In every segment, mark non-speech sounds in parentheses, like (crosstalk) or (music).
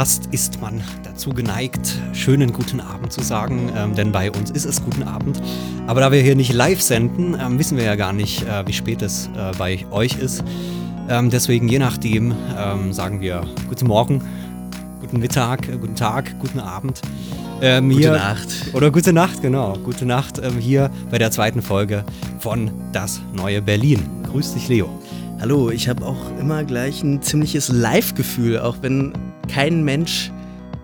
Fast ist man dazu geneigt, schönen guten Abend zu sagen, ähm, denn bei uns ist es guten Abend. Aber da wir hier nicht live senden, ähm, wissen wir ja gar nicht, äh, wie spät es äh, bei euch ist. Ähm, deswegen, je nachdem, ähm, sagen wir guten Morgen, guten Mittag, äh, guten Tag, guten Abend. Ähm, Gute hier, Nacht. Oder gute Nacht, genau. Gute Nacht ähm, hier bei der zweiten Folge von Das neue Berlin. Grüß dich, Leo. Hallo, ich habe auch immer gleich ein ziemliches Live-Gefühl, auch wenn kein Mensch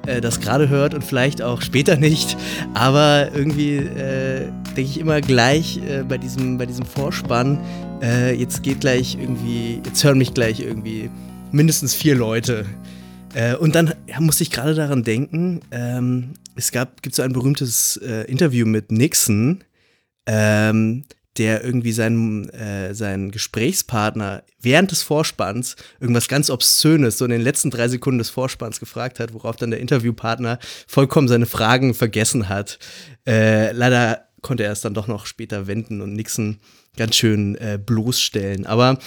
äh, das gerade hört und vielleicht auch später (laughs) nicht. Aber irgendwie äh, denke ich immer gleich äh, bei, diesem, bei diesem Vorspann, äh, jetzt geht gleich irgendwie, jetzt hören mich gleich irgendwie mindestens vier Leute. Äh, und dann ja, musste ich gerade daran denken, ähm, es gab, gibt so ein berühmtes äh, Interview mit Nixon, ähm, der irgendwie seinen, äh, seinen Gesprächspartner während des Vorspanns irgendwas ganz Obszönes, so in den letzten drei Sekunden des Vorspanns gefragt hat, worauf dann der Interviewpartner vollkommen seine Fragen vergessen hat. Äh, leider konnte er es dann doch noch später wenden und Nixon ganz schön äh, bloßstellen. Aber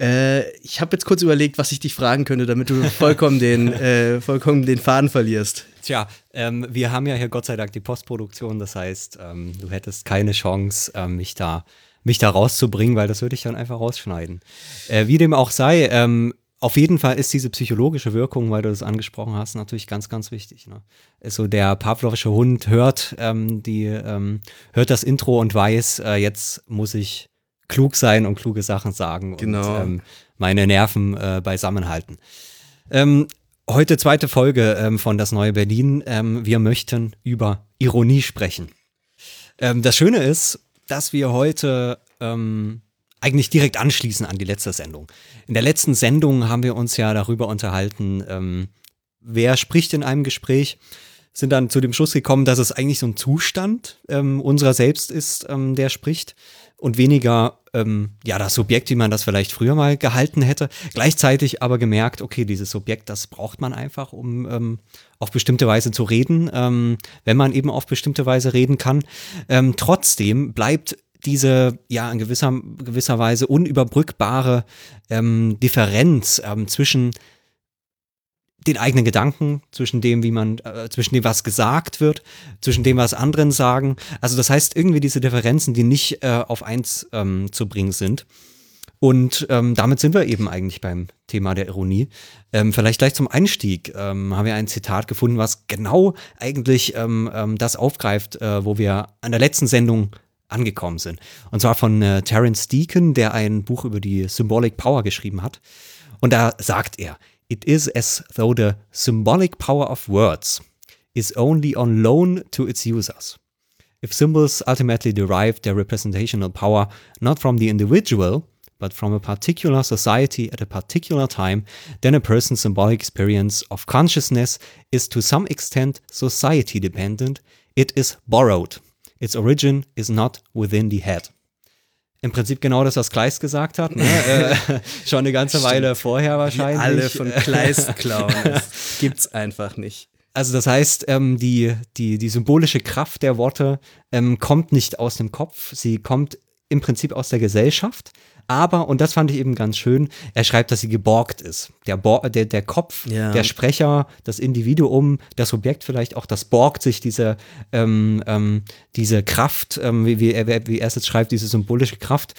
äh, ich habe jetzt kurz überlegt, was ich dich fragen könnte, damit du vollkommen (laughs) den, äh, vollkommen den Faden verlierst. Tja, ähm, wir haben ja hier Gott sei Dank die Postproduktion, das heißt, ähm, du hättest keine Chance, ähm, mich da mich da rauszubringen, weil das würde ich dann einfach rausschneiden. Äh, wie dem auch sei, ähm, auf jeden Fall ist diese psychologische Wirkung, weil du das angesprochen hast, natürlich ganz, ganz wichtig. Ne? Also der pavlovische Hund hört ähm, die ähm, hört das Intro und weiß, äh, jetzt muss ich klug sein und kluge Sachen sagen Genau. und ähm, meine Nerven äh, beisammen halten. Ähm, heute zweite Folge ähm, von Das Neue Berlin. Ähm, wir möchten über Ironie sprechen. Ähm, das Schöne ist, dass wir heute ähm, eigentlich direkt anschließen an die letzte Sendung. In der letzten Sendung haben wir uns ja darüber unterhalten, wer spricht in einem Gespräch, sind dann zu dem Schluss gekommen, dass es eigentlich so ein Zustand ähm, unserer selbst ist, ähm, der spricht und weniger ähm, ja das Subjekt, wie man das vielleicht früher mal gehalten hätte. Gleichzeitig aber gemerkt, okay, dieses Subjekt, das braucht man einfach, um ähm, auf bestimmte Weise zu reden, ähm, wenn man eben auf bestimmte Weise reden kann. Ähm, trotzdem bleibt diese ja in gewisser, gewisser Weise unüberbrückbare ähm, Differenz ähm, zwischen den eigenen Gedanken, zwischen dem, wie man, äh, zwischen dem, was gesagt wird, zwischen dem, was anderen sagen. Also das heißt irgendwie diese Differenzen, die nicht äh, auf eins ähm, zu bringen sind. Und ähm, damit sind wir eben eigentlich beim Thema der Ironie. Ähm, vielleicht gleich zum Einstieg ähm, haben wir ein Zitat gefunden, was genau eigentlich ähm, ähm, das aufgreift, äh, wo wir an der letzten Sendung angekommen sind. Und zwar von äh, Terence Deacon, der ein Buch über die Symbolic Power geschrieben hat. Und da sagt er, It is as though the symbolic power of words is only on loan to its users. If symbols ultimately derive their representational power not from the individual, but from a particular society at a particular time, then a person's symbolic experience of consciousness is to some extent society dependent. It is borrowed. Its origin is not within the head. Im Prinzip genau das, was Kleist gesagt hat. Ne? (laughs) äh, schon eine ganze Weile vorher wahrscheinlich. Die alle von Kleist (laughs) klauen. Gibt's einfach nicht. Also das heißt, ähm, die, die, die symbolische Kraft der Worte ähm, kommt nicht aus dem Kopf, sie kommt im Prinzip aus der Gesellschaft. Aber, und das fand ich eben ganz schön, er schreibt, dass sie geborgt ist. Der, Bor der, der Kopf, Ja. der Sprecher, das Individuum, das Objekt vielleicht auch, das borgt sich diese, ähm, ähm, diese Kraft, ähm, wie, wie, er, wie er es jetzt schreibt, diese symbolische Kraft,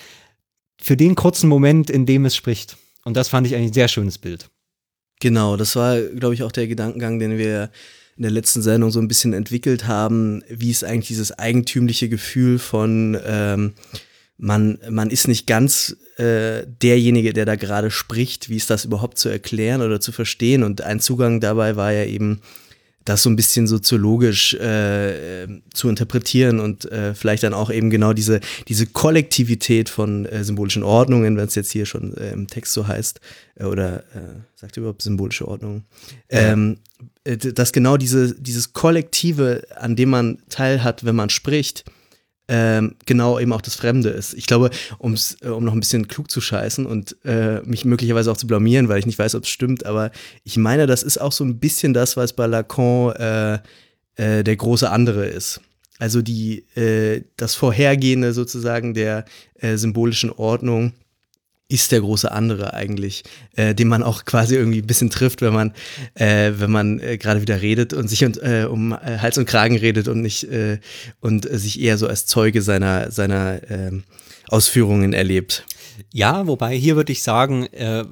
für den kurzen Moment, in dem es spricht. Und das fand ich eigentlich ein sehr schönes Bild. Genau, das war, glaube ich, auch der Gedankengang, den wir in der letzten Sendung so ein bisschen entwickelt haben, wie es eigentlich dieses eigentümliche Gefühl von ähm, man, man ist nicht ganz äh, derjenige, der da gerade spricht, wie ist das überhaupt zu erklären oder zu verstehen. Und ein Zugang dabei war ja eben das so ein bisschen soziologisch äh, zu interpretieren und äh, vielleicht dann auch eben genau diese, diese Kollektivität von äh, symbolischen Ordnungen, wenn es jetzt hier schon äh, im Text so heißt, äh, oder äh, sagt ihr überhaupt symbolische Ordnung, ähm, äh, dass genau diese, dieses Kollektive, an dem man teilhat, wenn man spricht, ähm, genau eben auch das Fremde ist. Ich glaube, um's, äh, um noch ein bisschen klug zu scheißen und äh, mich möglicherweise auch zu blamieren, weil ich nicht weiß, ob es stimmt, aber ich meine, das ist auch so ein bisschen das, was bei Lacan äh, äh, der große andere ist. Also die, äh, das Vorhergehende sozusagen der äh, symbolischen Ordnung ist der große andere eigentlich, äh, den man auch quasi irgendwie ein bisschen trifft, wenn man, äh, wenn man äh, gerade wieder redet und sich und, äh, um äh, Hals und Kragen redet und nicht äh, und äh, sich eher so als Zeuge seiner seiner ähm, Ausführungen erlebt. Ja, wobei hier würde ich sagen, äh,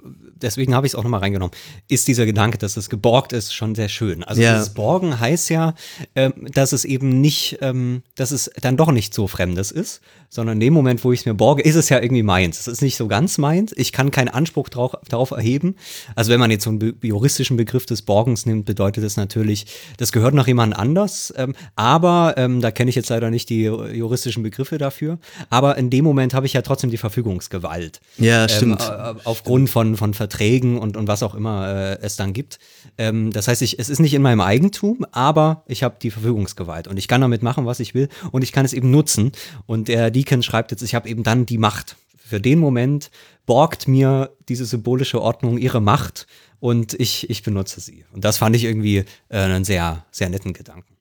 deswegen habe ich es auch nochmal reingenommen, ist dieser Gedanke, dass es geborgt ist, schon sehr schön. Also Ja. dieses Borgen heißt ja, ähm, dass es eben nicht, ähm, dass es dann doch nicht so Fremdes ist, sondern in dem Moment, wo ich es mir borge, ist es ja irgendwie meins. Es ist nicht so ganz meins. Ich kann keinen Anspruch drauf, darauf erheben. Also wenn man jetzt so einen be juristischen Begriff des Borgens nimmt, bedeutet das natürlich, das gehört noch jemand anders. Ähm, aber ähm, da kenne ich jetzt leider nicht die juristischen Begriffe dafür. Aber in dem Moment habe ich ja trotzdem die Verfügungsgewalt. Ja, stimmt. Ähm, äh, aufgrund von, von Verträgen und, und was auch immer äh, es dann gibt. Ähm, das heißt, ich, es ist nicht in meinem Eigentum, aber ich habe die Verfügungsgewalt und ich kann damit machen, was ich will und ich kann es eben nutzen. Und der Deacon schreibt jetzt, ich habe eben dann die Macht. Für den Moment borgt mir diese symbolische Ordnung ihre Macht und ich, ich benutze sie. Und das fand ich irgendwie äh, einen sehr, sehr netten Gedanken.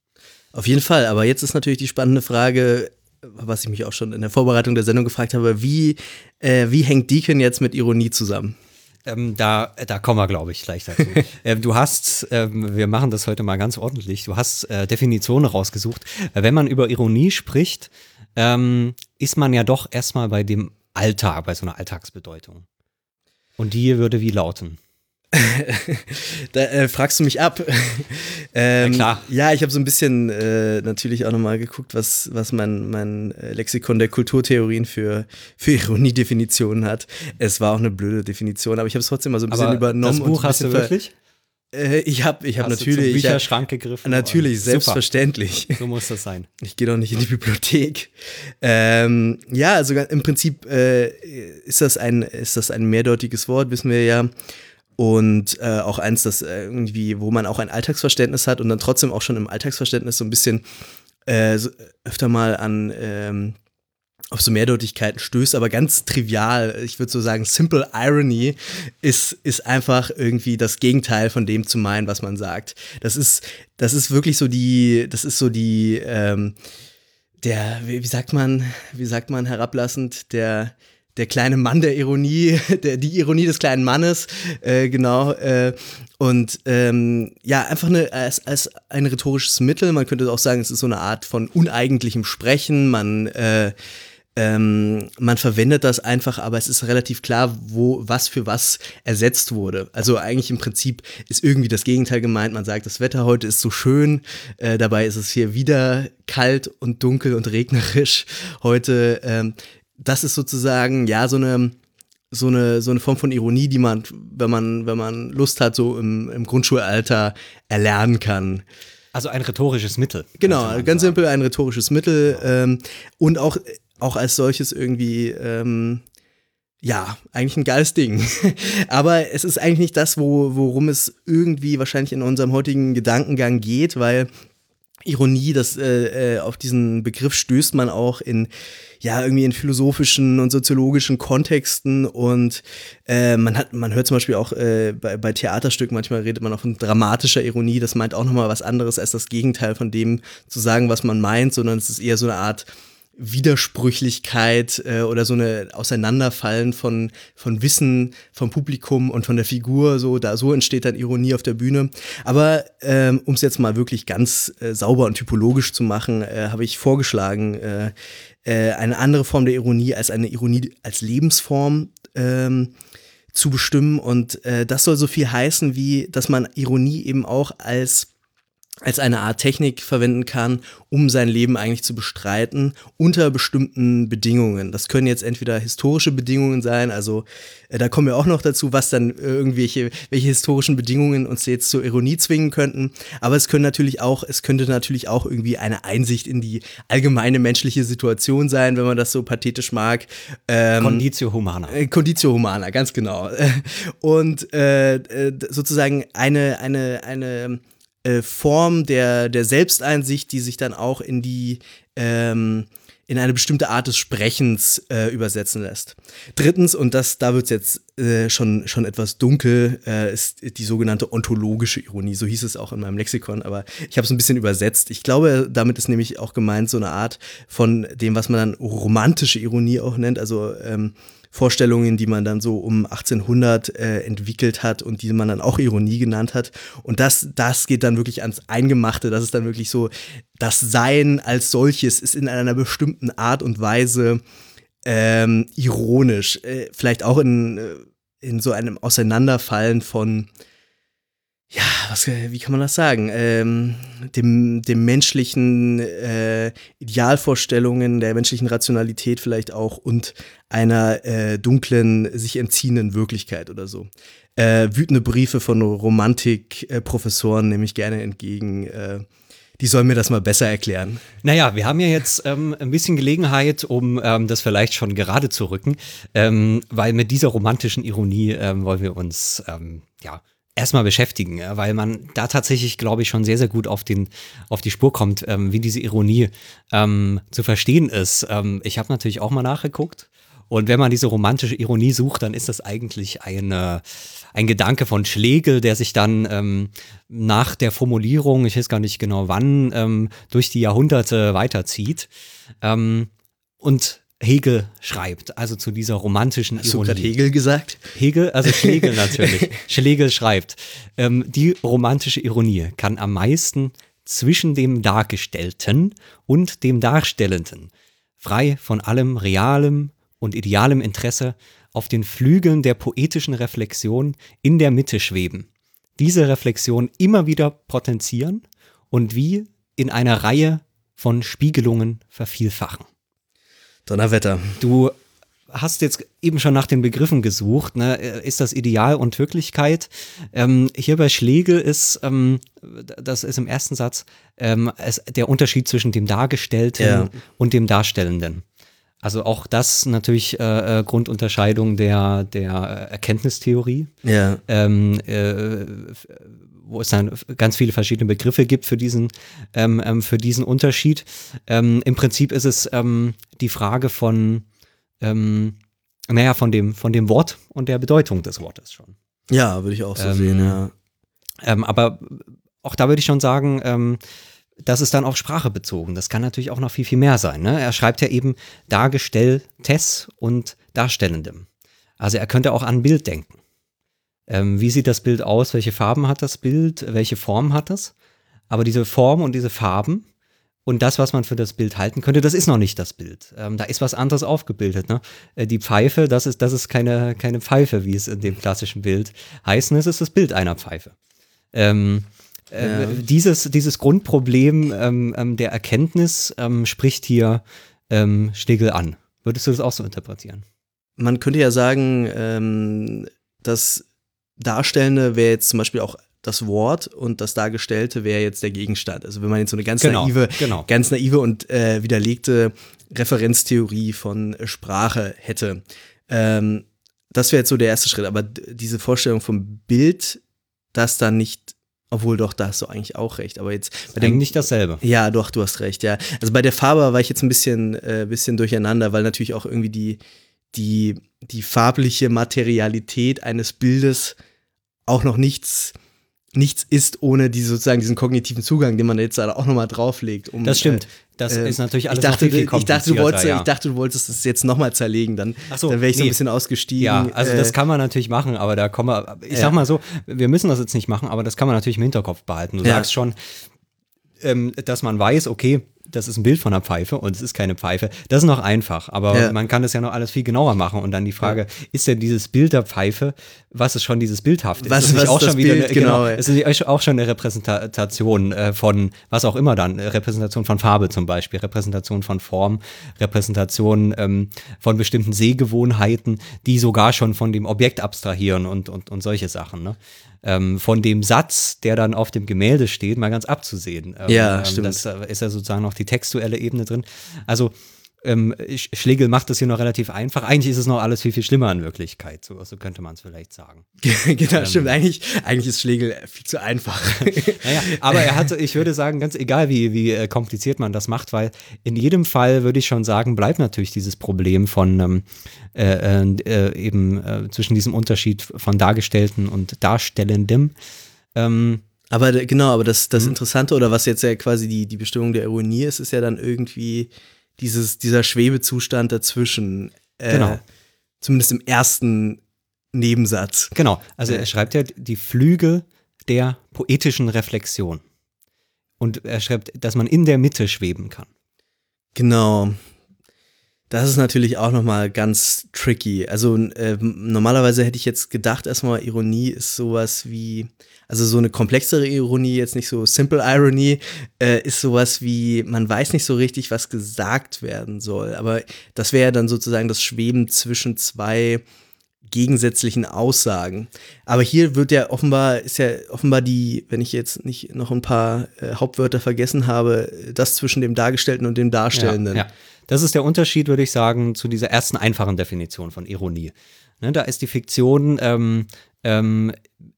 Auf jeden Fall, aber jetzt ist natürlich die spannende Frage, was ich mich auch schon in der Vorbereitung der Sendung gefragt habe, wie, äh, wie hängt Deacon jetzt mit Ironie zusammen? Ähm, da, da kommen wir, glaube ich, gleich dazu. (laughs) ähm, du hast, ähm, wir machen das heute mal ganz ordentlich, du hast äh, Definitionen rausgesucht. Äh, Wenn man über Ironie spricht, ähm, ist man ja doch erstmal bei dem Alltag, bei so einer Alltagsbedeutung. Und die würde wie lauten? (laughs) Da äh, fragst du mich ab. (laughs) ähm, Na klar. Ja, ich habe so ein bisschen äh, natürlich auch nochmal geguckt, was, was mein, mein äh, Lexikon der Kulturtheorien für, für Ironiedefinitionen hat. Es war auch eine blöde Definition, aber ich habe es trotzdem mal so ein bisschen Aber übernommen. das Buch hast du wirklich? Äh, ich habe ich hab Hast du zum natürlich. Ich hab, Bücherschrank gegriffen? natürlich, Super. selbstverständlich. So muss das sein. Ich gehe doch nicht in die Bibliothek. Ähm, ja, also im Prinzip äh, ist, das ein, ist das ein mehrdeutiges Wort, wissen wir ja. Und äh, auch eins, das äh, irgendwie, wo man auch ein Alltagsverständnis hat und dann trotzdem auch schon im Alltagsverständnis so ein bisschen äh, so öfter mal an ähm, auf so Mehrdeutigkeiten stößt, aber ganz trivial. Ich würde so sagen, Simple Irony ist, ist einfach irgendwie das Gegenteil von dem zu meinen, was man sagt. Das ist, das ist wirklich so die, das ist so die, ähm, der, wie, wie sagt man, wie sagt man herablassend, der, der kleine Mann der Ironie, (laughs) der, die Ironie des kleinen Mannes, äh, genau. Äh, und ähm, ja, einfach eine, als, als ein rhetorisches Mittel. Man könnte auch sagen, es ist so eine Art von uneigentlichem Sprechen. Man äh, ähm, man verwendet das einfach, aber es ist relativ klar, wo was für was ersetzt wurde. Also eigentlich im Prinzip ist irgendwie das Gegenteil gemeint. Man sagt, das Wetter heute ist so schön, äh, dabei ist es hier wieder kalt und dunkel und regnerisch heute. Ähm, das ist sozusagen ja so eine so eine, so eine Form von Ironie, die man, wenn man, wenn man Lust hat, so im, im Grundschulalter erlernen kann. Also ein rhetorisches Mittel. Genau, ganz sagen. simpel ein rhetorisches Mittel ähm, und auch, auch als solches irgendwie, ähm, ja, eigentlich ein geiles Ding. (laughs) Aber es ist eigentlich nicht das, wo, worum es irgendwie wahrscheinlich in unserem heutigen Gedankengang geht, weil Ironie, das äh, äh, auf diesen Begriff stößt man auch in ja irgendwie in philosophischen und soziologischen Kontexten und äh, man hat man hört zum Beispiel auch äh, bei, bei Theaterstücken manchmal redet man auch von dramatischer Ironie. Das meint auch noch mal was anderes als das Gegenteil von dem zu sagen, was man meint, sondern es ist eher so eine Art Widersprüchlichkeit äh, oder so eine Auseinanderfallen von, von Wissen vom Publikum und von der Figur, so, da, so entsteht dann Ironie auf der Bühne. Aber ähm, um es jetzt mal wirklich ganz äh, sauber und typologisch zu machen, äh, habe ich vorgeschlagen, äh, äh, eine andere Form der Ironie als eine Ironie als Lebensform ähm, zu bestimmen. Und äh, das soll so viel heißen, wie dass man Ironie eben auch als als eine Art Technik verwenden kann, um sein Leben eigentlich zu bestreiten, unter bestimmten Bedingungen. Das können jetzt entweder historische Bedingungen sein, also äh, da kommen wir auch noch dazu, was dann äh, irgendwelche, welche historischen Bedingungen uns jetzt zur Ironie zwingen könnten. Aber es können natürlich auch, es könnte natürlich auch irgendwie eine Einsicht in die allgemeine menschliche Situation sein, wenn man das so pathetisch mag. Ähm, Conditio humana. äh, Conditio humana, ganz genau. (laughs) Und äh, äh, sozusagen eine, eine, eine äh, Form der, der Selbsteinsicht, die sich dann auch in die ähm, in eine bestimmte Art des Sprechens äh, übersetzen lässt. Drittens, und das, da wird es jetzt äh, schon, schon etwas dunkel, äh, ist die sogenannte ontologische Ironie. So hieß es auch in meinem Lexikon, aber ich habe es ein bisschen übersetzt. Ich glaube, damit ist nämlich auch gemeint so eine Art von dem, was man dann romantische Ironie auch nennt. Also ähm, Vorstellungen, die man dann so um 1800 äh, entwickelt hat und die man dann auch Ironie genannt hat. Und das, das geht dann wirklich ans Eingemachte. Das ist dann wirklich so, das Sein als solches ist in einer bestimmten Art und Weise ähm, ironisch. Äh, vielleicht auch in, äh, in so einem Auseinanderfallen von ja, was, äh, wie kann man das sagen? Ähm, dem, dem menschlichen äh, Idealvorstellungen, der menschlichen Rationalität vielleicht auch und einer äh, dunklen, sich entziehenden Wirklichkeit oder so. Äh, wütende Briefe von Romantik-Professoren nehme ich gerne entgegen. Äh, die sollen mir das mal besser erklären. Naja, wir haben ja jetzt ähm, ein bisschen Gelegenheit, um ähm, das vielleicht schon gerade zu rücken, ähm, weil mit dieser romantischen Ironie ähm, wollen wir uns, ähm, ja, erstmal beschäftigen, weil man da tatsächlich, glaube ich, schon sehr, sehr gut auf, den, auf die Spur kommt, ähm, wie diese Ironie ähm, zu verstehen ist. Ähm, ich habe natürlich auch mal nachgeguckt. Und wenn man diese romantische Ironie sucht, dann ist das eigentlich eine, ein Gedanke von Schlegel, der sich dann ähm, nach der Formulierung, ich weiß gar nicht genau wann, ähm, durch die Jahrhunderte weiterzieht. Ähm, und Hegel schreibt, also zu dieser romantischen Hast du Ironie. gerade Hegel gesagt? Hegel, also Schlegel (laughs) natürlich. Schlegel schreibt, ähm, die romantische Ironie kann am meisten zwischen dem Dargestellten und dem Darstellenden, frei von allem realem und idealem Interesse, auf den Flügeln der poetischen Reflexion in der Mitte schweben, diese Reflexion immer wieder potenzieren und wie in einer Reihe von Spiegelungen vervielfachen. Donnerwetter. Du hast jetzt eben schon nach den Begriffen gesucht. Ne? Ist das Ideal und Wirklichkeit? Ähm, hier bei Schlegel ist, ähm, das ist im ersten Satz, ähm, es, der Unterschied zwischen dem Dargestellten Ja. und dem Darstellenden. Also auch das natürlich äh, äh, Grundunterscheidung der, der äh, Erkenntnistheorie Ja. ähm, äh, wo es dann ganz viele verschiedene Begriffe gibt für diesen, ähm, ähm, für diesen Unterschied. Ähm, Im Prinzip ist es ähm, die Frage von, ähm, naja, von dem, von dem Wort und der Bedeutung des Wortes schon. Ja, würde ich auch so Ähm, sehen, ja. Aber auch da würde ich schon sagen, das ist dann auf Sprache bezogen. Das kann natürlich auch noch viel, viel mehr sein. Ne? Er schreibt ja eben Dargestelltes und Darstellendem. Also er könnte auch an Bild denken. Ähm, wie sieht das Bild aus? Welche Farben hat das Bild? Welche Form hat es? Aber diese Form und diese Farben und das, was man für das Bild halten könnte, das ist noch nicht das Bild. Ähm, da ist was anderes aufgebildet. Ne? Äh, die Pfeife, das ist, das ist keine, keine Pfeife, wie es in dem klassischen Bild heißt. Es ist das Bild einer Pfeife. Ähm, äh, Ja. dieses, dieses Grundproblem ähm, ähm, der Erkenntnis ähm, spricht hier ähm, Schlegel an. Würdest du das auch so interpretieren? Man könnte ja sagen, ähm, das Darstellende wäre jetzt zum Beispiel auch das Wort und das Dargestellte wäre jetzt der Gegenstand. Also wenn man jetzt so eine ganz Genau, naive, genau. ganz naive und äh, widerlegte Referenztheorie von Sprache hätte. Ähm, das wäre jetzt so der erste Schritt. Aber diese Vorstellung vom Bild, das dann nicht, obwohl doch, da hast du eigentlich auch recht. Aber jetzt bei dem, Eigentlich dasselbe. ja, doch, du hast recht, ja. Also bei der Farbe war ich jetzt ein bisschen, äh, bisschen durcheinander, weil natürlich auch irgendwie die, die, die farbliche Materialität eines Bildes auch noch nichts, nichts ist, ohne die, sozusagen diesen kognitiven Zugang, den man jetzt auch nochmal drauflegt. Um, Das stimmt. Äh, Das äh, ist natürlich alles ich dachte, viel, viel ich, dachte, du wolltest, komplizierter, ich dachte, du wolltest es jetzt nochmal zerlegen, dann, so, dann wäre ich so nee. ein bisschen ausgestiegen. Ja, also das Äh, kann man natürlich machen, aber da kommen wir, ich Ja. sag mal so, wir müssen das jetzt nicht machen, aber das kann man natürlich im Hinterkopf behalten. Du Ja. sagst schon, ähm, dass man weiß, okay, das ist ein Bild von einer Pfeife und es ist keine Pfeife. Das ist noch einfach, aber Ja. man kann das ja noch alles viel genauer machen und dann die Frage, ist denn dieses Bild der Pfeife was ist schon dieses Bildhafte? Was- ist nicht was auch das schon wieder Bild, eine, genau, genau, ja. es ist nicht auch schon eine Repräsentation äh, von was auch immer dann, äh, Repräsentation von Farbe zum Beispiel, Repräsentation von Form, Repräsentation ähm, von bestimmten Sehgewohnheiten, die sogar schon von dem Objekt abstrahieren und, und, und solche Sachen. Ne? Ähm, von dem Satz, der dann auf dem Gemälde steht, mal ganz abzusehen. Ähm, Ja, ähm, stimmt. Das äh, ist ja sozusagen noch die textuelle Ebene drin. Also ähm, Sch- Schlegel macht das hier noch relativ einfach. Eigentlich ist es noch alles viel, viel schlimmer in Wirklichkeit. So, so könnte man es vielleicht sagen. (laughs) genau, stimmt. Eigentlich, eigentlich ist Schlegel viel zu einfach. (laughs) Naja, aber er hat, ich würde sagen, ganz egal, wie, wie äh, kompliziert man das macht, weil in jedem Fall würde ich schon sagen, bleibt natürlich dieses Problem von ähm, äh, äh, eben äh, zwischen diesem Unterschied von Dargestellten und Darstellendem. Ähm, Aber genau, aber das, Mhm. das Interessante oder was jetzt ja quasi die, die Bestimmung der Ironie ist, ist ja dann irgendwie dieses, dieser Schwebezustand dazwischen. Äh, Genau. Zumindest im ersten Nebensatz. Genau, also er schreibt ja die Flügel der poetischen Reflexion. Und er schreibt, dass man in der Mitte schweben kann. Genau. Das ist natürlich auch nochmal ganz tricky. Also äh, normalerweise hätte ich jetzt gedacht, erstmal Ironie ist sowas wie, also so eine komplexere Ironie, jetzt nicht so Simple Irony, äh, ist sowas wie, man weiß nicht so richtig, was gesagt werden soll. Aber das wäre ja dann sozusagen das Schweben zwischen zwei gegensätzlichen Aussagen. Aber hier wird ja offenbar, ist ja offenbar die, wenn ich jetzt nicht noch ein paar äh, Hauptwörter vergessen habe, das zwischen dem Dargestellten und dem Darstellenden. Ja, ja. Das ist der Unterschied, würde ich sagen, zu dieser ersten einfachen Definition von Ironie. Ne, da ist die Fiktion, ähm, ähm,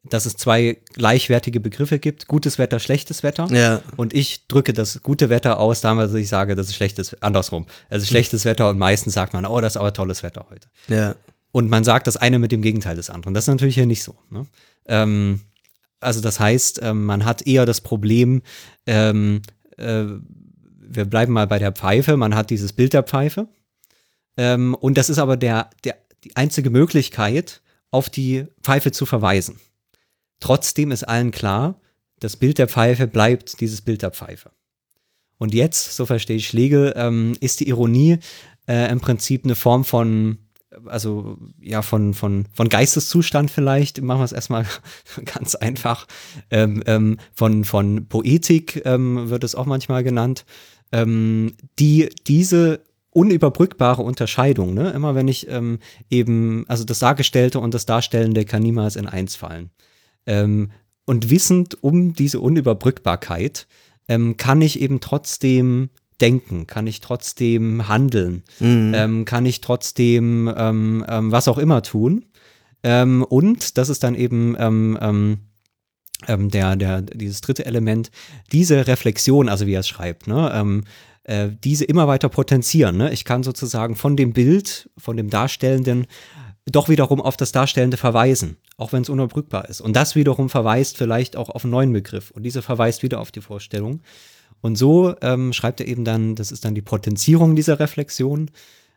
dass es zwei gleichwertige Begriffe gibt, gutes Wetter, schlechtes Wetter. Ja. Und ich drücke das gute Wetter aus, damals ich sage, das ist schlechtes, andersrum. Also schlechtes Wetter und meistens sagt man, oh, das ist aber tolles Wetter heute. Ja. Und man sagt das eine mit dem Gegenteil des anderen. Das ist natürlich hier nicht so. Ne? Ähm, also das heißt, ähm, man hat eher das Problem, ähm, äh, wir bleiben mal bei der Pfeife, man hat dieses Bild der Pfeife. Ähm, und das ist aber der, der, die einzige Möglichkeit, auf die Pfeife zu verweisen. Trotzdem ist allen klar, das Bild der Pfeife bleibt dieses Bild der Pfeife. Und jetzt, so verstehe ich Schlegel, ähm, ist die Ironie äh, im Prinzip eine Form von, also ja, von, von, von Geisteszustand vielleicht, machen wir es erstmal (laughs) ganz einfach, ähm, ähm, von, von Poetik ähm, wird es auch manchmal genannt, ähm, die diese unüberbrückbare Unterscheidung, ne? immer wenn ich ähm, eben, also das Dargestellte und das Darstellende kann niemals in eins fallen. Ähm, und wissend um diese Unüberbrückbarkeit kann ich eben trotzdem denken, kann ich trotzdem handeln, ähm, kann ich trotzdem ähm, ähm, was auch immer tun. Ähm, und das ist dann eben ähm, ähm, der, der, dieses dritte Element, diese Reflexion, also wie er es schreibt, ne, äh, diese immer weiter potenzieren. Ne? Ich kann sozusagen von dem Bild, von dem Darstellenden doch wiederum auf das Darstellende verweisen, auch wenn es unüberbrückbar ist. Und das wiederum verweist vielleicht auch auf einen neuen Begriff. Und diese verweist wieder auf die Vorstellung. Und so ähm, schreibt er eben dann, das ist dann die Potenzierung dieser Reflexion.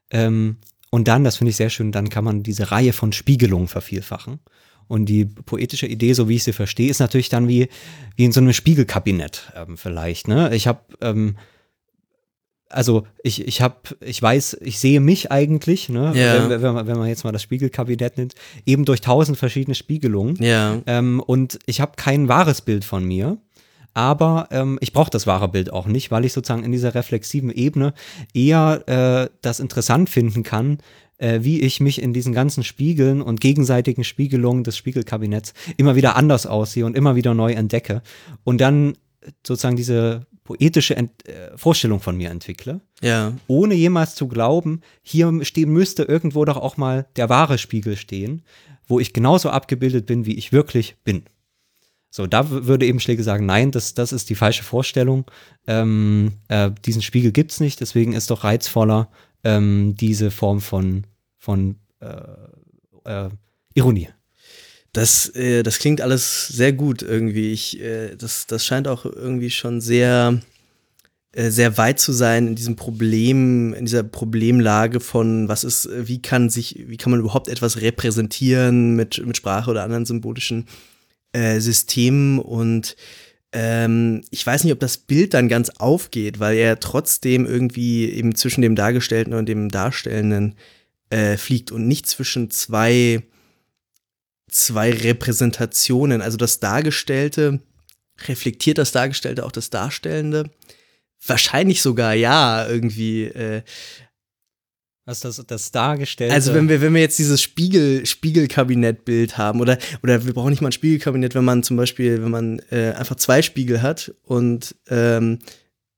Ähm, und dann, das finde ich sehr schön, dann kann man diese Reihe von Spiegelungen vervielfachen. Und die poetische Idee, so wie ich sie verstehe, ist natürlich dann wie, wie in so einem Spiegelkabinett ähm, vielleicht. Ne? Ich habe, ähm, also ich, ich habe, ich weiß, ich sehe mich eigentlich, ne? Ja. wenn, wenn, man, wenn man jetzt mal das Spiegelkabinett nimmt, eben durch tausend verschiedene Spiegelungen. Ja. Ähm, und ich habe kein wahres Bild von mir. Aber ähm, ich brauche das wahre Bild auch nicht, weil ich sozusagen in dieser reflexiven Ebene eher äh, das interessant finden kann, äh, wie ich mich in diesen ganzen Spiegeln und gegenseitigen Spiegelungen des Spiegelkabinetts immer wieder anders aussehe und immer wieder neu entdecke und dann sozusagen diese poetische Ent äh, Vorstellung von mir entwickle Ja. ohne jemals zu glauben, hier stehen müsste irgendwo doch auch mal der wahre Spiegel stehen, wo ich genauso abgebildet bin, wie ich wirklich bin. So, da würde eben Schläge sagen, nein, das, das ist die falsche Vorstellung. Ähm, äh, diesen Spiegel gibt es nicht, deswegen ist doch reizvoller ähm, diese Form von, von äh, äh, Ironie. Das, äh, das klingt alles sehr gut irgendwie. Ich, äh, das, das scheint auch irgendwie schon sehr, äh, sehr weit zu sein in diesem Problem, in dieser Problemlage von was ist, wie kann sich, wie kann man überhaupt etwas repräsentieren mit, mit Sprache oder anderen symbolischen äh, Systemen und ähm, ich weiß nicht, ob das Bild dann ganz aufgeht, weil er trotzdem irgendwie eben zwischen dem Dargestellten und dem Darstellenden äh, fliegt und nicht zwischen zwei zwei Repräsentationen. Also das Dargestellte, reflektiert das Dargestellte auch das Darstellende? Wahrscheinlich sogar ja, irgendwie. Äh, Was das, das dargestellte. also wenn wir, wenn wir jetzt dieses Spiegel, Spiegelkabinettbild haben, oder, oder wir brauchen nicht mal ein Spiegelkabinett, wenn man zum Beispiel, wenn man äh, einfach zwei Spiegel hat und ähm,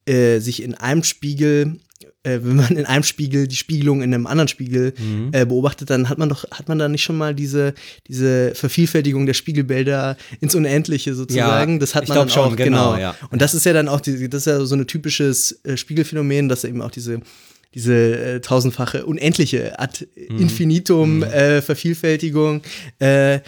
äh, sich in einem Spiegel, äh, wenn man in einem Spiegel die Spiegelung in einem anderen Spiegel Mhm. äh, beobachtet, dann hat man doch, hat man da nicht schon mal diese, diese Vervielfältigung der Spiegelbilder ins Unendliche sozusagen? Ja, das hat man dann schon, auch, genau, ja. Und das ist ja dann auch, die, das ist ja so ein typisches äh, Spiegelphänomen, dass eben auch diese diese äh, tausendfache unendliche ad Mhm. infinitum äh, Vervielfältigung äh, äh,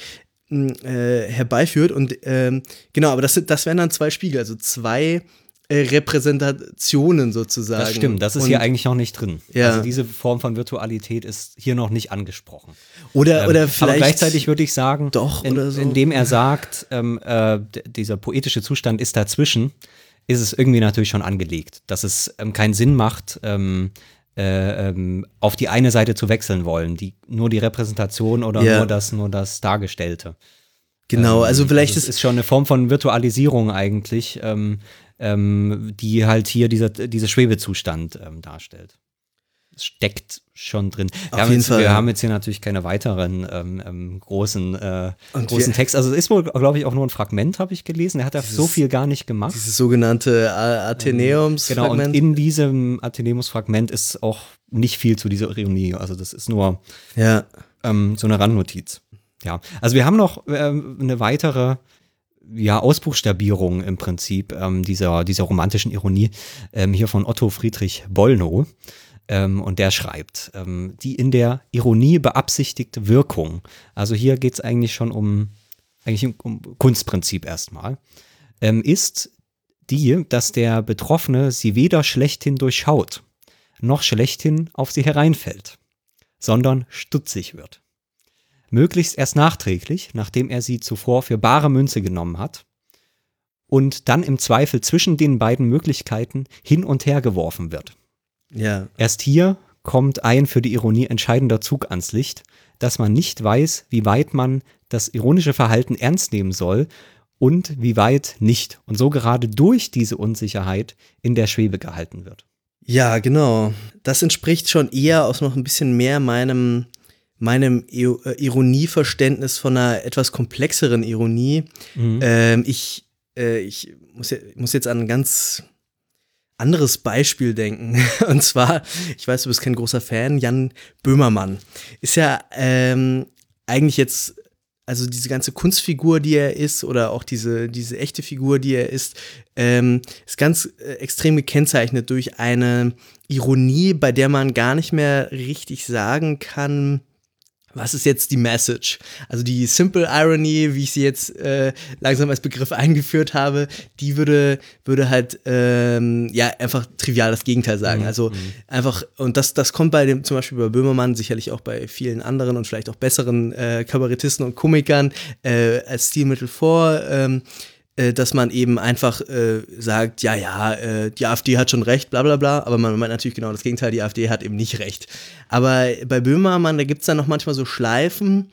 herbeiführt und ähm, genau, aber das, das wären dann zwei Spiegel, also zwei äh, Repräsentationen sozusagen. Das stimmt, das ist und, hier eigentlich noch nicht drin. Ja. Also diese Form von Virtualität ist hier noch nicht angesprochen. Oder, Ähm, oder vielleicht. aber gleichzeitig würde ich sagen, doch in, oder so. indem er sagt, ähm, äh, dieser poetische Zustand ist dazwischen, ist es irgendwie natürlich schon angelegt, dass es ähm, keinen Sinn macht, ähm, äh, ähm, auf die eine Seite zu wechseln wollen, die, nur die Repräsentation oder Ja. nur das, nur das Dargestellte. genau, also vielleicht es ist ist schon eine Form von Virtualisierung eigentlich, ähm, ähm, die halt hier dieser, dieser Schwebezustand ähm, darstellt. Steckt schon drin. Wir, Auf haben, jeden jetzt, Fall, wir ja. haben jetzt hier natürlich keine weiteren ähm, ähm, großen, äh, großen Text. Also es ist wohl, glaube ich, auch nur ein Fragment, habe ich gelesen. Er hat da so viel gar nicht gemacht. dieses sogenannte A- Genau, und in diesem Athenemus-Fragment ist auch nicht viel zu dieser Ironie. Also das ist nur ja. ähm, so eine Randnotiz. Ja, also wir haben noch ähm, eine weitere ja, Ausbuchstabierung im Prinzip ähm, dieser, dieser romantischen Ironie ähm, hier von Otto Friedrich Bollnow. Ähm, und der schreibt, ähm, die in der Ironie beabsichtigte Wirkung. Also hier geht es eigentlich schon um, eigentlich um, Kunstprinzip erstmal. Ähm, ist die, dass der Betroffene sie weder schlechthin durchschaut, noch schlechthin auf sie hereinfällt, sondern stutzig wird möglichst erst nachträglich, nachdem er sie zuvor für bare Münze genommen hat, und dann im Zweifel zwischen den beiden Möglichkeiten hin und her geworfen wird. Ja. Erst hier kommt ein für die Ironie entscheidender Zug ans Licht, dass man nicht weiß, wie weit man das ironische Verhalten ernst nehmen soll und wie weit nicht, und so gerade durch diese Unsicherheit in der Schwebe gehalten wird. Ja, genau. Das entspricht schon eher aus noch ein bisschen mehr meinem, meinem äh, Ironieverständnis von einer etwas komplexeren Ironie. Ähm, ich, äh, ich muss, muss jetzt an ganz anderes Beispiel denken. (laughs) Und zwar, ich weiß, du bist kein großer Fan, Jan Böhmermann. Ist ja ähm, eigentlich jetzt, also diese ganze Kunstfigur, die er ist, oder auch diese, diese echte Figur, die er ist, ähm, ist ganz äh, extrem gekennzeichnet durch eine Ironie, bei der man gar nicht mehr richtig sagen kann, was ist jetzt die Message? Also die Simple Irony, wie ich sie jetzt äh, langsam als Begriff eingeführt habe, die würde, würde halt ähm, ja einfach trivial das Gegenteil sagen. Also einfach, und das, das kommt bei dem, zum Beispiel bei Böhmermann, sicherlich auch bei vielen anderen und vielleicht auch besseren äh, Kabarettisten und Komikern äh, als Stilmittel vor. Ähm, äh, dass man eben einfach äh, sagt, ja, ja, äh, die AfD hat schon recht, bla bla bla, aber man meint natürlich genau das Gegenteil, die AfD hat eben nicht recht. Aber bei Böhmermann, da gibt es dann noch manchmal so Schleifen,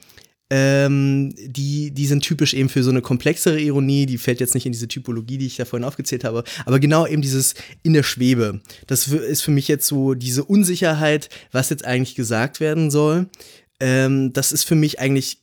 ähm, die, die sind typisch eben für so eine komplexere Ironie, die fällt jetzt nicht in diese Typologie, die ich da vorhin aufgezählt habe, aber genau eben dieses in der Schwebe. Das ist für mich jetzt so diese Unsicherheit, was jetzt eigentlich gesagt werden soll. Ähm, das ist für mich eigentlich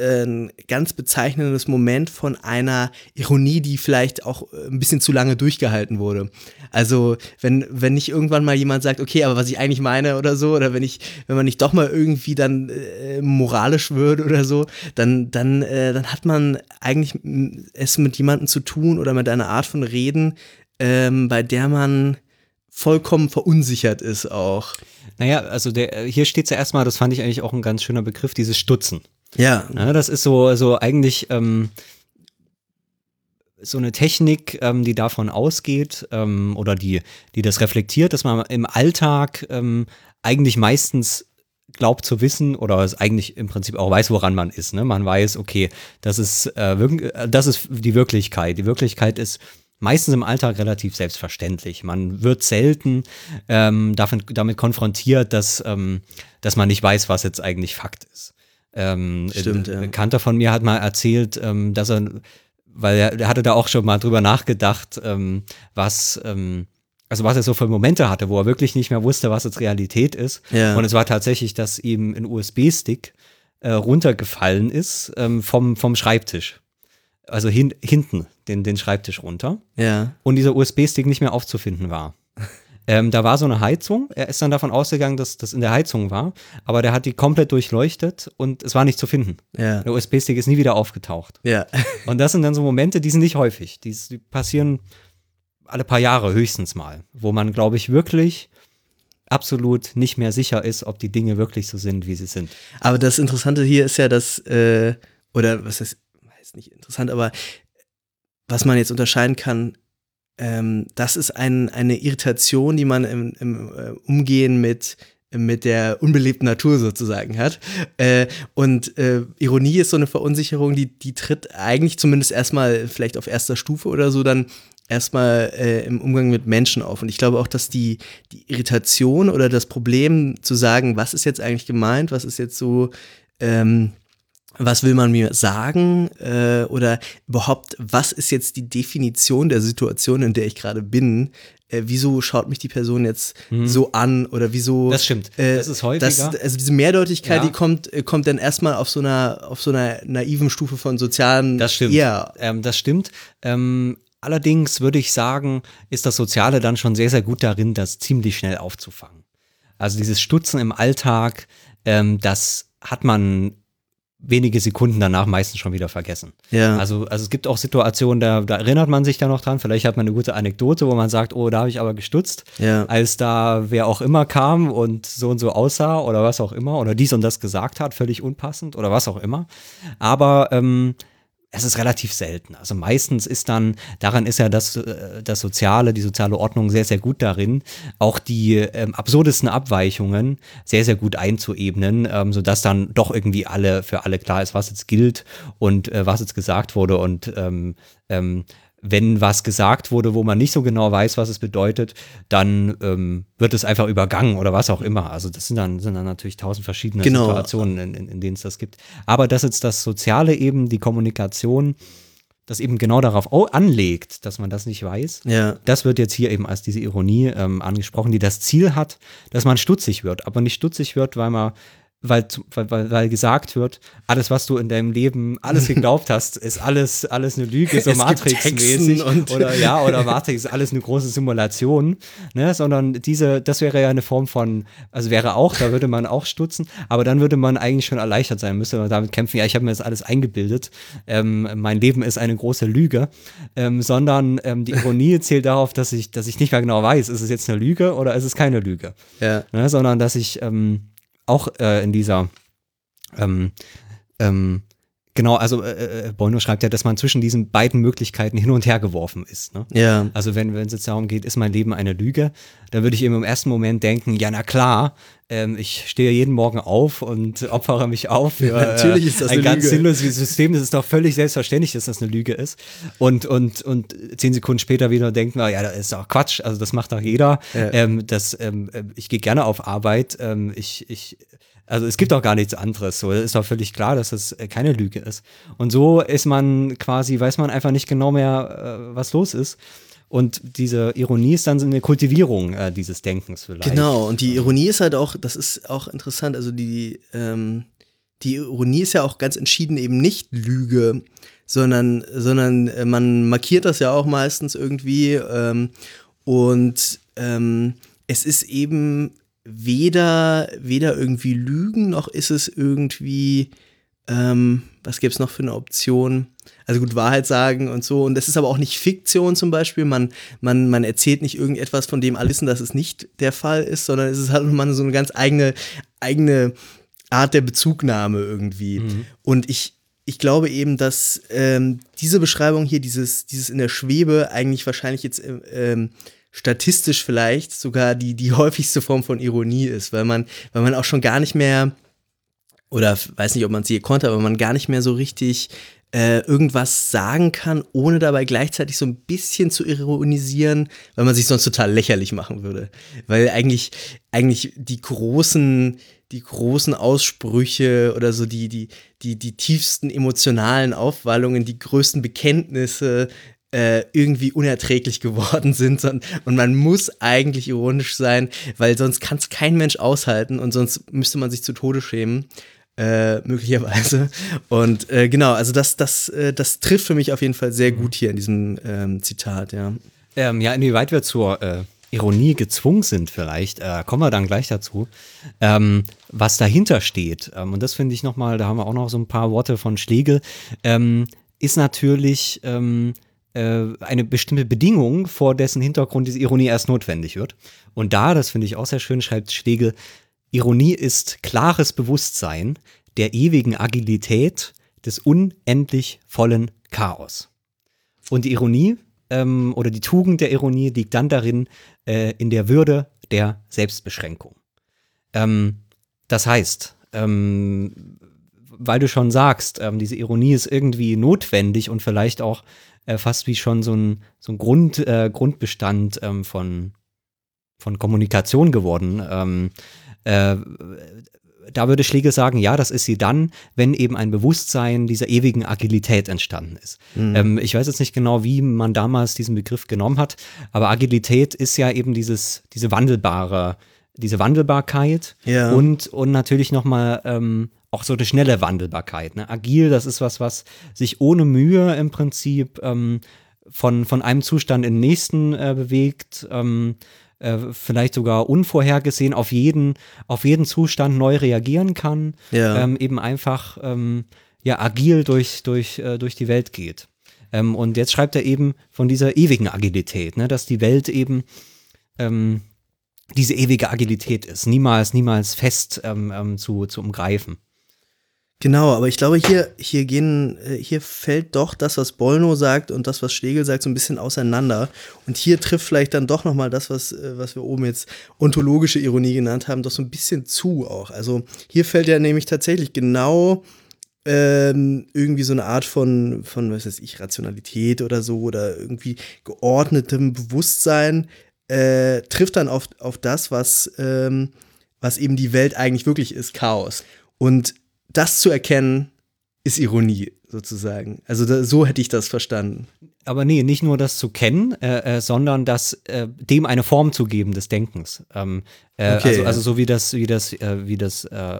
ein ganz bezeichnendes Moment von einer Ironie, die vielleicht auch äh, ein bisschen zu lange durchgehalten wurde. Also, wenn, wenn nicht irgendwann mal jemand sagt, okay, aber was ich eigentlich meine oder so, oder wenn ich, wenn man nicht doch mal irgendwie dann äh, moralisch wird oder so, dann, dann, äh, dann hat man eigentlich es mit jemandem zu tun oder mit einer Art von Reden, ähm, bei der man vollkommen verunsichert ist auch. Naja, also der, hier steht es ja erstmal, das fand ich eigentlich auch ein ganz schöner Begriff, dieses Stutzen. Ja, Ja, das ist so, so eigentlich ähm, so eine Technik, ähm, die davon ausgeht ähm, oder die, die das reflektiert, dass man im Alltag ähm, eigentlich meistens glaubt zu wissen oder es eigentlich im Prinzip auch weiß, woran man ist. Ne? Man weiß, okay, das ist, äh, äh, das ist die Wirklichkeit. Die Wirklichkeit ist meistens im Alltag relativ selbstverständlich. Man wird selten ähm, davon, damit konfrontiert, dass, ähm, dass man nicht weiß, was jetzt eigentlich Fakt ist. Ähm, Stimmt, ein. Bekannter von mir hat mal erzählt, ähm, dass er, weil er, der hatte da auch schon mal drüber nachgedacht, ähm, was, ähm, also was er so für Momente hatte, wo er wirklich nicht mehr wusste, was jetzt Realität ist. Ja. Und es war tatsächlich, dass ihm ein USB-Stick äh, runtergefallen ist ähm, vom, vom Schreibtisch. Also hin, hinten den, den Schreibtisch runter Ja. und dieser USB-Stick nicht mehr aufzufinden war. Ähm, da war so eine Heizung. Er ist dann davon ausgegangen, dass das in der Heizung war, aber der hat die komplett durchleuchtet und es war nicht zu finden. Ja. Der USB-Stick ist nie wieder aufgetaucht. Ja. Und das sind dann so Momente, die sind nicht häufig. Die, die passieren alle paar Jahre höchstens mal, wo man, glaube ich, wirklich absolut nicht mehr sicher ist, ob die Dinge wirklich so sind, wie sie sind. Aber das Interessante hier ist ja, dass, äh, oder was heißt, ist nicht interessant, aber was man jetzt unterscheiden kann, ähm, das ist ein, eine Irritation, die man im, im äh, Umgehen mit mit der unbelebten Natur sozusagen hat. Äh, und äh, Ironie ist so eine Verunsicherung, die, die tritt eigentlich zumindest erstmal vielleicht auf erster Stufe oder so dann erstmal äh, im Umgang mit Menschen auf. Und ich glaube auch, dass die, die Irritation oder das Problem zu sagen, was ist jetzt eigentlich gemeint, was ist jetzt so, ähm, was will man mir sagen äh, oder überhaupt, was ist jetzt die Definition der Situation, in der ich gerade bin? Äh, wieso schaut mich die Person jetzt so an oder wieso? Mhm. Das stimmt. Äh, Das ist häufiger. Das, also diese Mehrdeutigkeit, Ja. die kommt, äh, kommt dann erstmal auf so einer auf so einer naiven Stufe von sozialen. Das stimmt. Ja, Ähm, das stimmt. Ähm, allerdings würde ich sagen, ist das Soziale dann schon sehr, sehr gut darin, das ziemlich schnell aufzufangen. Also dieses Stutzen im Alltag, ähm, das hat man wenige Sekunden danach meistens schon wieder vergessen. ja. Also, also es gibt auch Situationen, da, da erinnert man sich da noch dran. Vielleicht hat man eine gute Anekdote, wo man sagt, oh, da habe ich aber gestutzt, Ja. als da wer auch immer kam und so und so aussah oder was auch immer oder dies und das gesagt hat, völlig unpassend oder was auch immer. Aber ähm, es ist relativ selten. Also meistens ist dann, daran ist ja das, äh, das Soziale, die soziale Ordnung sehr, sehr gut darin, auch die ähm, absurdesten Abweichungen sehr, sehr gut einzuebnen, ähm, sodass dann doch irgendwie alle, für alle klar ist, was jetzt gilt und äh, was jetzt gesagt wurde und ähm, ähm, wenn was gesagt wurde, wo man nicht so genau weiß, was es bedeutet, dann ähm, wird es einfach übergangen oder was auch immer. Also das sind dann, sind dann natürlich tausend verschiedene Genau. Situationen, in, in, in denen es das gibt. Aber dass jetzt das Soziale eben, die Kommunikation, das eben genau darauf au- anlegt, dass man das nicht weiß, ja. das wird jetzt hier eben als diese Ironie ähm, angesprochen, die das Ziel hat, dass man stutzig wird, aber nicht stutzig wird, weil man weil, weil, weil, gesagt wird, alles, was du in deinem Leben alles (laughs) geglaubt hast, ist alles, alles eine Lüge, so (laughs) Matrix-mäßig. Oder ja, oder (laughs) Matrix ist alles eine große Simulation. Ne? Sondern diese, das wäre ja eine Form von, also wäre auch, da würde man auch stutzen, aber dann würde man eigentlich schon erleichtert sein, müsste man damit kämpfen, ja, ich habe mir das alles eingebildet, ähm, mein Leben ist eine große Lüge, ähm, sondern ähm, die Ironie zählt darauf, dass ich, dass ich nicht mehr genau weiß, ist es jetzt eine Lüge oder ist es keine Lüge Ja. ne, sondern dass ich ähm, auch äh, in dieser ähm, ähm, Genau, also äh, äh, Bono schreibt ja, dass man zwischen diesen beiden Möglichkeiten hin und her geworfen ist. Ne? Ja. Also wenn es jetzt darum geht, ist mein Leben eine Lüge, dann würde ich eben im ersten Moment denken, ja na klar, ähm, ich stehe jeden Morgen auf und opfere mich auf für Natürlich ist das ein ganz Lüge. sinnloses System. Das ist doch völlig selbstverständlich, dass das eine Lüge ist. Und und und zehn Sekunden später wieder denken wir, ja, das ist doch Quatsch. Also das macht doch jeder. Ja. Ähm, das, ähm, äh, ich gehe gerne auf Arbeit. Ähm, ich ich also es gibt auch gar nichts anderes. So, ist doch völlig klar, dass das äh, keine Lüge ist. Und so ist man quasi, weiß man einfach nicht genau mehr, äh, was los ist. Und diese Ironie ist dann so eine Kultivierung äh, dieses Denkens vielleicht. Genau, und die Ironie ist halt auch, das ist auch interessant, also die, ähm, die Ironie ist ja auch ganz entschieden eben nicht Lüge, sondern, sondern äh, man markiert das ja auch meistens irgendwie ähm, und ähm, es ist eben weder, weder irgendwie Lügen, noch ist es irgendwie, ähm, was gäbe es noch für eine Option? Also gut, Wahrheit sagen und so. Und das ist aber auch nicht Fiktion zum Beispiel. Man, man, man erzählt nicht irgendetwas, von dem alle wissen, dass es nicht der Fall ist, sondern es ist halt nochmal so eine ganz eigene, eigene Art der Bezugnahme irgendwie. Und ich, ich glaube eben, dass ähm, diese Beschreibung hier, dieses, dieses in der Schwebe, eigentlich wahrscheinlich jetzt ähm, ähm, statistisch vielleicht sogar die, die (laughs) häufigste Form von Ironie ist, weil man, weil man auch schon gar nicht mehr oder weiß nicht, ob man es je konnte, aber man gar nicht mehr so richtig äh, irgendwas sagen kann, ohne dabei gleichzeitig so ein bisschen zu ironisieren, weil man sich sonst total lächerlich machen würde. Weil eigentlich, eigentlich die großen, die großen Aussprüche oder so die, die, die, die tiefsten emotionalen Aufwallungen, die größten Bekenntnisse äh, irgendwie unerträglich (laughs) geworden sind und, und man muss eigentlich ironisch sein, weil sonst kann es kein Mensch aushalten und sonst müsste man sich zu Tode schämen. Äh, möglicherweise. Und äh, genau, also das, das, äh, das trifft für mich auf jeden Fall sehr gut hier in diesem ähm, Zitat, ja. Ähm, ja, inwieweit wir zur äh, Ironie gezwungen sind, vielleicht, äh, kommen wir dann gleich dazu, ähm, was dahinter steht. Ähm, und das finde ich nochmal, da haben wir auch noch so ein paar Worte von Schlegel, ähm, ist natürlich ähm, äh, eine bestimmte Bedingung, vor dessen Hintergrund diese Ironie erst notwendig wird. Und da, das finde ich auch sehr schön, schreibt Schlegel, Ironie ist klares Bewusstsein der ewigen Agilität des unendlich vollen Chaos. Und die Ironie ähm, oder die Tugend der Ironie liegt dann darin, äh, in der Würde der Selbstbeschränkung. Ähm, das heißt, ähm, weil du schon sagst, ähm, diese Ironie ist irgendwie notwendig und vielleicht auch äh, fast wie schon so ein, so ein Grund, äh, Grundbestand ähm, von, von Kommunikation geworden. Ähm, äh, da würde Schlegel sagen, ja, das ist sie dann, wenn eben ein Bewusstsein dieser ewigen Agilität entstanden ist. Ähm, ich weiß jetzt nicht genau, wie man damals diesen Begriff genommen hat, aber Agilität ist ja eben dieses, diese wandelbare, diese Wandelbarkeit Ja. und, und natürlich nochmal ähm, auch so eine schnelle Wandelbarkeit. Ne? Agil, das ist was, was sich ohne Mühe im Prinzip ähm, von, von einem Zustand in den nächsten äh, bewegt. Ähm, äh, vielleicht sogar unvorhergesehen auf jeden, auf jeden Zustand neu reagieren kann, Ja. ähm, eben einfach ähm, ja, agil durch, durch, äh, durch die Welt geht. Ähm, und jetzt schreibt er eben von dieser ewigen Agilität, ne, dass die Welt eben ähm, diese ewige Agilität ist, niemals, niemals fest ähm, ähm, zu, zu umgreifen. Genau, aber ich glaube, hier, hier gehen, äh, hier fällt doch das, was Bollno sagt und das, was Schlegel sagt, so ein bisschen auseinander. Und hier trifft vielleicht dann doch nochmal das, was, äh, was wir oben jetzt ontologische Ironie genannt haben, doch so ein bisschen zu auch. Also hier fällt ja nämlich tatsächlich genau ähm, irgendwie so eine Art von, von, was weiß ich, Rationalität oder so oder irgendwie geordnetem Bewusstsein äh, trifft dann auf, auf das, was, ähm, was eben die Welt eigentlich wirklich ist, Chaos. Und das zu erkennen, ist Ironie sozusagen. Also da, so hätte ich das verstanden. Aber nee, nicht nur das zu kennen, äh, äh, sondern das äh, dem eine Form zu geben des Denkens. Ähm, äh, Okay, also, ja. also so wie das, wie das, äh, wie das äh,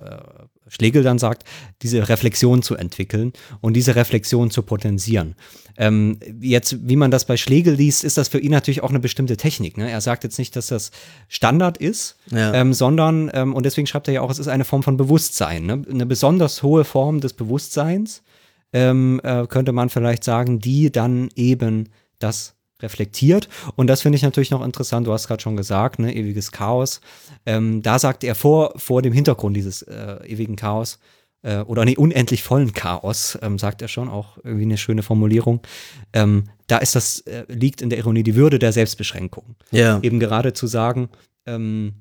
Schlegel dann sagt, diese Reflexion zu entwickeln und diese Reflexion zu potenzieren. Ähm, jetzt, wie man das bei Schlegel liest, ist das für ihn natürlich auch eine bestimmte Technik. Ne? Er sagt jetzt nicht, dass das Standard ist, Ja. ähm, sondern, ähm, und deswegen schreibt er ja auch, es ist eine Form von Bewusstsein, ne? eine besonders hohe Form des Bewusstseins, ähm, äh, könnte man vielleicht sagen, die dann eben das reflektiert. Und das finde ich natürlich noch interessant. Du hast gerade schon gesagt, ne, ewiges Chaos. Ähm, da sagt er vor, vor dem Hintergrund dieses äh, ewigen Chaos äh, oder nee, unendlich vollen Chaos, ähm, sagt er schon, auch irgendwie eine schöne Formulierung. Ähm, da ist das, äh, liegt in der Ironie die Würde der Selbstbeschränkung Ja. eben gerade zu sagen, ähm,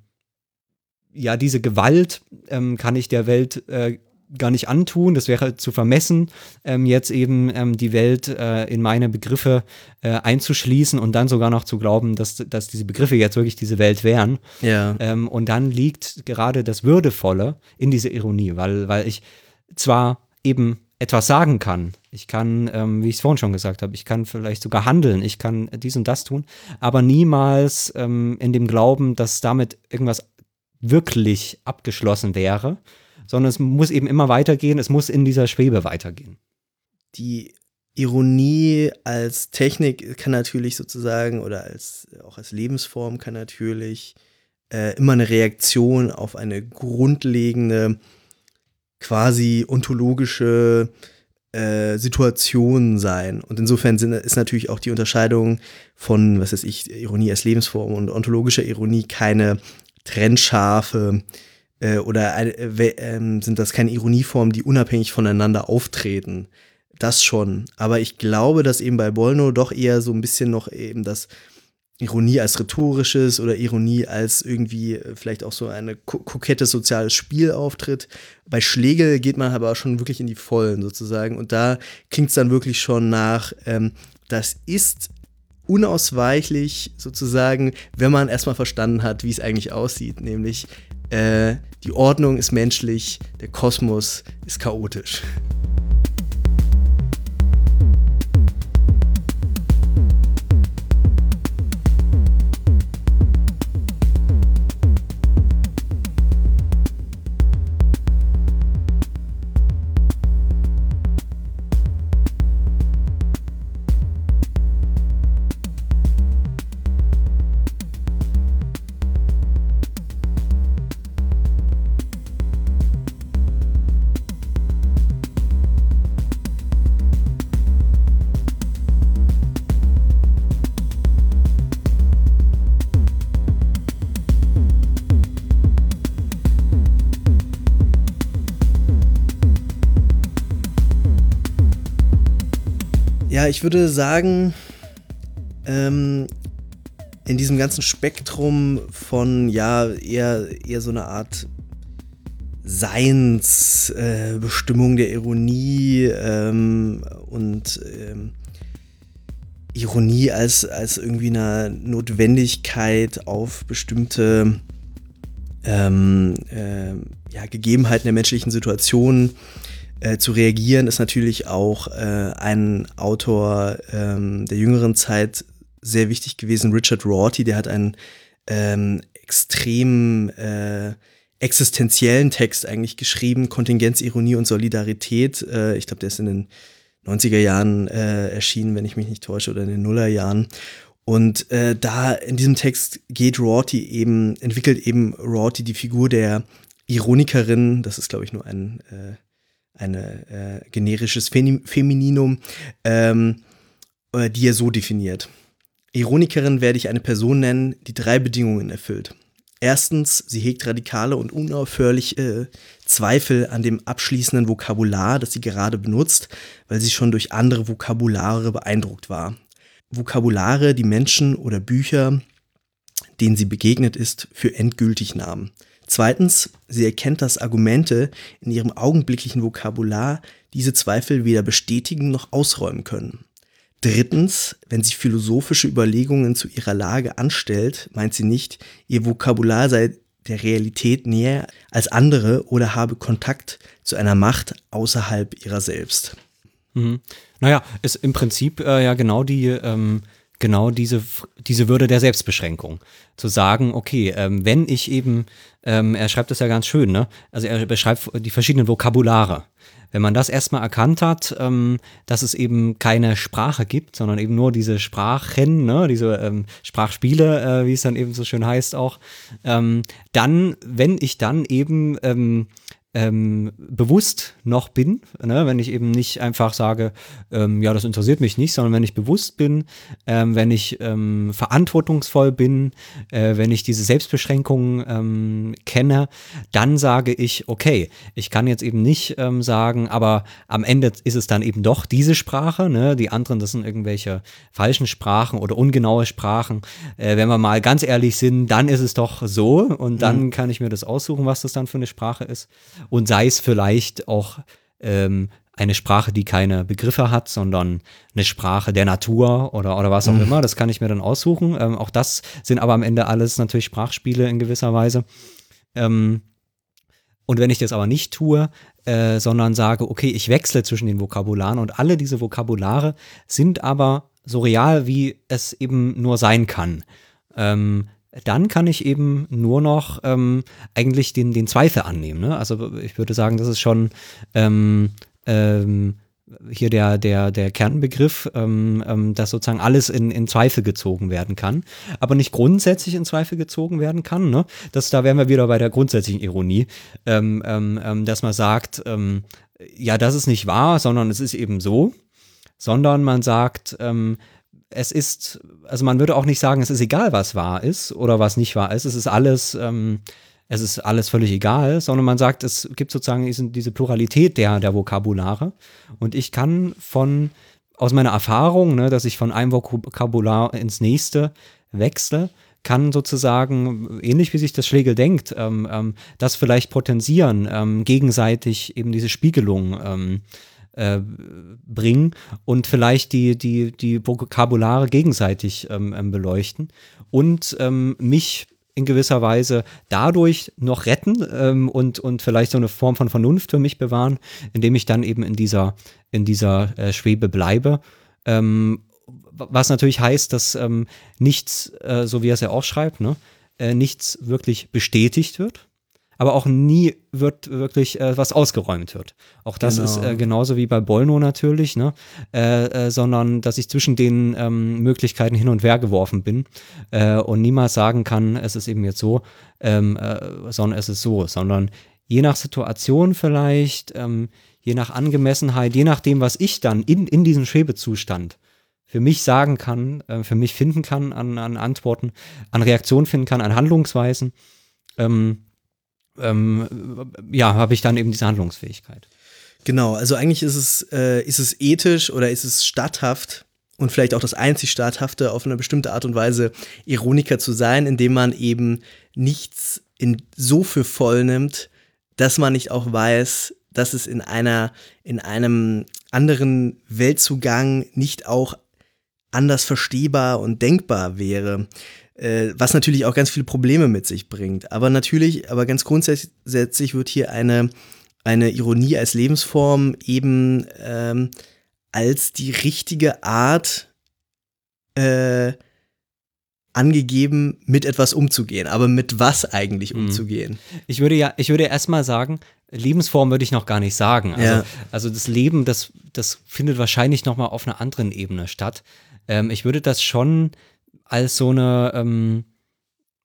ja, diese Gewalt ähm, kann ich der Welt äh, gar nicht antun, das wäre zu vermessen, ähm, jetzt eben ähm, die Welt äh, in meine Begriffe äh, einzuschließen und dann sogar noch zu glauben, dass, dass diese Begriffe jetzt wirklich diese Welt wären. Ja. Ähm, und dann liegt gerade das Würdevolle in dieser Ironie, weil, weil ich zwar eben etwas sagen kann, ich kann, ähm, wie ich es vorhin schon gesagt habe, ich kann vielleicht sogar handeln, ich kann dies und das tun, aber niemals ähm, in dem Glauben, dass damit irgendwas wirklich abgeschlossen wäre, sondern es muss eben immer weitergehen, es muss in dieser Schwebe weitergehen. die Ironie als Technik kann natürlich sozusagen oder als auch als Lebensform kann natürlich äh, immer eine Reaktion auf eine grundlegende, quasi ontologische äh, Situation sein. Und insofern sind, ist natürlich auch die Unterscheidung von, was weiß ich, Ironie als Lebensform und ontologischer Ironie keine trennscharfe äh, oder eine, äh, ähm, sind das keine Ironieformen, die unabhängig voneinander auftreten. Das schon. Aber ich glaube, dass eben bei Bolno doch eher so ein bisschen noch eben das, Ironie als rhetorisches oder Ironie als irgendwie äh, vielleicht auch so ein ko kokettes soziales Spiel auftritt. Bei Schlegel geht man aber schon wirklich in die Vollen sozusagen und da klingt es dann wirklich schon nach, ähm, das ist unausweichlich sozusagen, wenn man erstmal verstanden hat, wie es eigentlich aussieht, nämlich äh, die Ordnung ist menschlich, der Kosmos ist chaotisch. Ich würde sagen, ähm, in diesem ganzen Spektrum von, ja, eher, eher so eine Art Seinsbestimmung äh, der Ironie ähm, und ähm, Ironie als, als irgendwie eine Notwendigkeit auf bestimmte ähm, äh, ja, Gegebenheiten der menschlichen Situation äh, zu reagieren, ist natürlich auch äh, ein Autor ähm, der jüngeren Zeit sehr wichtig gewesen, Richard Rorty, der hat einen ähm, extrem äh, existenziellen Text eigentlich geschrieben, Kontingenz, Ironie und Solidarität. Äh, ich glaube, der ist in den 90er Jahren äh, erschienen, wenn ich mich nicht täusche, oder in den Nullerjahren. Und äh, da in diesem Text geht Rorty eben, entwickelt eben Rorty die Figur der Ironikerin, das ist, glaube ich, nur ein äh, eine äh, generisches Femininum, ähm, äh, die er so definiert. Ironikerin werde ich eine Person nennen, die drei Bedingungen erfüllt. Erstens, sie hegt radikale und unaufhörliche äh, Zweifel an dem abschließenden Vokabular, das sie gerade benutzt, weil sie schon durch andere Vokabulare beeindruckt war. Vokabulare, die Menschen oder Bücher, denen sie begegnet ist, für endgültig nahmen. Zweitens, sie erkennt, dass Argumente in ihrem augenblicklichen Vokabular diese Zweifel weder bestätigen noch ausräumen können. Drittens, wenn sie philosophische Überlegungen zu ihrer Lage anstellt, meint sie nicht, ihr Vokabular sei der Realität näher als andere oder habe Kontakt zu einer Macht außerhalb ihrer selbst. Mhm. Naja, ist im Prinzip äh, ja genau die ähm, genau diese, diese Würde der Selbstbeschränkung. Zu sagen, okay, ähm, wenn ich eben, ähm, er schreibt das ja ganz schön, ne? Also er beschreibt die verschiedenen Vokabulare. Wenn man das erstmal erkannt hat, ähm, dass es eben keine Sprache gibt, sondern eben nur diese Sprachen, ne, diese ähm, Sprachspiele, äh, wie es dann eben so schön heißt auch, ähm, dann, wenn ich dann eben ähm, bewusst noch bin, ne? wenn ich eben nicht einfach sage, ähm, ja, das interessiert mich nicht, sondern wenn ich bewusst bin, ähm, wenn ich ähm, verantwortungsvoll bin, äh, wenn ich diese Selbstbeschränkungen ähm, kenne, dann sage ich, okay, ich kann jetzt eben nicht ähm, sagen, aber am Ende ist es dann eben doch diese Sprache, ne? die anderen, das sind irgendwelche falschen Sprachen oder ungenaue Sprachen. Äh, wenn wir mal ganz ehrlich sind, dann ist es doch so und dann mhm. kann ich mir das aussuchen, was das dann für eine Sprache ist und sei es vielleicht auch ähm, eine Sprache, die keine Begriffe hat, sondern eine Sprache der Natur oder, oder was auch mhm. immer. Das kann ich mir dann aussuchen. Ähm, auch das sind aber am Ende alles natürlich Sprachspiele in gewisser Weise. Ähm, und wenn ich das aber nicht tue, äh, sondern sage, okay, ich wechsle zwischen den Vokabularen und alle diese Vokabulare sind aber so real, wie es eben nur sein kann. Ähm, dann kann ich eben nur noch ähm, eigentlich den, den Zweifel annehmen. Ne? Also ich würde sagen, das ist schon ähm, ähm, hier der, der, der Kernbegriff, ähm, ähm, dass sozusagen alles in, in Zweifel gezogen werden kann, aber nicht grundsätzlich in Zweifel gezogen werden kann. Ne? Das, da wären wir wieder bei der grundsätzlichen Ironie, ähm, ähm, ähm dass man sagt, ähm, ja, das ist nicht wahr, sondern es ist eben so, sondern man sagt, ähm, es ist, also man würde auch nicht sagen, es ist egal, was wahr ist oder was nicht wahr ist. Es ist alles, ähm, es ist alles völlig egal, sondern man sagt, es gibt sozusagen diese Pluralität der, der Vokabulare. Und ich kann von, aus meiner Erfahrung, ne, dass ich von einem Vokabular ins nächste Wechsel kann sozusagen, ähnlich wie sich das Schlegel denkt, ähm, ähm, das vielleicht potenzieren, ähm, gegenseitig eben diese Spiegelung ähm, äh, bringen und vielleicht die, die, die Vokabulare gegenseitig ähm, ähm, beleuchten und ähm, mich in gewisser Weise dadurch noch retten ähm, und, und vielleicht so eine Form von Vernunft für mich bewahren, indem ich dann eben in dieser, in dieser äh, Schwebe bleibe. Ähm, was natürlich heißt, dass ähm, nichts, äh, so wie er es ja auch schreibt, ne, äh, nichts wirklich bestätigt wird, aber auch nie wird wirklich äh, was ausgeräumt wird. Auch das Genau. ist äh, genauso wie bei Bollno natürlich, ne? Äh, äh, sondern dass ich zwischen den ähm, Möglichkeiten hin und her geworfen bin äh, und niemals sagen kann, es ist eben jetzt so, ähm, äh, sondern es ist so, sondern je nach Situation vielleicht, ähm, je nach Angemessenheit, je nachdem, was ich dann in, in diesem Schwebezustand für mich sagen kann, äh, für mich finden kann an, an Antworten, an Reaktionen finden kann, an Handlungsweisen, ähm, ähm, ja, habe ich dann eben diese Handlungsfähigkeit. Genau, also eigentlich ist es, äh, ist es ethisch oder ist es statthaft und vielleicht auch das einzig Statthafte, auf eine bestimmte Art und Weise Ironiker zu sein, indem man eben nichts in, so für voll nimmt, dass man nicht auch weiß, dass es in einer, in einem anderen Weltzugang nicht auch anders verstehbar und denkbar wäre. Äh, was natürlich auch ganz viele Probleme mit sich bringt. Aber natürlich, aber ganz grundsätzlich wird hier eine, eine Ironie als Lebensform eben ähm, als die richtige Art äh, angegeben, mit etwas umzugehen. Aber mit was eigentlich Mhm. umzugehen? Ich würde ja, ich würde erstmal sagen, Lebensform würde ich noch gar nicht sagen. Also, Ja. also das Leben, das, das findet wahrscheinlich noch mal auf einer anderen Ebene statt. Ähm, ich würde das schon als so eine, ähm,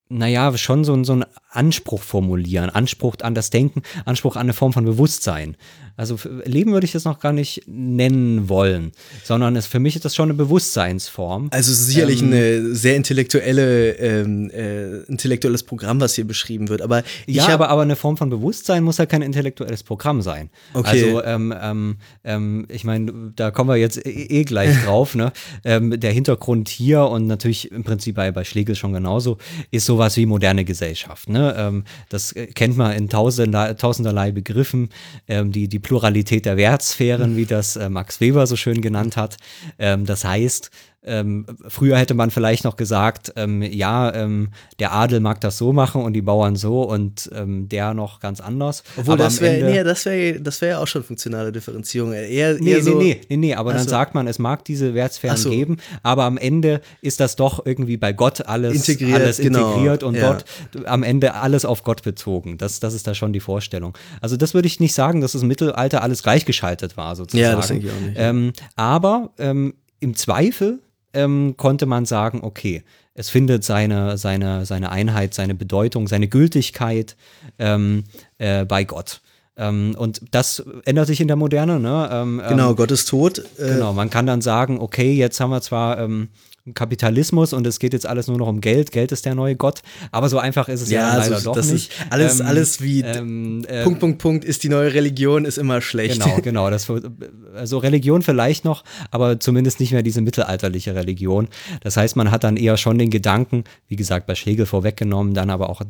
naja, schon so, ein- so einen Anspruch formulieren. Anspruch an das Denken, Anspruch an eine Form von Bewusstsein. Also Leben würde ich das noch gar nicht nennen wollen, sondern es, für mich ist das schon eine Bewusstseinsform. Also es ist sicherlich Ähm, eine sehr intellektuelle, ähm, äh, intellektuelles Programm, was hier beschrieben wird. Aber ich ja, habe aber, aber eine Form von Bewusstsein muss ja kein intellektuelles Programm sein. Okay. Also, ähm, ähm, ähm, ich meine, da kommen wir jetzt eh, eh gleich (laughs) drauf. Ne? Ähm, der Hintergrund hier und natürlich im Prinzip bei, bei Schlegel schon genauso, ist sowas wie moderne Gesellschaft. Ne? Ähm, das äh, kennt man in tausender, tausenderlei Begriffen. Ähm, die, die Pluralität der Wertsphären, wie das äh, Max Weber so schön genannt hat. Ähm, das heißt, ähm, früher hätte man vielleicht noch gesagt, ähm, ja, ähm, der Adel mag das so machen und die Bauern so und ähm, der noch ganz anders. Obwohl, Aber das wäre nee, das wär, das wär ja auch schon funktionale Differenzierung. Eher, Nee, eher so, nee, nee, nee, nee, aber Ach dann sagt man, es mag diese Wertsphären so. geben, aber am Ende ist das doch irgendwie bei Gott alles Integriert, alles genau, integriert und ja. dort am Ende alles auf Gott bezogen. Das, das ist da schon die Vorstellung. Also das würde ich nicht sagen, dass das Mittelalter alles gleichgeschaltet war, sozusagen. Ja, das denke ich auch nicht. Ähm, aber ähm, im Zweifel ähm, konnte man sagen, okay, es findet seine, seine, seine Einheit, seine Bedeutung, seine Gültigkeit ähm, äh, bei Gott. Ähm, und das ändert sich in der Moderne. Ne? Ähm, Genau, ähm, Gott ist tot. Äh, Genau, man kann dann sagen, okay, jetzt haben wir zwar ähm, Kapitalismus und es geht jetzt alles nur noch um Geld, Geld ist der neue Gott, aber so einfach ist es ja, Ja, leider also doch das ist nicht. alles- alles wie ähm, äh, Punkt, Punkt, Punkt ist die neue Religion, ist immer schlecht. Genau, (laughs) genau. Das, also Religion vielleicht noch, aber zumindest nicht mehr diese mittelalterliche Religion. Das heißt, man hat dann eher schon den Gedanken, wie gesagt, bei Schlegel vorweggenommen, dann aber auch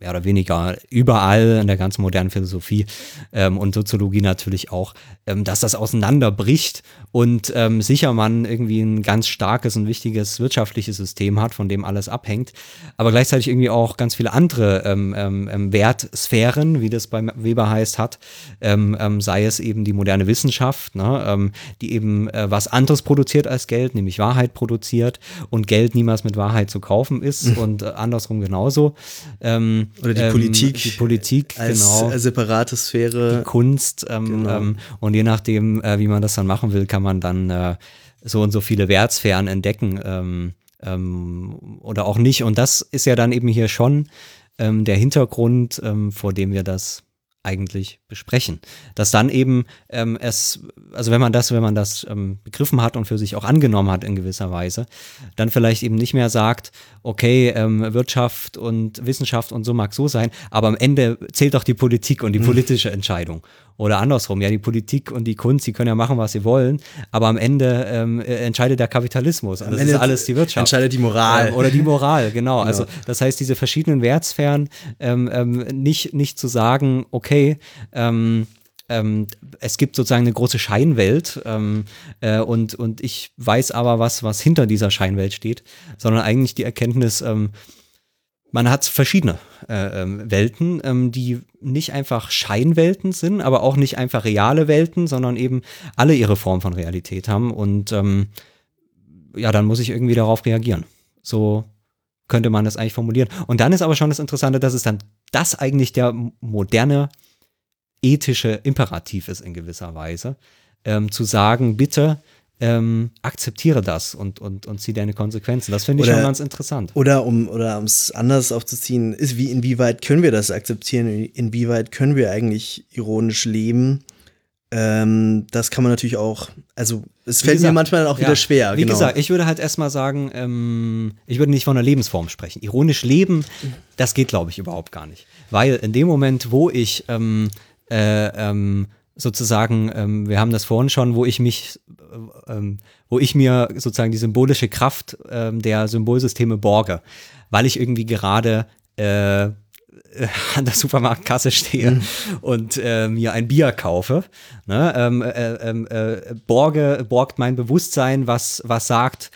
mehr oder weniger überall in der ganzen modernen Philosophie ähm, und Soziologie natürlich auch, ähm, dass das auseinanderbricht und ähm, sicher man irgendwie ein ganz starkes und wichtiges wirtschaftliches System hat, von dem alles abhängt, aber gleichzeitig irgendwie auch ganz viele andere ähm, ähm, ähm, Wertsphären, wie das beim Weber heißt, hat, sei es eben die moderne Wissenschaft, ne, die eben äh, was anderes produziert als Geld, nämlich Wahrheit produziert und Geld niemals mit Wahrheit zu kaufen ist und äh, andersrum genauso. Ähm, Oder die ähm, Politik. Die Politik, als genau. äh, separate Sphäre. Kunst ähm, Genau. ähm, und je nachdem, äh, wie man das dann machen will, kann man dann äh, so und so viele Wertsphären entdecken ähm, ähm, oder auch nicht. Und das ist ja dann eben hier schon der Hintergrund, vor dem wir das eigentlich besprechen. Dass dann eben ähm, es, also wenn man das, wenn man das ähm, begriffen hat und für sich auch angenommen hat in gewisser Weise, dann vielleicht eben nicht mehr sagt, okay, ähm, Wirtschaft und Wissenschaft und so mag so sein, aber am Ende zählt doch die Politik und die Mhm. politische Entscheidung. Oder andersrum, ja, die Politik und die Kunst, die können ja machen, was sie wollen, aber am Ende ähm, äh, entscheidet der Kapitalismus. Und Am das Ende ist alles die Wirtschaft. entscheidet die Moral. Ähm, oder die Moral, (laughs) genau. Also das heißt, diese verschiedenen Wertsphären ähm, ähm, nicht, nicht zu sagen, okay, ähm, ähm, es gibt sozusagen eine große Scheinwelt ähm, äh, und, und ich weiß aber was, was hinter dieser Scheinwelt steht, sondern eigentlich die Erkenntnis, ähm, man hat verschiedene äh, ähm, Welten, ähm, die nicht einfach Scheinwelten sind, aber auch nicht einfach reale Welten, sondern eben alle ihre Form von Realität haben und ähm, ja, dann muss ich irgendwie darauf reagieren. So könnte man das eigentlich formulieren. Und dann ist aber schon das Interessante, dass es dann das eigentlich der moderne ethische Imperativ ist in gewisser Weise, ähm, zu sagen, bitte ähm, akzeptiere das und, und, und zieh deine Konsequenzen. Das finde ich Oder- schon ganz interessant. Oder um oder um es anders aufzuziehen, ist wie inwieweit können wir das akzeptieren? Inwieweit können wir eigentlich ironisch leben? Ähm, das kann man natürlich auch. Also es Wie fällt mir gesagt, manchmal auch wieder ja, schwer. Wie genau. gesagt, ich würde halt erstmal sagen, ähm, ich würde nicht von einer Lebensform sprechen. Ironisch leben, das geht, glaube ich, überhaupt gar nicht. Weil in dem Moment, wo ich ähm, äh, ähm, sozusagen, ähm, wir haben das vorhin schon, wo ich mich, äh, ähm, wo ich mir sozusagen die symbolische Kraft ähm, der Symbolsysteme borge, weil ich irgendwie gerade äh, (laughs) an der Supermarktkasse stehe und äh, mir ein Bier kaufe, ne, ähm, äh, ähm, äh, borge, borgt mein Bewusstsein, was, was sagt,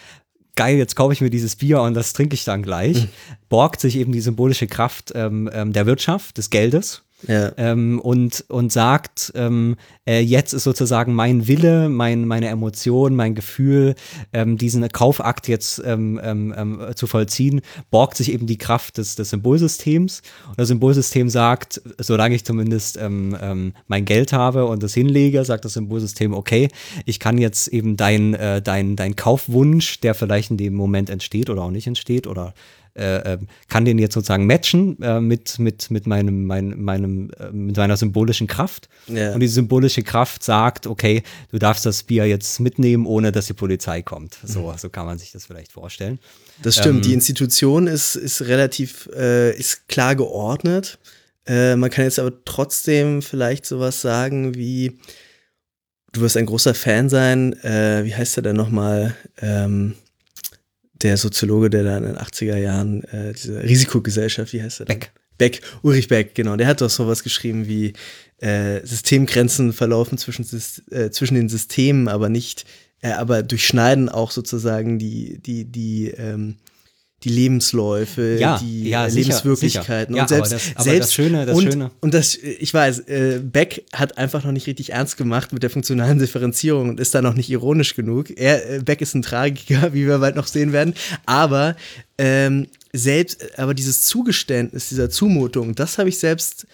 geil, jetzt kaufe ich mir dieses Bier und das trinke ich dann gleich, borgt sich eben die symbolische Kraft ähm, ähm, der Wirtschaft, des Geldes Ähm, und, und sagt, ähm, äh, jetzt ist sozusagen mein Wille, mein, meine Emotion, mein Gefühl, ähm, diesen Kaufakt jetzt ähm, ähm, ähm, zu vollziehen, borgt sich eben die Kraft des, des Symbolsystems. Und das Symbolsystem sagt, solange ich zumindest mein Geld habe und das hinlege, sagt das Symbolsystem, okay, ich kann jetzt eben dein, äh, dein, dein Kaufwunsch, der vielleicht in dem Moment entsteht oder auch nicht entsteht oder äh, ähm, kann den jetzt sozusagen matchen äh, mit, mit, mit, meinem, mein, meinem, äh, mit meiner symbolischen Kraft. Ja. Und diese symbolische Kraft sagt, okay, du darfst das Bier jetzt mitnehmen, ohne dass die Polizei kommt. So, so kann man sich das vielleicht vorstellen. Das stimmt. Ähm, die Institution ist, ist relativ, äh, ist klar geordnet. Äh, man kann jetzt aber trotzdem vielleicht sowas sagen wie, du wirst ein großer Fan sein, äh, wie heißt er denn nochmal? Ähm, der Soziologe, der da in den 80er Jahren, äh, diese Risikogesellschaft, wie heißt er? Beck. Beck, Ulrich Beck, genau. Der hat doch sowas geschrieben wie äh, Systemgrenzen verlaufen zwischen, äh, zwischen den Systemen, aber nicht, äh, aber durchschneiden auch sozusagen die, die, die, ähm, die Lebensläufe, Ja, die ja, sicher, Lebenswirklichkeiten. sicher. Ja, und selbst, aber das- aber selbst das Schöne- das und, Schöne- und das, ich weiß, äh, Beck hat einfach noch nicht richtig ernst gemacht mit der funktionalen Differenzierung und ist da noch nicht ironisch genug. Er, äh, Beck ist ein Tragiker, (laughs) wie wir bald noch sehen werden. Aber ähm, selbst, aber dieses Zugeständnis dieser Zumutung, das habe ich selbst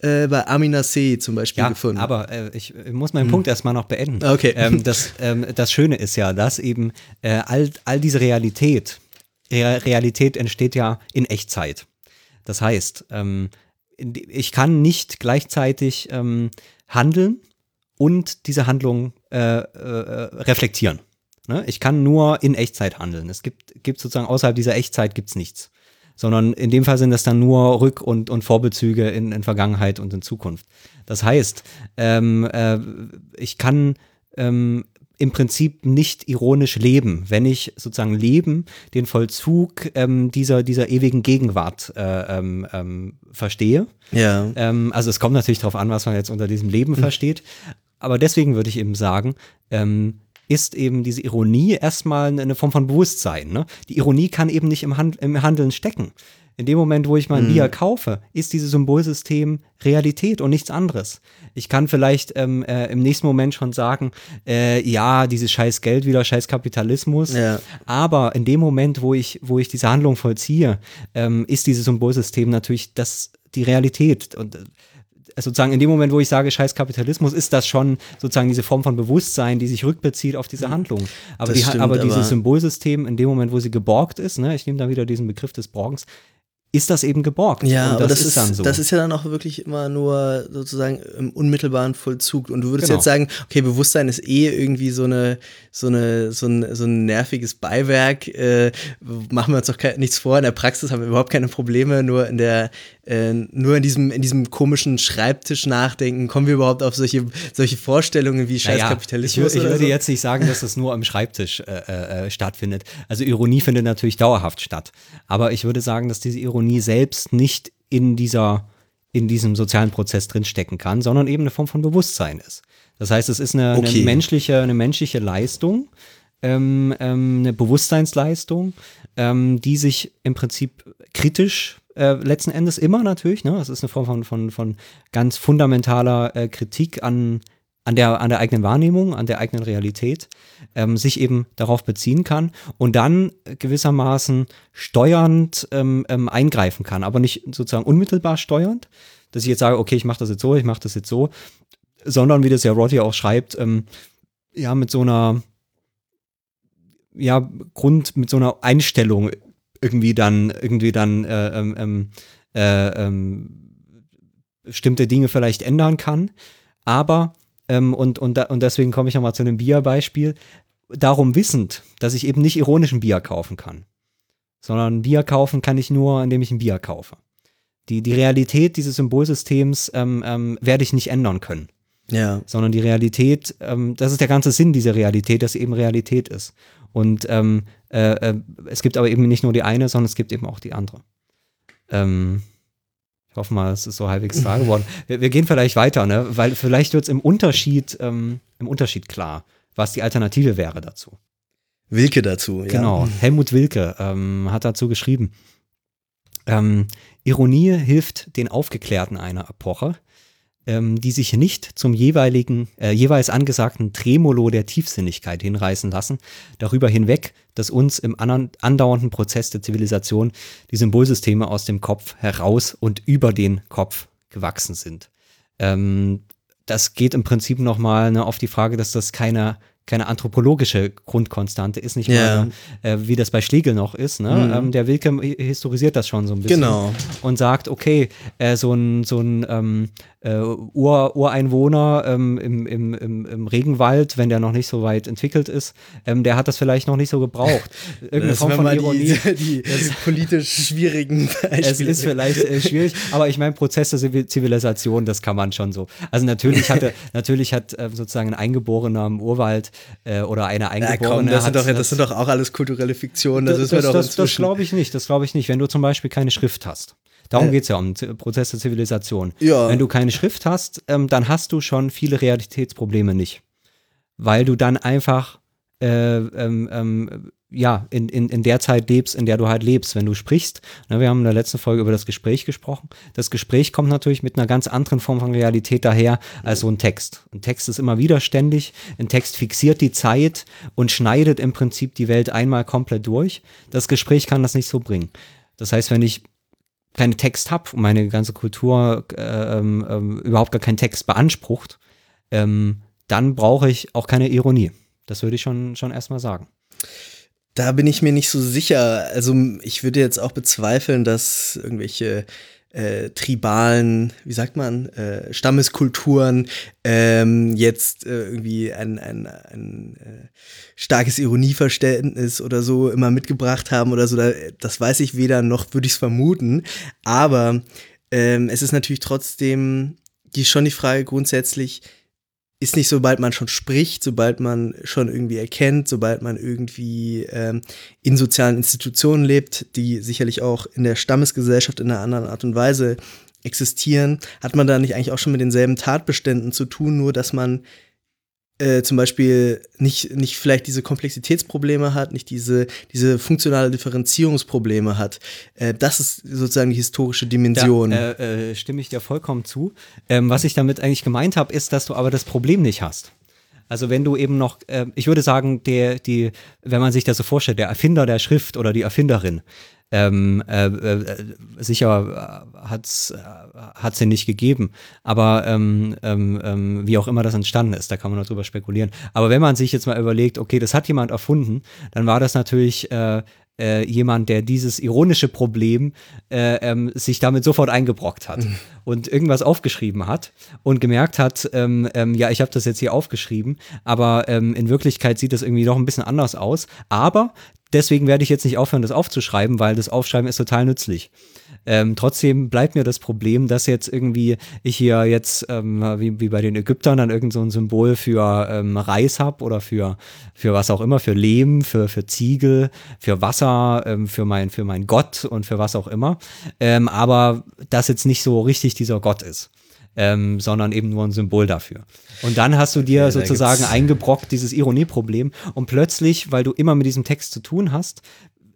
äh, bei Amina C. zum Beispiel Ja, gefunden. aber äh, ich äh, muss meinen Punkt erstmal noch beenden. Okay. Ähm, das, (laughs) ähm, das Schöne ist ja, dass eben äh, all, all diese Realität, Re Realität entsteht ja in Echtzeit. Das heißt, ähm, ich kann nicht gleichzeitig ähm, handeln und diese Handlung äh, äh, reflektieren. Ne? Ich kann nur in Echtzeit handeln. Es gibt, gibt sozusagen außerhalb dieser Echtzeit gibt's nichts. Sondern in dem Fall sind das dann nur Rück- und, und Vorbezüge in, in Vergangenheit und in Zukunft. Das heißt, ähm, äh, ich kann ähm, im Prinzip nicht ironisch leben, wenn ich sozusagen Leben, den Vollzug ähm, dieser, dieser ewigen Gegenwart äh, ähm, ähm, verstehe. ja. Ähm, also es kommt natürlich darauf an, was man jetzt unter diesem Leben versteht. Aber deswegen würde ich eben sagen, ähm, ist eben diese Ironie erstmal eine Form von Bewusstsein. Ne? Die Ironie kann eben nicht im, Hand, im Handeln stecken. In dem Moment, wo ich mein Bier kaufe, ist dieses Symbolsystem Realität und nichts anderes. Ich kann vielleicht ähm, äh, im nächsten Moment schon sagen, äh, ja, dieses scheiß Geld wieder, scheiß Kapitalismus. Ja. Aber in dem Moment, wo ich, wo ich diese Handlung vollziehe, ähm, ist dieses Symbolsystem natürlich das, die Realität. Und äh, sozusagen in dem Moment, wo ich sage, scheiß Kapitalismus, ist das schon sozusagen diese Form von Bewusstsein, die sich rückbezieht auf diese Handlung. Aber, die, stimmt, aber aber- dieses Symbolsystem, in dem Moment, wo sie geborgt ist, ne, ich nehme da wieder diesen Begriff des Borgens, ist das eben geborgt. Ja, aber das, ist, dann so. das ist ja dann auch wirklich immer nur sozusagen im unmittelbaren Vollzug. Und du würdest Genau. jetzt sagen, okay, Bewusstsein ist eh irgendwie so eine, so eine, so ein, so ein nerviges Beiwerk. Äh, machen wir uns doch nichts vor. In der Praxis haben wir überhaupt keine Probleme. Nur in der, äh, nur in diesem, in diesem komischen Schreibtisch nachdenken, kommen wir überhaupt auf solche, solche Vorstellungen wie scheiß Naja, ich, ich würde so? jetzt nicht sagen, dass es nur am Schreibtisch äh, äh, stattfindet. Also Ironie findet natürlich dauerhaft statt. Aber ich würde sagen, dass diese Ironie selbst nicht in dieser in diesem sozialen Prozess drinstecken kann, sondern eben eine Form von Bewusstsein ist. Das heißt, es ist eine, Okay. eine menschliche, eine menschliche Leistung, ähm, ähm, eine Bewusstseinsleistung, ähm, die sich im Prinzip kritisch äh, letzten Endes immer natürlich, ne? Es ist eine Form von, von, von ganz fundamentaler äh, Kritik an, an, der, an der eigenen Wahrnehmung, an der eigenen Realität, ähm, sich eben darauf beziehen kann und dann gewissermaßen steuernd ähm, ähm, eingreifen kann, aber nicht sozusagen unmittelbar steuernd, dass ich jetzt sage, okay, ich mache das jetzt so, ich mache das jetzt so, sondern wie das ja Roddy auch schreibt, ähm, ja, mit so einer ja, Grund, mit so einer Einstellung irgendwie dann, irgendwie dann äh, ähm, ähm, äh, ähm, bestimmte Dinge vielleicht ändern kann. Aber, ähm, und, und, und deswegen komme ich nochmal zu einem Bier-Beispiel, darum wissend, dass ich eben nicht ironischen Bier kaufen kann. Sondern Bier kaufen kann ich nur, indem ich ein Bier kaufe. Die, die Realität dieses Symbolsystems ähm, ähm, werde ich nicht ändern können Ja. sondern die Realität, ähm, das ist der ganze Sinn dieser Realität, dass sie eben Realität ist. Und ähm, äh, äh, es gibt aber eben nicht nur die eine, sondern es gibt eben auch die andere. Ähm, ich hoffe mal, es ist so halbwegs klar geworden. (laughs) Wir, wir gehen vielleicht weiter, ne? weil vielleicht wird es im Unterschied, ähm, im Unterschied klar, was die Alternative wäre dazu. Wilke dazu. Ja. Genau, Helmut Wilke ähm, hat dazu geschrieben, ähm, Ironie hilft den Aufgeklärten einer Epoche, ähm, die sich nicht zum jeweiligen, äh, jeweils angesagten Tremolo der Tiefsinnigkeit hinreißen lassen, darüber hinweg, dass uns im andauernden Prozess der Zivilisation die Symbolsysteme aus dem Kopf heraus und über den Kopf gewachsen sind. Ähm, das geht im Prinzip nochmal ne, auf die Frage, dass das keine, keine anthropologische Grundkonstante ist, nicht mal, äh, wie das bei Schlegel noch ist. Ne? Mhm. Ähm, der Wilke historisiert das schon so ein bisschen Genau. und sagt, okay, äh, so ein, so ein ähm, äh, Ur Ureinwohner ähm, im, im, im, im Regenwald, wenn der noch nicht so weit entwickelt ist, ähm, der hat das vielleicht noch nicht so gebraucht. (laughs) Irgendeine Das Form von Ironie. die, die (laughs) politisch schwierigen Beispiele. Es ist vielleicht äh, schwierig, aber ich meine, Prozess der Zivi- Zivilisation, das kann man schon so. Also natürlich hatte, (laughs) natürlich hat äh, sozusagen ein Eingeborener im Urwald äh, oder eine ja, Eingeborene. komm, das sind, doch, das sind doch auch alles kulturelle Fiktionen. Das, das, das, das, das glaube ich nicht, das glaube ich nicht. Wenn du zum Beispiel keine Schrift hast. Darum Äh. geht es ja um Prozess der Zivilisation. Ja. Wenn du keine Schrift hast, ähm, dann hast du schon viele Realitätsprobleme nicht. Weil du dann einfach äh, ähm, ähm, ja, in, in, in der Zeit lebst, in der du halt lebst, wenn du sprichst. Ne, wir haben in der letzten Folge über das Gespräch gesprochen. Das Gespräch kommt natürlich mit einer ganz anderen Form von Realität daher als so ein Text. Ein Text ist immer widerständig. Ein Text fixiert die Zeit und schneidet im Prinzip die Welt einmal komplett durch. Das Gespräch kann das nicht so bringen. Das heißt, wenn ich keinen Text habe und meine ganze Kultur äh, ähm, ähm, überhaupt gar keinen Text beansprucht, ähm, dann brauche ich auch keine Ironie. Das würde ich schon, schon erstmal sagen. Da bin ich mir nicht so sicher. Also ich würde jetzt auch bezweifeln, dass irgendwelche äh, tribalen, wie sagt man, äh, Stammeskulturen ähm, jetzt äh, irgendwie ein, ein, ein äh, starkes Ironieverständnis oder so immer mitgebracht haben oder so. Da, das weiß ich weder noch würde ich es vermuten. Aber ähm, es ist natürlich trotzdem die, schon die Frage grundsätzlich, ist nicht, sobald man schon spricht, sobald man schon irgendwie erkennt, sobald man irgendwie ähm, in sozialen Institutionen lebt, die sicherlich auch in der Stammesgesellschaft in einer anderen Art und Weise existieren, hat man da nicht eigentlich auch schon mit denselben Tatbeständen zu tun, nur dass man äh, zum Beispiel nicht, nicht vielleicht diese Komplexitätsprobleme hat, nicht diese, diese funktionale Differenzierungsprobleme hat. Äh, das ist sozusagen die historische Dimension. Da äh, äh, stimme ich dir vollkommen zu. Ähm, was ich damit eigentlich gemeint habe, ist, dass du aber das Problem nicht hast. Also wenn du eben noch, äh, ich würde sagen, der, die, wenn man sich das so vorstellt, der Erfinder der Schrift oder die Erfinderin, ähm, äh, äh, sicher hat's hat sie nicht gegeben, aber ähm, ähm, ähm, wie auch immer das entstanden ist, da kann man noch drüber spekulieren. Aber wenn man sich jetzt mal überlegt, okay, das hat jemand erfunden, dann war das natürlich äh, äh, jemand, der dieses ironische Problem äh, ähm, sich damit sofort eingebrockt hat und irgendwas aufgeschrieben hat und gemerkt hat, ähm, ähm, ja, ich habe das jetzt hier aufgeschrieben, aber ähm, in Wirklichkeit sieht das irgendwie doch ein bisschen anders aus. Aber deswegen werde ich jetzt nicht aufhören, das aufzuschreiben, weil das Aufschreiben ist total nützlich. Ähm, trotzdem bleibt mir das Problem, dass jetzt irgendwie ich hier jetzt, ähm, wie, wie bei den Ägyptern, dann irgend so ein Symbol für ähm, Reis habe oder für, für was auch immer, für Lehm, für, für Ziegel, für Wasser, ähm, für, mein, für mein Gott und für was auch immer. Ähm, aber das jetzt nicht so richtig dieser Gott ist. Ähm, sondern eben nur ein Symbol dafür. Und dann hast du dir Ja, sozusagen eingebrockt, dieses Ironieproblem. Und plötzlich, weil du immer mit diesem Text zu tun hast,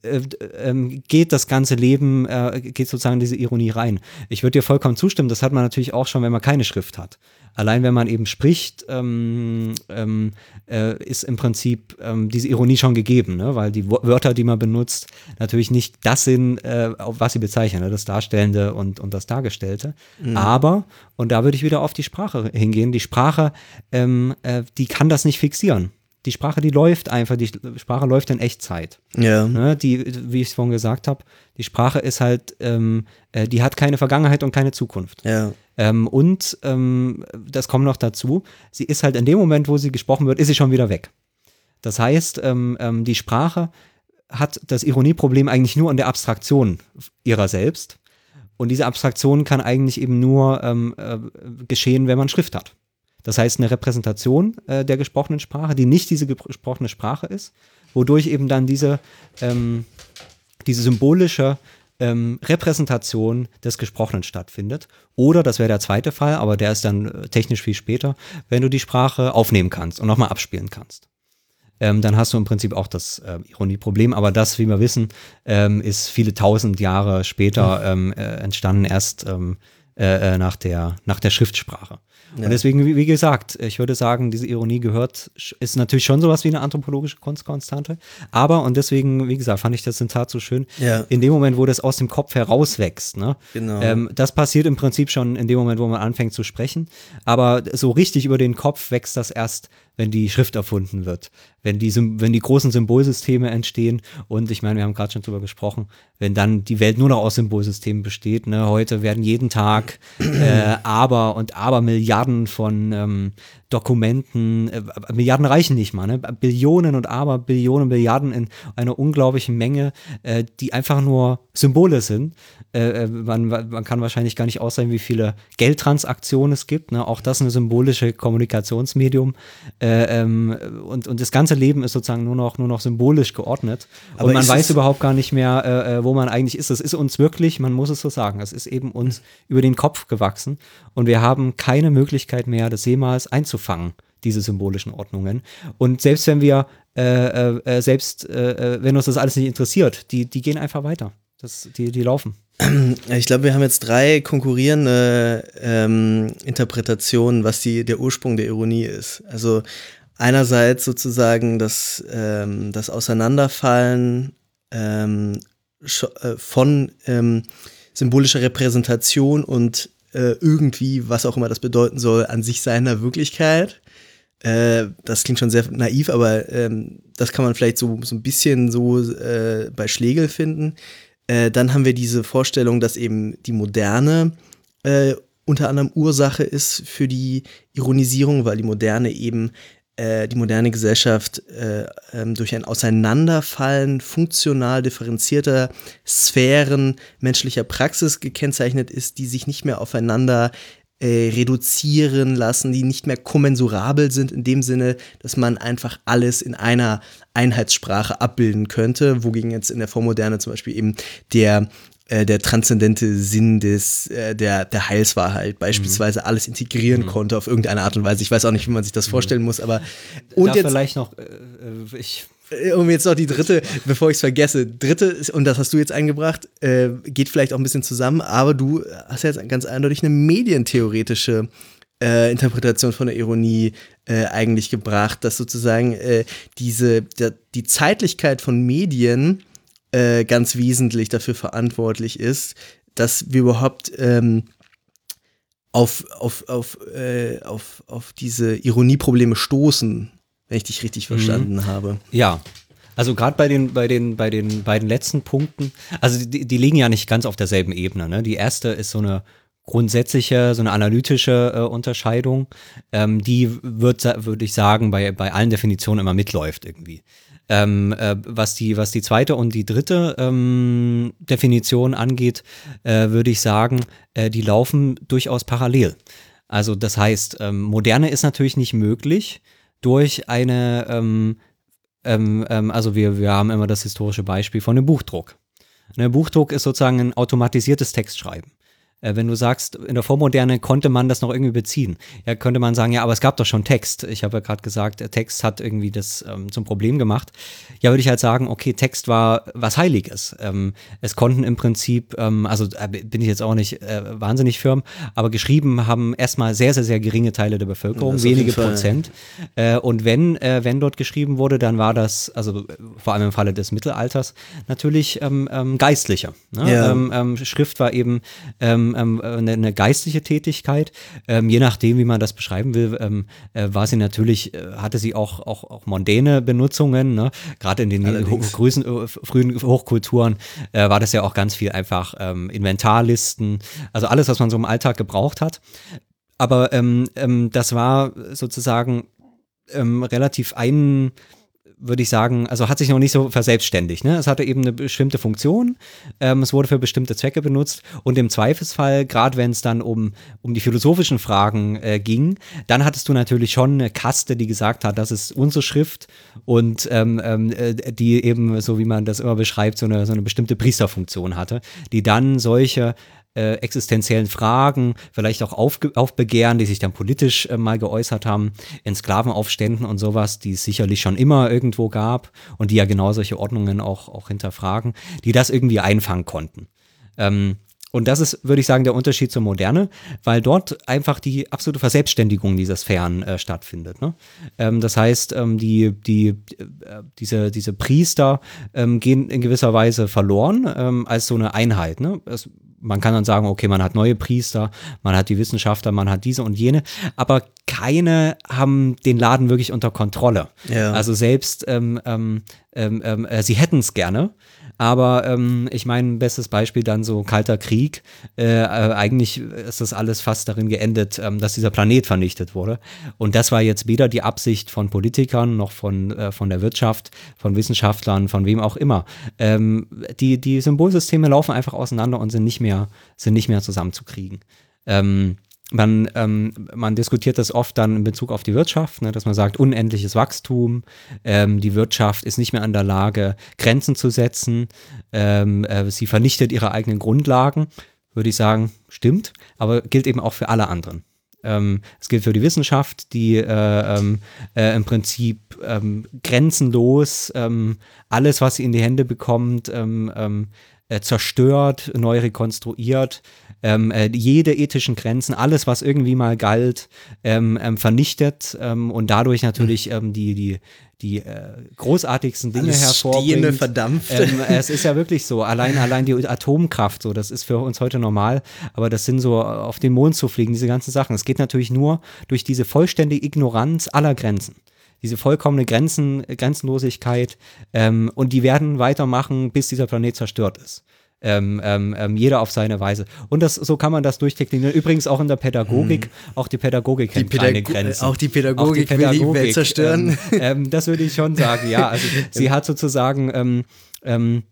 äh, ähm, geht das ganze Leben, äh, geht sozusagen diese Ironie rein. Ich würde dir vollkommen zustimmen, das hat man natürlich auch schon, wenn man keine Schrift hat. Allein wenn man eben spricht, ähm, ähm, äh, ist im Prinzip ähm, diese Ironie schon gegeben, ne? weil die Wörter, die man benutzt, natürlich nicht das sind, äh, was sie bezeichnen, ne? das Darstellende und, und das Dargestellte. Aber, und da würde ich wieder auf die Sprache hingehen, die Sprache, ähm, äh, die kann das nicht fixieren. Die Sprache, die läuft einfach, die Sprache läuft in Echtzeit. Ja. Ne, die, wie ich es vorhin gesagt habe, die Sprache ist halt, ähm, äh, die hat keine Vergangenheit und keine Zukunft. Ja. Ähm, und ähm, das kommt noch dazu, sie ist halt in dem Moment, wo sie gesprochen wird, ist sie schon wieder weg. Das heißt, ähm, ähm, die Sprache hat das Ironieproblem eigentlich nur an der Abstraktion ihrer selbst. Und diese Abstraktion kann eigentlich eben nur ähm, äh, geschehen, wenn man Schrift hat. Das heißt, eine Repräsentation äh, der gesprochenen Sprache, die nicht diese gesprochene Sprache ist, wodurch eben dann diese, ähm, diese symbolische ähm, Repräsentation des Gesprochenen stattfindet. Oder, das wäre der zweite Fall, aber der ist dann äh, technisch viel später, wenn du die Sprache aufnehmen kannst und nochmal abspielen kannst. Ähm, dann hast du im Prinzip auch das äh, Ironieproblem. Aber das, wie wir wissen, ähm, ist viele tausend Jahre später ähm, äh, entstanden, erst ähm, äh, äh, nach, der, nach der Schriftsprache. Und deswegen, wie, wie gesagt, ich würde sagen, diese Ironie gehört, ist natürlich schon sowas wie eine anthropologische Kunstkonstante. Aber, und deswegen, wie gesagt, fand ich das Zitat so schön, Ja. in dem Moment, wo das aus dem Kopf herauswächst, ne? Genau. Ähm, das passiert im Prinzip schon in dem Moment, wo man anfängt zu sprechen. Aber so richtig über den Kopf wächst das erst, wenn die Schrift erfunden wird, wenn die, wenn die großen Symbolsysteme entstehen. Und ich meine, wir haben gerade schon drüber gesprochen, wenn dann die Welt nur noch aus Symbolsystemen besteht. Ne? Heute werden jeden Tag äh, aber und aber Milliarden von ähm, Dokumenten, äh, Milliarden reichen nicht mal, ne? Billionen und aber Billionen, Milliarden in einer unglaublichen Menge, äh, die einfach nur Symbole sind. Äh, äh, man, man kann wahrscheinlich gar nicht aussagen, wie viele Geldtransaktionen es gibt. Ne? Auch das ein symbolische Kommunikationsmedium. Äh, ähm, und, und das ganze Leben ist sozusagen nur noch, nur noch symbolisch geordnet. Aber und man ist weiß überhaupt gar nicht mehr, äh, äh, wo man eigentlich ist. Es ist uns wirklich, man muss es so sagen, es ist eben uns über den Kopf gewachsen. Und wir haben keine Möglichkeit mehr, das jemals einzufangen, diese symbolischen Ordnungen. Und selbst wenn wir, äh, äh, äh, selbst äh, äh, wenn uns das alles nicht interessiert, die, die gehen einfach weiter. Das, die, die laufen. (clears throat) Ich glaube, wir haben jetzt drei konkurrierende ähm, Interpretationen, was die, der Ursprung der Ironie ist. Also einerseits sozusagen das, ähm, das Auseinanderfallen ähm, äh, von ähm, symbolischer Repräsentation und äh, irgendwie, was auch immer das bedeuten soll, an sich seiner Wirklichkeit. Äh, das klingt schon sehr naiv, aber ähm, das kann man vielleicht so, so ein bisschen so äh, bei Schlegel finden. Äh, dann haben wir diese Vorstellung, dass eben die Moderne äh, unter anderem Ursache ist für die Ironisierung, weil die Moderne eben äh, die moderne Gesellschaft äh, ähm, durch ein Auseinanderfallen funktional differenzierter Sphären menschlicher Praxis gekennzeichnet ist, die sich nicht mehr aufeinander äh, reduzieren lassen, die nicht mehr kommensurabel sind in dem Sinne, dass man einfach alles in einer Einheitssprache abbilden könnte, wogegen jetzt in der Vormoderne zum Beispiel eben der äh, der transzendente Sinn des, äh, der, der Heilswahrheit beispielsweise alles integrieren konnte auf irgendeine Art und Weise. Ich weiß auch nicht, wie man sich das vorstellen muss, aber und da jetzt, vielleicht noch, äh, äh, ich, um jetzt noch die dritte, bevor ich es vergesse, dritte, und das hast du jetzt eingebracht, äh, geht vielleicht auch ein bisschen zusammen, aber du hast jetzt ganz eindeutig eine medientheoretische äh, Interpretation von der Ironie äh, eigentlich gebracht, dass sozusagen diese, der, die Zeitlichkeit von Medien äh, ganz wesentlich dafür verantwortlich ist, dass wir überhaupt ähm, auf, auf, auf, äh, auf, auf diese Ironieprobleme stoßen, wenn ich dich richtig verstanden habe. ja. Also gerade bei den, bei den, bei den beiden letzten Punkten, also die, die liegen ja nicht ganz auf derselben Ebene. Ne? Die erste ist so eine grundsätzliche, so eine analytische äh, Unterscheidung, ähm, die wird, würde ich sagen, bei, bei allen Definitionen immer mitläuft irgendwie. Ähm, äh, was, die, was die zweite und die dritte ähm, Definition angeht, äh, würde ich sagen, äh, die laufen durchaus parallel. Also das heißt, ähm, Moderne ist natürlich nicht möglich durch eine, ähm, ähm, ähm, also wir, wir haben immer das historische Beispiel von einem Buchdruck. Ein Buchdruck ist sozusagen ein automatisiertes Textschreiben. Äh, wenn du sagst, in der Vormoderne konnte man das noch irgendwie beziehen. Ja, könnte man sagen, ja, aber es gab doch schon Text. Ich habe ja gerade gesagt, der Text hat irgendwie das ähm, zum Problem gemacht. Ja, würde ich halt sagen, okay, Text war was Heiliges. Ähm, es konnten im Prinzip, ähm, also äh, bin ich jetzt auch nicht äh, wahnsinnig firm, aber geschrieben haben erstmal sehr, sehr, sehr geringe Teile der Bevölkerung, wenige Prozent. Äh, und wenn, äh, wenn dort geschrieben wurde, dann war das, also vor allem im Falle des Mittelalters, natürlich ähm, ähm, geistlicher. Ne? Ja. Ähm, Schrift war eben ähm, ähm, eine, eine, geistliche Tätigkeit. Ähm, je nachdem, wie man das beschreiben will, ähm, äh, war sie natürlich, äh, hatte sie auch, auch, auch mondäne Benutzungen. Ne? Gerade in den größen, äh, frühen Hochkulturen äh, war das ja auch ganz viel einfach ähm, Inventarlisten, also alles, was man so im Alltag gebraucht hat. Aber ähm, ähm, das war sozusagen relativ ein würde ich sagen, also hat sich noch nicht so verselbstständigt. Ne? Es hatte eben eine bestimmte Funktion, ähm, es wurde für bestimmte Zwecke benutzt und im Zweifelsfall, gerade wenn es dann um, um die philosophischen Fragen äh, ging, dann hattest du natürlich schon eine Kaste, die gesagt hat, das ist unsere Schrift und ähm, ähm, äh, die eben, so wie man das immer beschreibt, so eine, so eine bestimmte Priesterfunktion hatte, die dann solche äh, existenziellen Fragen, vielleicht auch auf, Aufbegehren, die sich dann politisch äh, mal geäußert haben, in Sklavenaufständen und sowas, die es sicherlich schon immer irgendwo gab und die ja genau solche Ordnungen auch, auch hinterfragen, die das irgendwie einfangen konnten. Ähm, und das ist, würde ich sagen, der Unterschied zur Moderne, weil dort einfach die absolute Verselbstständigung dieser Sphären äh, stattfindet. Ne? Ähm, das heißt, ähm, die, die, äh, diese, diese Priester ähm, gehen in gewisser Weise verloren ähm, als so eine Einheit. Ne? Es, man kann dann sagen, okay, man hat neue Priester, man hat die Wissenschaftler, man hat diese und jene, aber keine haben den Laden wirklich unter Kontrolle. Ja. Also selbst ähm, ähm, ähm, ähm äh, sie hätten es gerne, aber ähm, ich meine, bestes Beispiel dann so Kalter Krieg. Äh, äh, eigentlich ist das alles fast darin geendet, ähm, dass dieser Planet vernichtet wurde. Und das war jetzt weder die Absicht von Politikern noch von, äh, von der Wirtschaft, von Wissenschaftlern, von wem auch immer. Ähm, die, die Symbolsysteme laufen einfach auseinander und sind nicht mehr, sind nicht mehr zusammenzukriegen. Ähm, man, ähm, man diskutiert das oft dann in Bezug auf die Wirtschaft, ne, dass man sagt, unendliches Wachstum, ähm, die Wirtschaft ist nicht mehr in der Lage, Grenzen zu setzen, ähm, äh, sie vernichtet ihre eigenen Grundlagen, würde ich sagen, stimmt, aber gilt eben auch für alle anderen. Ähm, es gilt für die Wissenschaft, die äh, ähm, äh, im Prinzip ähm, grenzenlos alles, was sie in die Hände bekommt, äh, zerstört, neu rekonstruiert, ähm, äh, jede ethischen Grenzen, alles, was irgendwie mal galt, ähm, ähm, vernichtet ähm, und dadurch natürlich mhm. ähm, die, die, die äh, großartigsten Dinge Alles hervorbringt. Stehende verdampft. Ähm, es ist ja (laughs) wirklich so, allein, allein die Atomkraft, so, das ist für uns heute normal, aber das sind so, auf den Mond zu fliegen, diese ganzen Sachen. Es geht natürlich nur durch diese vollständige Ignoranz aller Grenzen diese vollkommene Grenzen, Grenzenlosigkeit ähm, und die werden weitermachen, bis dieser Planet zerstört ist. Ähm, ähm, ähm, jeder auf seine Weise. Und das, so kann man das durchdeklinieren. Übrigens auch in der Pädagogik. Hm. Auch die Pädagogik kennt die Pädag keine Grenzen. Auch die Pädagogik, auch die Pädagogik will die Welt zerstören. Ähm, ähm, das würde ich schon sagen, ja. Also (laughs) sie hat sozusagen ähm, ähm,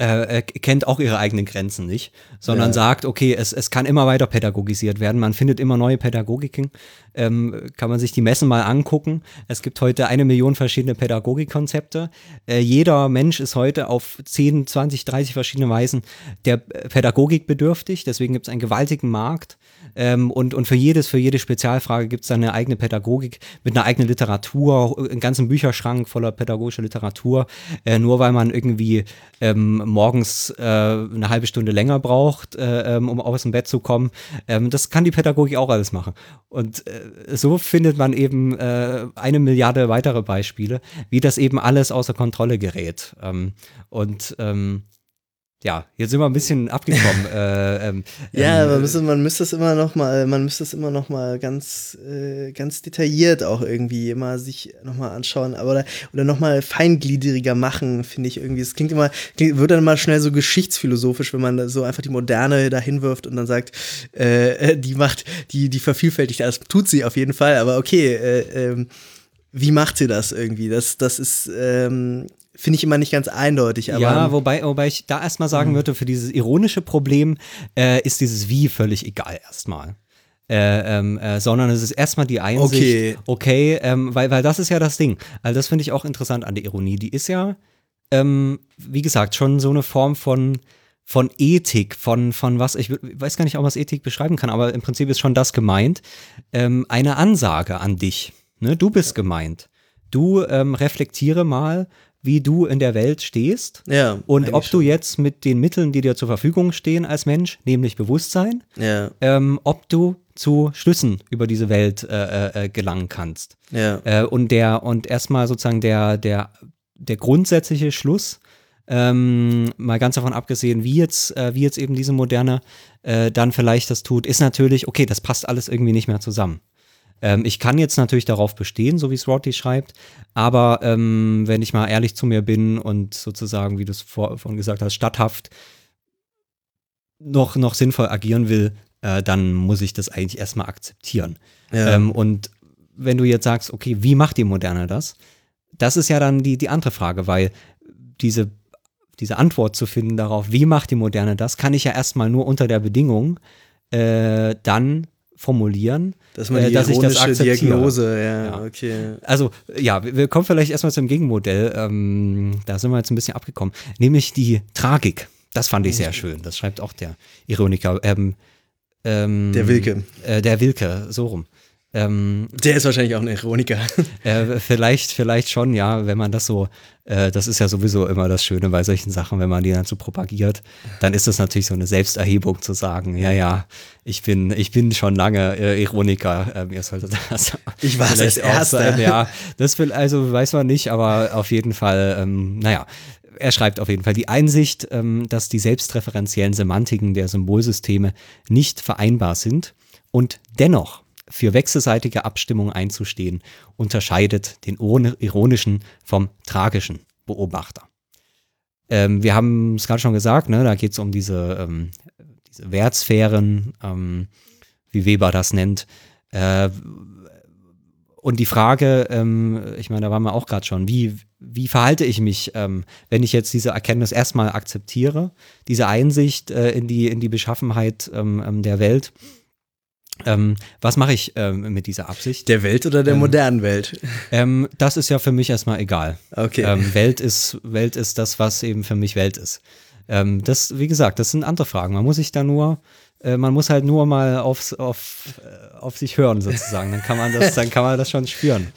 äh, äh, kennt auch ihre eigenen Grenzen nicht, sondern ja. sagt, okay, es, es kann immer weiter pädagogisiert werden. Man findet immer neue Pädagogiken. Ähm, kann man sich die Messen mal angucken. Es gibt heute eine Million verschiedene Pädagogikkonzepte. Äh, jeder Mensch ist heute auf 10, 20, 30 verschiedene Weisen der Pädagogik bedürftig. Deswegen gibt es einen gewaltigen Markt. Ähm, und, und für jedes, für jede Spezialfrage gibt es eine eigene Pädagogik mit einer eigenen Literatur, einen ganzen Bücherschrank voller pädagogischer Literatur. Äh, nur weil man irgendwie ähm, morgens äh, eine halbe Stunde länger braucht, äh, ähm, um aus dem Bett zu kommen. Ähm, das kann die Pädagogik auch alles machen. Und äh, so findet man eben äh, eine Milliarde weitere Beispiele, wie das eben alles außer Kontrolle gerät. Ähm, und ähm, ja, jetzt sind wir ein bisschen abgekommen. (laughs) äh, ähm, Ja, ähm, man müsste, man müsste es immer noch mal, man müsste es immer noch mal ganz, äh, ganz detailliert auch irgendwie immer sich noch mal anschauen, aber oder, oder noch mal feingliedriger machen, finde ich irgendwie. Es klingt immer, klingt, wird dann mal schnell so geschichtsphilosophisch, wenn man so einfach die Moderne dahin wirft und dann sagt, äh, die macht, die, die vervielfältigt alles. Tut sie auf jeden Fall, aber okay, äh, ähm, wie macht sie das irgendwie? Das, das ist, ähm, finde ich immer nicht ganz eindeutig. Aber ja, wobei, wobei ich da erstmal sagen würde, für dieses ironische Problem äh, ist dieses Wie völlig egal erstmal. Äh, ähm, äh, sondern es ist erstmal die Einsicht, Okay. okay, ähm, weil, weil das ist ja das Ding. Also das finde ich auch interessant an der Ironie. Die ist ja, ähm, wie gesagt, schon so eine Form von, von Ethik, von, von was, ich weiß gar nicht, ob man es Ethik beschreiben kann, aber im Prinzip ist schon das gemeint, ähm, eine Ansage an dich. Ne? Du bist gemeint. Du ähm, reflektiere mal, wie du in der Welt stehst ja, und ob du jetzt mit den Mitteln, die dir zur Verfügung stehen als Mensch, nämlich Bewusstsein, Ja, ähm, ob du zu Schlüssen über diese Welt äh, äh, gelangen kannst. ja. Äh, und der und erstmal sozusagen der der der grundsätzliche Schluss, ähm, mal ganz davon abgesehen, wie jetzt äh, wie jetzt eben diese moderne äh, dann vielleicht das tut, ist natürlich okay, das passt alles irgendwie nicht mehr zusammen. Ähm, ich kann jetzt natürlich darauf bestehen, so wie es Roddy schreibt, aber ähm, wenn ich mal ehrlich zu mir bin und sozusagen, wie du es vor, vorhin gesagt hast, statthaft noch, noch sinnvoll agieren will, äh, dann muss ich das eigentlich erstmal akzeptieren. ja. Ähm, und wenn du jetzt sagst, okay, wie macht die Moderne das? Das ist ja dann die, die andere Frage, weil diese, diese Antwort zu finden darauf, wie macht die Moderne das, kann ich ja erstmal nur unter der Bedingung äh, dann formulieren, dass man äh, die dass ich das akzeptiere. Diagnose, ja, Ja. okay. Also, ja, wir wir kommen vielleicht erstmal zum Gegenmodell. Ähm, da sind wir jetzt ein bisschen abgekommen. Nämlich die Tragik. Das fand ich sehr schön. Das schreibt auch der Ironiker. Ähm, ähm, Der Wilke. Äh, der Wilke, so rum. Ähm, Der ist wahrscheinlich auch ein Ironiker. (laughs) äh, vielleicht, vielleicht schon, ja, wenn man das so, äh, das ist ja sowieso immer das Schöne bei solchen Sachen, wenn man die dann so propagiert, dann ist das natürlich so eine Selbsterhebung zu sagen, ja, ja, ich bin, ich bin schon lange äh, Ironiker, ähm, ihr solltet das (laughs) Ich war auch Erster. sein, ja, (laughs) das will, also weiß man nicht, aber auf jeden Fall, ähm, naja, er schreibt auf jeden Fall die Einsicht, ähm, dass die selbstreferenziellen Semantiken der Symbolsysteme nicht vereinbar sind und dennoch für wechselseitige Abstimmung einzustehen, unterscheidet den ironischen vom tragischen Beobachter. Ähm, wir haben es gerade schon gesagt, ne, da geht es um diese, ähm, diese Wertsphären, ähm, wie Weber das nennt. Äh, und die Frage, ähm, ich meine, da waren wir auch gerade schon, wie, wie verhalte ich mich, ähm, wenn ich jetzt diese Erkenntnis erstmal akzeptiere, diese Einsicht äh, in, die, in die Beschaffenheit ähm, ähm, der Welt? Ähm, was mache ich ähm, mit dieser Absicht? Der Welt oder der Ähm, modernen Welt? Ähm, das ist ja für mich erstmal egal. Okay. Ähm, Welt, ist, Welt ist das, was eben für mich Welt ist. Ähm, das, wie gesagt, das sind andere Fragen. Man muss sich da nur, äh, man muss halt nur mal aufs, auf, äh, auf sich hören sozusagen. Dann kann man das, dann kann man das schon spüren.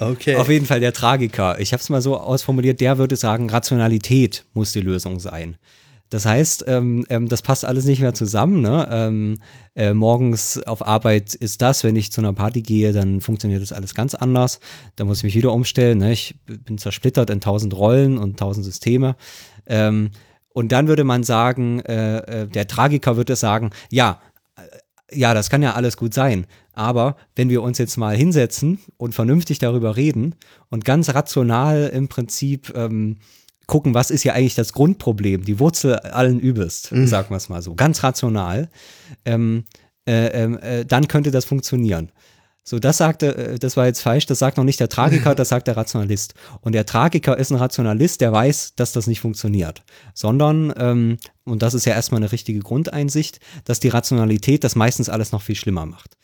Okay. Auf jeden Fall der Tragiker. Ich habe es mal so ausformuliert, der würde sagen, Rationalität muss die Lösung sein. Das heißt, ähm, ähm, das passt alles nicht mehr zusammen. Ne? Ähm, äh, morgens auf Arbeit ist das, wenn ich zu einer Party gehe, dann funktioniert das alles ganz anders. Da muss ich mich wieder umstellen. Ne? Ich bin zersplittert in tausend Rollen und tausend Systeme. Ähm, und dann würde man sagen, äh, äh, der Tragiker würde sagen, ja, äh, ja, das kann ja alles gut sein. Aber wenn wir uns jetzt mal hinsetzen und vernünftig darüber reden und ganz rational im Prinzip ähm, gucken, was ist ja eigentlich das Grundproblem, die Wurzel allen Übels, sagen wir es mal so, ganz rational, ähm, äh, ähm, äh, dann könnte das funktionieren. So, das sagte, äh, das war jetzt falsch, das sagt noch nicht der Tragiker, (laughs) das sagt der Rationalist. Und der Tragiker ist ein Rationalist, der weiß, dass das nicht funktioniert. Sondern, ähm, und das ist ja erstmal eine richtige Grundeinsicht, dass die Rationalität das meistens alles noch viel schlimmer macht.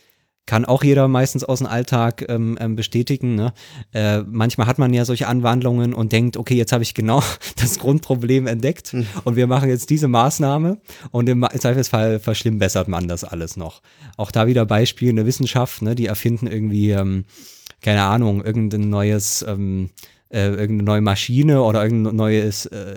Kann auch jeder meistens aus dem Alltag ähm, ähm, bestätigen. Ne? Äh, manchmal hat man ja solche Anwandlungen und denkt, okay, jetzt habe ich genau (laughs) das Grundproblem entdeckt und wir machen jetzt diese Maßnahme und im Zweifelsfall verschlimmbessert man das alles noch. Auch da wieder Beispiel in der Wissenschaft, ne? die erfinden irgendwie, ähm, keine Ahnung, irgendein neues ähm, äh, irgendeine neue Maschine oder irgendein neues äh,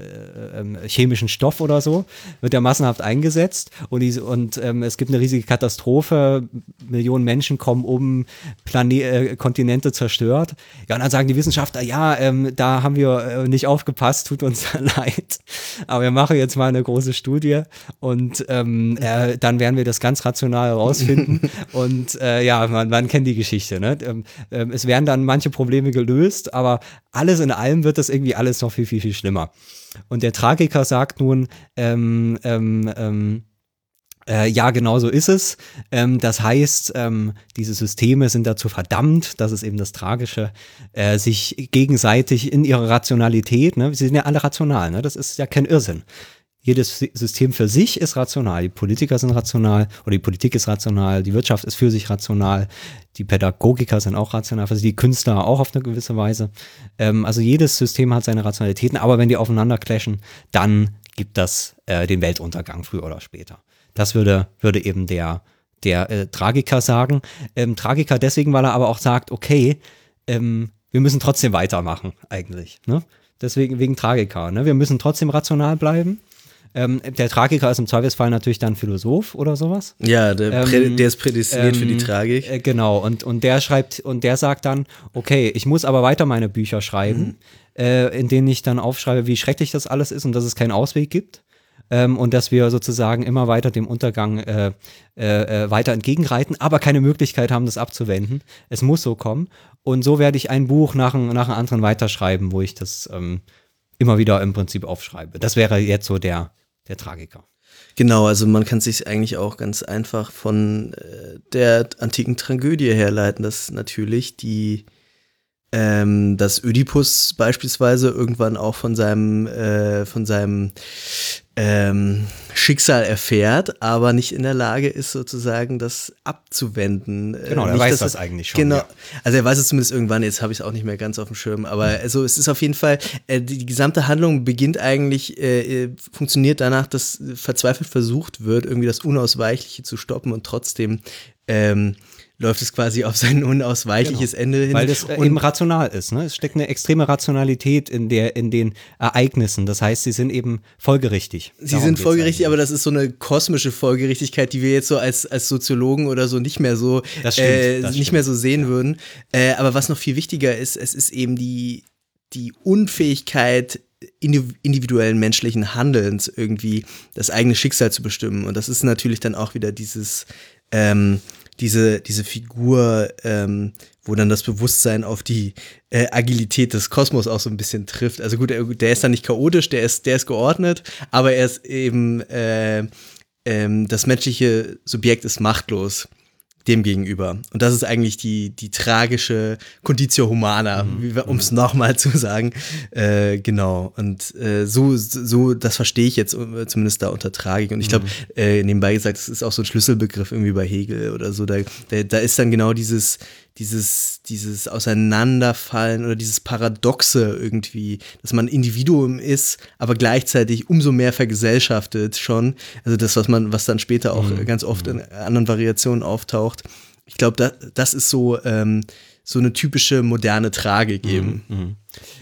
ähm, chemischen Stoff oder so, wird der massenhaft eingesetzt und, die, und ähm, es gibt eine riesige Katastrophe, Millionen Menschen kommen um, Plane äh, Kontinente zerstört. Ja, und dann sagen die Wissenschaftler, ja, ähm, da haben wir äh, nicht aufgepasst, tut uns (laughs) leid, aber wir machen jetzt mal eine große Studie und ähm, äh, dann werden wir das ganz rational herausfinden (laughs) und äh, ja, man, man kennt die Geschichte. Ne? Ähm, ähm, es werden dann manche Probleme gelöst, aber alles in allem wird das irgendwie alles noch viel, viel, viel schlimmer. Und der Tragiker sagt nun, ähm, ähm, ähm, äh, ja, genau so ist es. Ähm, das heißt, ähm, diese Systeme sind dazu verdammt, das ist eben das Tragische, äh, sich gegenseitig in ihrer Rationalität, ne, sie sind ja alle rational, ne, das ist ja kein Irrsinn. Jedes System für sich ist rational. Die Politiker sind rational oder die Politik ist rational, die Wirtschaft ist für sich rational, die Pädagogiker sind auch rational, also die Künstler auch auf eine gewisse Weise. Ähm, also jedes System hat seine Rationalitäten, aber wenn die aufeinander clashen, dann gibt das äh, den Weltuntergang früher oder später. Das würde, würde eben der, der äh, Tragiker sagen. Ähm, Tragiker deswegen, weil er aber auch sagt, okay, ähm, wir müssen trotzdem weitermachen eigentlich. Ne? Deswegen wegen Tragiker. Ne? Wir müssen trotzdem rational bleiben. Ähm, der Tragiker ist im Zweifelsfall natürlich dann Philosoph oder sowas. Ja, der, Ähm, der ist prädestiniert für die ähm, Tragik. Äh, genau, und, und der schreibt, und der sagt dann, okay, ich muss aber weiter meine Bücher schreiben, äh, in denen ich dann aufschreibe, wie schrecklich das alles ist und dass es keinen Ausweg gibt. Ähm, und dass wir sozusagen immer weiter dem Untergang äh, äh, äh, weiter entgegenreiten, aber keine Möglichkeit haben, das abzuwenden. Es muss so kommen. Und so werde ich ein Buch nach, dem- nach anderen weiterschreiben, wo ich das ähm, immer wieder im Prinzip aufschreibe. Das wäre jetzt so der, der Tragiker. Genau, also man kann sich eigentlich auch ganz einfach von äh, der antiken Tragödie herleiten, dass natürlich die ähm, dass Ödipus beispielsweise irgendwann auch von seinem äh, von seinem ähm, Schicksal erfährt, aber nicht in der Lage ist sozusagen das abzuwenden. Äh, Genau, er nicht, weiß das eigentlich schon, Genau, ja. also er weiß es zumindest irgendwann, jetzt habe ich es auch nicht mehr ganz auf dem Schirm, aber also es ist auf jeden Fall, äh, die, die gesamte Handlung beginnt eigentlich, äh, äh, funktioniert danach, dass verzweifelt versucht wird, irgendwie das Unausweichliche zu stoppen und trotzdem ähm, läuft es quasi auf sein unausweichliches Ende hin. Weil das äh, und eben rational ist. Ne? Es steckt eine extreme Rationalität in, der, in den Ereignissen. Das heißt, sie sind eben folgerichtig. Sie Darum sind folgerichtig, eigentlich. aber das ist so eine kosmische Folgerichtigkeit, die wir jetzt so als, als Soziologen oder so nicht mehr so stimmt, äh, nicht stimmt. mehr so sehen würden. Äh, aber was noch viel wichtiger ist, es ist eben die, die Unfähigkeit indi- individuellen menschlichen Handelns irgendwie das eigene Schicksal zu bestimmen. Und das ist natürlich dann auch wieder dieses ähm, diese, diese Figur, ähm, wo dann das Bewusstsein auf die äh, Agilität des Kosmos auch so ein bisschen trifft. Also gut, er- der ist dann nicht chaotisch, der ist, der ist geordnet, aber er ist eben, äh, ähm, das menschliche Subjekt ist machtlos dem gegenüber. Und das ist eigentlich die, die tragische Conditio Humana, um es nochmal zu sagen. Äh, genau. Und äh, so, so, das verstehe ich jetzt äh, zumindest da unter Tragik. Und ich glaube, äh, nebenbei gesagt, das ist auch so ein Schlüsselbegriff irgendwie bei Hegel oder so. Da, da, da ist dann genau dieses, dieses, dieses Auseinanderfallen oder dieses Paradoxe irgendwie, dass man Individuum ist, aber gleichzeitig umso mehr vergesellschaftet schon. Also das, was man, was dann später auch äh, ganz oft in anderen Variationen auftaucht. Ich glaube, da, das ist so, ähm, so eine typische moderne Tragik eben.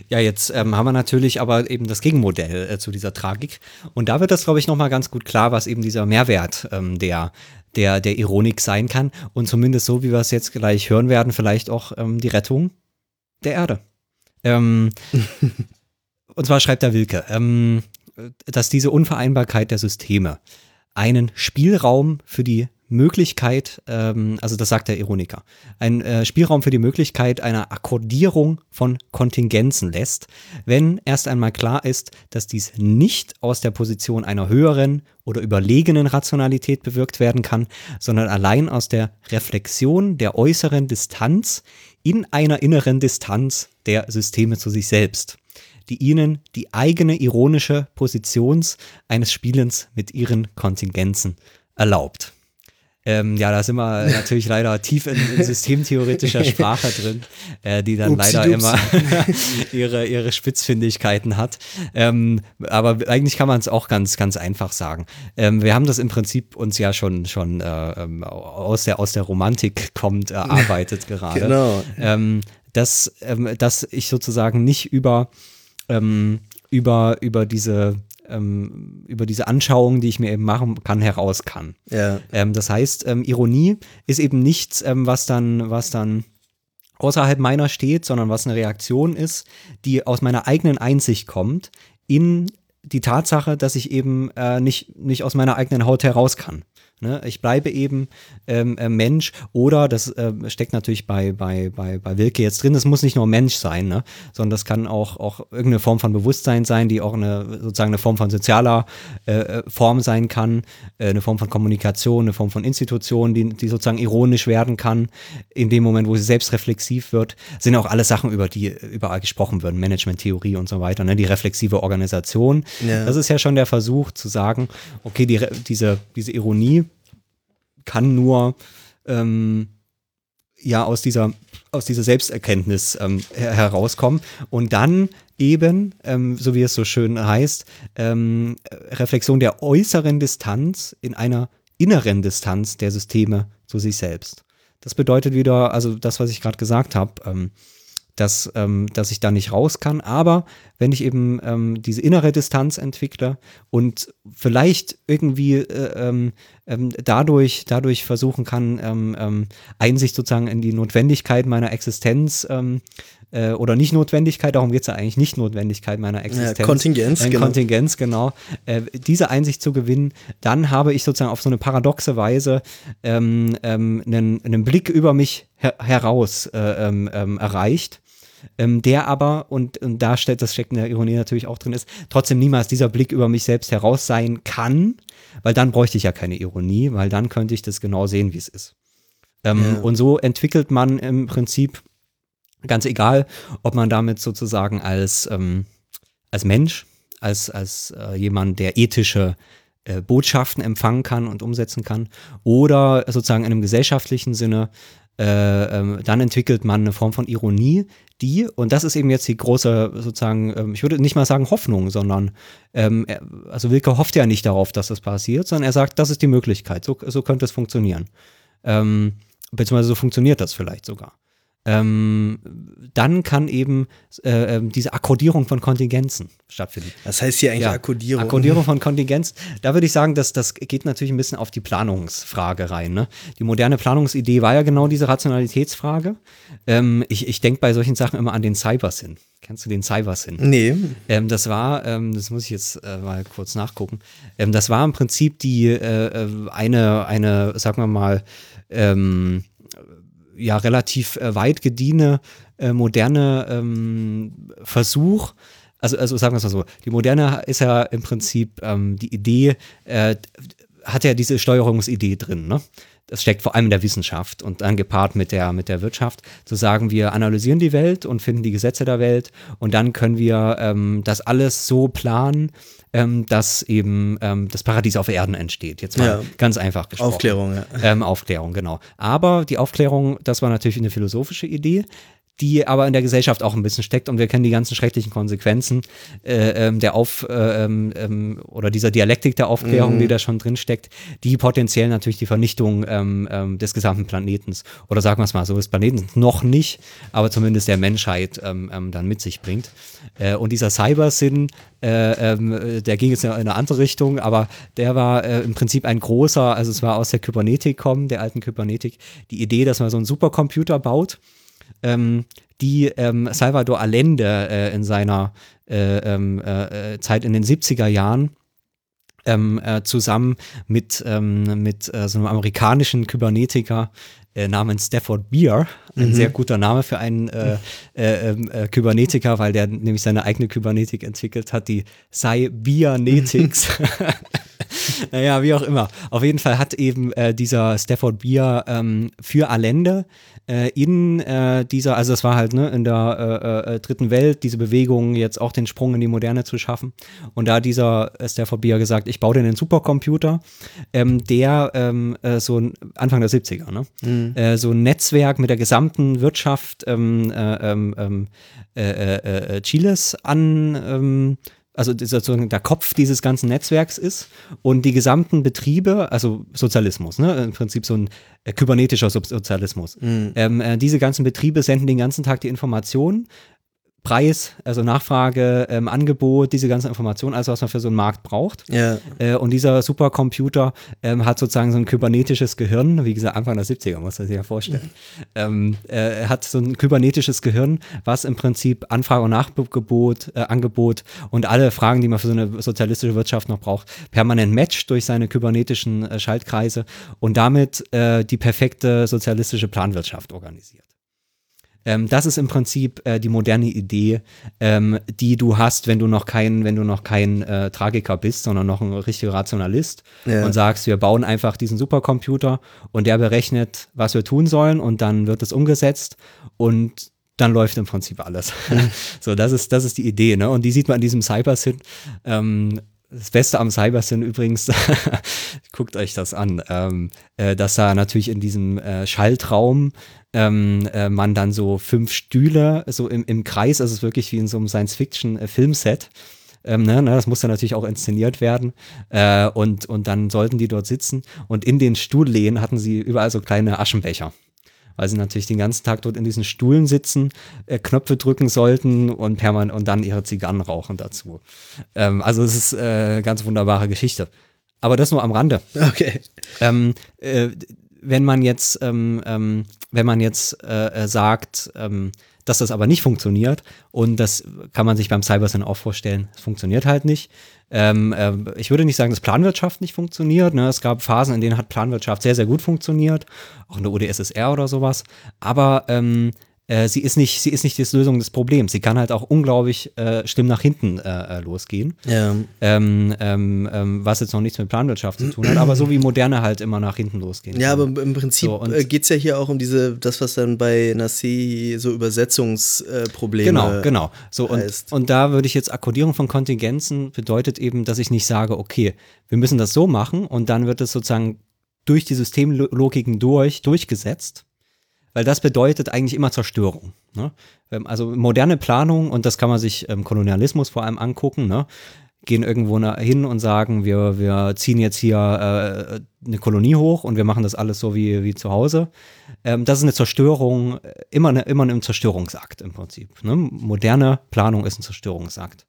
Ja, jetzt ähm, haben wir natürlich aber eben das Gegenmodell äh, zu dieser Tragik. Und da wird das, glaube ich, nochmal ganz gut klar, was eben dieser Mehrwert ähm, der, der, der Ironik sein kann. Und zumindest so, wie wir es jetzt gleich hören werden, vielleicht auch ähm, die Rettung der Erde. Ähm, (laughs) und zwar schreibt der Wilke, ähm, dass diese Unvereinbarkeit der Systeme einen Spielraum für die Möglichkeit, ähm, also das sagt der Ironiker, einen äh, Spielraum für die Möglichkeit einer Akkordierung von Kontingenzen lässt, wenn erst einmal klar ist, dass dies nicht aus der Position einer höheren oder überlegenen Rationalität bewirkt werden kann, sondern allein aus der Reflexion der äußeren Distanz in einer inneren Distanz der Systeme zu sich selbst die ihnen die eigene ironische Positions eines Spielens mit ihren Kontingenzen erlaubt. Ähm, ja, da sind wir (laughs) natürlich leider tief in, in systemtheoretischer (laughs) Sprache drin, äh, die dann Upsi leider dupsi. immer (laughs) ihre, ihre Spitzfindigkeiten hat. Ähm, aber eigentlich kann man es auch ganz, ganz einfach sagen. Ähm, wir haben das im Prinzip uns ja schon, schon äh, ähm, aus, der, aus der Romantik kommt, erarbeitet gerade. Genau. Ähm, dass, ähm, dass ich sozusagen nicht über, ähm, über, über diese ähm, über diese Anschauung, die ich mir eben machen kann, heraus kann. Ja. Ähm, das heißt, ähm, Ironie ist eben nichts, ähm, was dann, was dann außerhalb meiner steht, sondern was eine Reaktion ist, die aus meiner eigenen Einsicht kommt in die Tatsache, dass ich eben äh, nicht, nicht aus meiner eigenen Haut heraus kann. Ne? Ich bleibe eben ähm, äh, Mensch oder das äh, steckt natürlich bei, bei, bei, bei Wilke jetzt drin, das muss nicht nur Mensch sein, ne? sondern das kann auch, auch irgendeine Form von Bewusstsein sein, die auch eine sozusagen eine Form von sozialer äh, äh Form sein kann, äh, eine Form von Kommunikation, eine Form von Institution, die, die sozusagen ironisch werden kann, in dem Moment, wo sie selbst reflexiv wird, sind auch alle Sachen, über die überall gesprochen wird, Management-Theorie und so weiter, ne? die reflexive Organisation. Ja. Das ist ja schon der Versuch zu sagen, okay, die, diese, diese Ironie kann nur ähm, ja aus dieser aus dieser Selbsterkenntnis ähm, her herauskommen und dann eben, ähm, so wie es so schön heißt, ähm, Reflexion der äußeren Distanz in einer inneren Distanz der Systeme zu sich selbst. Das bedeutet wieder, also das, was ich gerade gesagt habe, ähm, dass, ähm, dass ich da nicht raus kann. Aber wenn ich eben ähm, diese innere Distanz entwickle und vielleicht irgendwie äh, ähm, ähm dadurch, dadurch versuchen kann, ähm, ähm, Einsicht sozusagen in die Notwendigkeit meiner Existenz äh, oder nicht Notwendigkeit, darum geht es ja eigentlich nicht Notwendigkeit meiner Existenz. Ja, Kontingenz, äh, genau. Kontingenz, genau. Äh, diese Einsicht zu gewinnen, dann habe ich sozusagen auf so eine paradoxe Weise einen, einen Blick über mich her heraus äh, erreicht ähm, der aber, und, und da stellt das Stecken der Ironie natürlich auch drin ist, trotzdem niemals dieser Blick über mich selbst heraus sein kann, weil dann bräuchte ich ja keine Ironie, weil dann könnte ich das genau sehen, wie es ist. Ähm, Ja. Und so entwickelt man im Prinzip, ganz egal, ob man damit sozusagen als, ähm, als Mensch, als, als äh, jemand, der ethische äh, Botschaften empfangen kann und umsetzen kann, oder sozusagen in einem gesellschaftlichen Sinne äh, ähm, dann entwickelt man eine Form von Ironie, die, und das ist eben jetzt die große, sozusagen, ähm, ich würde nicht mal sagen Hoffnung, sondern, ähm, also Wilke hofft ja nicht darauf, dass das passiert, sondern er sagt, das ist die Möglichkeit, so, so könnte es funktionieren. Ähm, beziehungsweise so funktioniert das vielleicht sogar. Ähm, dann kann eben äh, ähm, diese Akkordierung von Kontingenzen stattfinden. Was heißt hier eigentlich Ja, Akkodierung? Akkordierung von Kontingenz. Da würde ich sagen, dass das geht natürlich ein bisschen auf die Planungsfrage rein. Ne? Die moderne Planungsidee war ja genau diese Rationalitätsfrage. Ähm, ich ich denke bei solchen Sachen immer an den Cybersyn. Kennst du den Cybersyn? Nee. Ähm, das war, ähm, das muss ich jetzt äh, mal kurz nachgucken. Ähm, das war im Prinzip die äh, äh, eine, eine, sagen wir mal, ähm, ja, relativ äh, weit gediehene, äh, moderne ähm, Versuch. Also, also sagen wir es mal so, die Moderne ist ja im Prinzip ähm, die Idee, äh, hat ja diese Steuerungsidee drin, ne? Das steckt vor allem in der Wissenschaft und dann gepaart mit der, mit der Wirtschaft, zu sagen, wir analysieren die Welt und finden die Gesetze der Welt und dann können wir ähm, das alles so planen, ähm, dass eben ähm, das Paradies auf Erden entsteht. Jetzt mal Ja. ganz einfach gesprochen. Aufklärung, ja. Ähm, Aufklärung, genau. Aber die Aufklärung, das war natürlich eine philosophische Idee, die aber in der Gesellschaft auch ein bisschen steckt und wir kennen die ganzen schrecklichen Konsequenzen äh, ähm, der Auf äh, ähm, ähm, oder dieser Dialektik der Aufklärung, die da schon drin steckt, die potenziell natürlich die Vernichtung ähm, ähm, des gesamten Planetens oder sagen wir es mal so des Planeten noch nicht, aber zumindest der Menschheit ähm, ähm, dann mit sich bringt. Äh, und dieser Cybersinn, äh, ähm, äh, der ging jetzt in eine andere Richtung, aber der war äh, im Prinzip ein großer, also es war aus der Kybernetik kommen, der alten Kybernetik, die Idee, dass man so einen Supercomputer baut, ähm, die ähm, Salvador Allende äh, in seiner äh, ähm, äh, Zeit in den 70er Jahren ähm, äh, zusammen mit, ähm, mit äh, so einem amerikanischen Kybernetiker äh, namens Stafford Beer, ein sehr guter Name für einen äh, äh, äh, Kybernetiker, weil der nämlich seine eigene Kybernetik entwickelt hat, die Cybernetics. (laughs) (laughs) naja, wie auch immer. Auf jeden Fall hat eben äh, dieser Stafford Beer ähm, für Allende äh, in äh, dieser, also das war halt ne, in der äh, äh, dritten Welt, diese Bewegung, jetzt auch den Sprung in die Moderne zu schaffen. Und da hat dieser äh, Stafford Beer gesagt, ich baue dir einen Supercomputer, ähm, der ähm, äh, so ein- Anfang der 70er, ne? Äh, so ein Netzwerk mit der gesamten Wirtschaft ähm, äh, ähm, ähm, äh, äh, äh, Chiles an ähm, also sozusagen der Kopf dieses ganzen Netzwerks ist und die gesamten Betriebe, also Sozialismus, ne, im Prinzip so ein äh, kybernetischer Soz- Sozialismus. Ähm, äh, diese ganzen Betriebe senden den ganzen Tag die Informationen, Preis, also Nachfrage, ähm, Angebot, diese ganzen Informationen, also was man für so einen Markt braucht. Ja. Äh, und dieser Supercomputer ähm, hat sozusagen so ein kybernetisches Gehirn, wie gesagt, Anfang der 70er, muss man sich ja vorstellen. ähm, äh, hat so ein kybernetisches Gehirn, was im Prinzip Anfrage und Nachgebot, äh, Angebot und alle Fragen, die man für so eine sozialistische Wirtschaft noch braucht, permanent matcht durch seine kybernetischen äh, Schaltkreise und damit äh, die perfekte sozialistische Planwirtschaft organisiert. Ähm, das ist im Prinzip äh, die moderne Idee, ähm, die du hast, wenn du noch kein, wenn du noch kein äh, Tragiker bist, sondern noch ein richtiger Rationalist Ja. und sagst, wir bauen einfach diesen Supercomputer und der berechnet, was wir tun sollen und dann wird es umgesetzt und dann läuft im Prinzip alles. (laughs) so, das ist, das ist die Idee, ne? Und die sieht man in diesem Cybersyn. Ähm, das Beste am Cybersyn übrigens, (laughs) guckt euch das an, ähm, äh, dass da natürlich in diesem äh, Schaltraum ähm, äh, man dann so fünf Stühle so im, im Kreis, also es ist wirklich wie in so einem Science-Fiction-Filmset. Ähm, ne, ne, das muss dann natürlich auch inszeniert werden. Äh, und, und dann sollten die dort sitzen. Und in den Stuhllehnen hatten sie überall so kleine Aschenbecher. Weil sie natürlich den ganzen Tag dort in diesen Stuhlen sitzen, äh, Knöpfe drücken sollten und permanent und dann ihre Zigarren rauchen dazu. Ähm, also es ist äh, eine ganz wunderbare Geschichte. Aber das nur am Rande. Okay. Ähm, äh, wenn man jetzt, ähm, ähm, wenn man jetzt äh, äh, sagt, ähm, dass das aber nicht funktioniert und das kann man sich beim Cybersyn auch vorstellen, es funktioniert halt nicht. Ähm, äh, ich würde nicht sagen, dass Planwirtschaft nicht funktioniert. Ne? Es gab Phasen, in denen hat Planwirtschaft sehr, sehr gut funktioniert, auch in der UdSSR oder sowas. Aber ähm, äh, sie ist nicht, sie ist nicht die Lösung des Problems. Sie kann halt auch unglaublich äh, schlimm nach hinten äh, äh, losgehen Ja. ähm, ähm, ähm, was jetzt noch nichts mit Planwirtschaft zu tun hat, aber so wie Moderne halt immer nach hinten losgehen. Ja, kann. aber im Prinzip So, äh, geht es ja hier auch um diese, das, was dann bei Nassi so Übersetzungsprobleme Genau, genau. So, und, heißt. und da würde ich jetzt Akkodierung von Kontingenzen bedeutet eben, dass ich nicht sage, okay, wir müssen das so machen und dann wird es sozusagen durch die Systemlogiken durch, durchgesetzt. Weil das bedeutet eigentlich immer Zerstörung. Ne? Ähm, Also moderne Planung, und das kann man sich im Kolonialismus vor allem angucken, ne? gehen irgendwo hin und sagen, wir, wir ziehen jetzt hier äh, eine Kolonie hoch und wir machen das alles so wie, wie zu Hause. Ähm, das ist eine Zerstörung, äh, immer, eine, immer ein Zerstörungsakt im Prinzip. Ne? Moderne Planung ist ein Zerstörungsakt.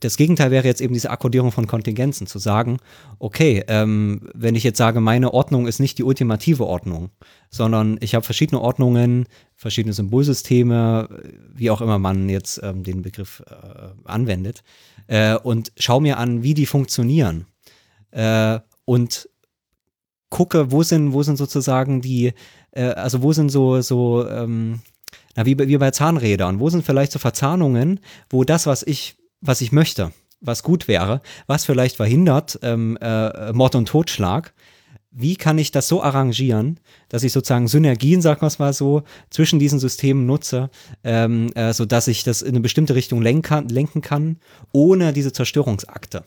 Das Gegenteil wäre jetzt eben diese Akkodierung von Kontingenzen, zu sagen, okay, ähm, wenn ich jetzt sage, meine Ordnung ist nicht die ultimative Ordnung, sondern ich habe verschiedene Ordnungen, verschiedene Symbolsysteme, wie auch immer man jetzt ähm, den Begriff äh, anwendet, äh, und schau mir an, wie die funktionieren. Äh, und gucke, wo sind, wo sind sozusagen die, äh, also wo sind so, so, ähm, na, wie, wie bei Zahnrädern, wo sind vielleicht so Verzahnungen, wo das, was ich, was ich möchte, was gut wäre, was vielleicht verhindert ähm, äh, Mord und Totschlag, wie kann ich das so arrangieren, dass ich sozusagen Synergien, sagen wir es mal so, zwischen diesen Systemen nutze, ähm, äh, sodass ich das in eine bestimmte Richtung lenken, lenken kann, ohne diese Zerstörungsakte.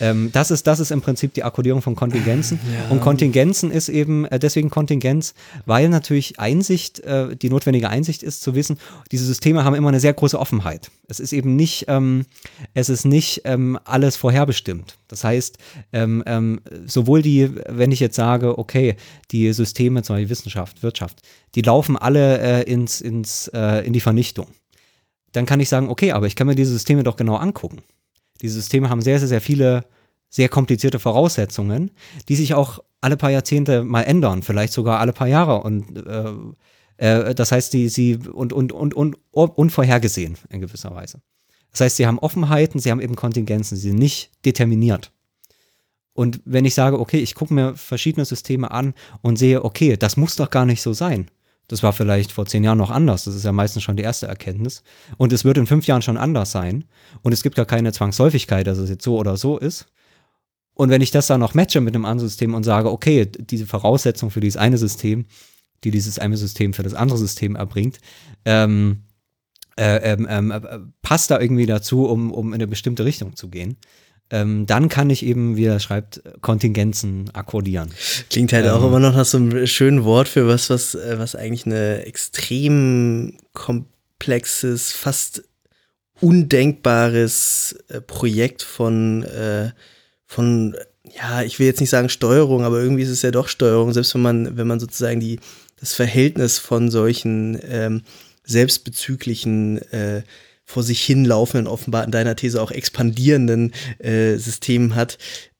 Ähm, das, ist, das ist im Prinzip die Akkodierung von Kontingenzen. Und Kontingenzen ist eben äh, deswegen Kontingenz, weil natürlich Einsicht, äh, die notwendige Einsicht ist, zu wissen, diese Systeme haben immer eine sehr große Offenheit. Es ist eben nicht, ähm, es ist nicht ähm, alles vorherbestimmt. Das heißt, ähm, ähm, sowohl die, wenn ich jetzt sage, okay, die Systeme, zum Beispiel Wissenschaft, Wirtschaft, die laufen alle äh, ins, ins, äh, in die Vernichtung. Dann kann ich sagen, okay, aber ich kann mir diese Systeme doch genau angucken. Diese Systeme haben sehr, sehr, sehr viele sehr komplizierte Voraussetzungen, die sich auch alle paar Jahrzehnte mal ändern, vielleicht sogar alle paar Jahre. Und äh, äh, das heißt, die, sie und, und, und, und unvorhergesehen in gewisser Weise. Das heißt, sie haben Offenheiten, sie haben eben Kontingenzen, sie sind nicht determiniert. Und wenn ich sage, okay, ich gucke mir verschiedene Systeme an und sehe, okay, das muss doch gar nicht so sein. Das war vielleicht vor zehn Jahren noch anders. Das ist ja meistens schon die erste Erkenntnis. Und es wird in fünf Jahren schon anders sein. Und es gibt gar keine Zwangsläufigkeit, dass es jetzt so oder so ist. Und wenn ich das dann noch matche mit einem anderen System und sage, okay, diese Voraussetzung für dieses eine System, die dieses eine System für das andere System erbringt, ähm, äh, ähm, ähm, äh, passt da irgendwie dazu, um, um in eine bestimmte Richtung zu gehen. Ähm, dann kann ich eben, wie er schreibt, Kontingenzen akkordieren. Klingt halt auch immer noch nach so einem schönen Wort für was, was, äh, was eigentlich eine extrem komplexes, fast undenkbares äh, Projekt von, äh, von, ja, ich will jetzt nicht sagen Steuerung, aber irgendwie ist es ja doch Steuerung, selbst wenn man, wenn man sozusagen die, das Verhältnis von solchen ähm, selbstbezüglichen äh, vor sich hinlaufenden, offenbar in deiner These auch expandierenden äh, Systemen hat.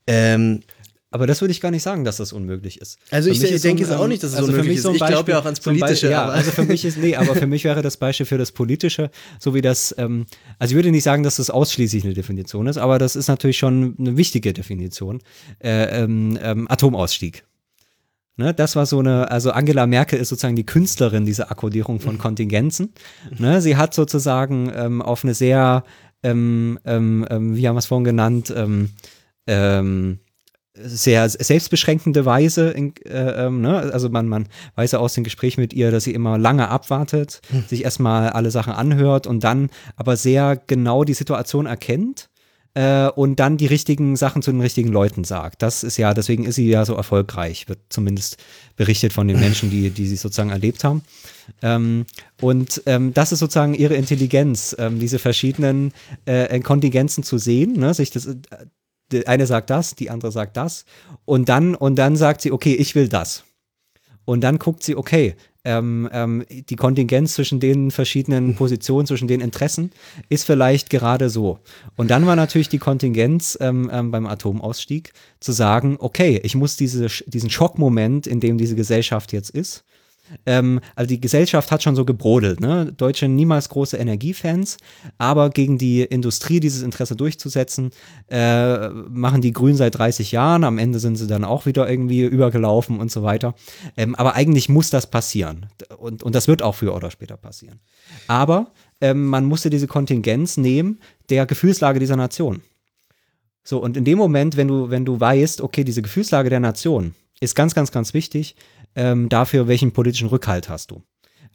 Ähm, aber das würde ich gar nicht sagen, dass das unmöglich ist. Also Für ich, so denke ein, es auch nicht, dass es also für unmöglich mich ist. so ein ich glaube Beispiel- ja auch ans so Politische. Ja, aber- also für mich ist, nee, aber für mich wäre das Beispiel für das Politische, so wie das, ähm, also ich würde nicht sagen, dass das ausschließlich eine Definition ist, aber das ist natürlich schon eine wichtige Definition. Äh, ähm, ähm, Atomausstieg. Ne, das war so eine, also Angela Merkel ist sozusagen die Künstlerin dieser Akkodierung von Kontingenzen. Ne, sie hat sozusagen ähm, auf eine sehr, ähm, ähm, ähm, wie haben wir es vorhin genannt, ähm, ähm, sehr selbstbeschränkende Weise, in, äh, ähm, ne? also man, man weiß ja aus dem Gespräch mit ihr, dass sie immer lange abwartet, sich erstmal alle Sachen anhört und dann aber sehr genau die Situation erkennt äh, und dann die richtigen Sachen zu den richtigen Leuten sagt. Das ist ja, deswegen ist sie ja so erfolgreich, wird zumindest berichtet von den Menschen, die, die sie sozusagen erlebt haben. Ähm, und ähm, das ist sozusagen ihre Intelligenz, ähm, diese verschiedenen äh, Kontingenzen zu sehen, ne? sich das, äh, die eine sagt das, die andere sagt das und dann und dann sagt sie, okay, ich will das. Und dann guckt sie, okay, ähm, ähm, die Kontingenz zwischen den verschiedenen Positionen, zwischen den Interessen ist vielleicht gerade so. Und dann war natürlich die Kontingenz ähm, ähm, beim Atomausstieg zu sagen, okay, ich muss diese, diesen Schockmoment, in dem diese Gesellschaft jetzt ist, ähm, also die Gesellschaft hat schon so gebrodelt, ne? Deutsche niemals große Energiefans, aber gegen die Industrie dieses Interesse durchzusetzen, äh, machen die Grünen seit 30 Jahren. Am Ende sind sie dann auch wieder irgendwie übergelaufen und so weiter. Ähm, aber eigentlich muss das passieren. Und, und das wird auch früher oder später passieren. Aber ähm, man musste diese Kontingenz nehmen der Gefühlslage dieser Nation. So, und in dem Moment, wenn du, wenn du weißt, okay, diese Gefühlslage der Nation ist ganz, ganz, ganz wichtig ähm, dafür, welchen politischen Rückhalt hast du.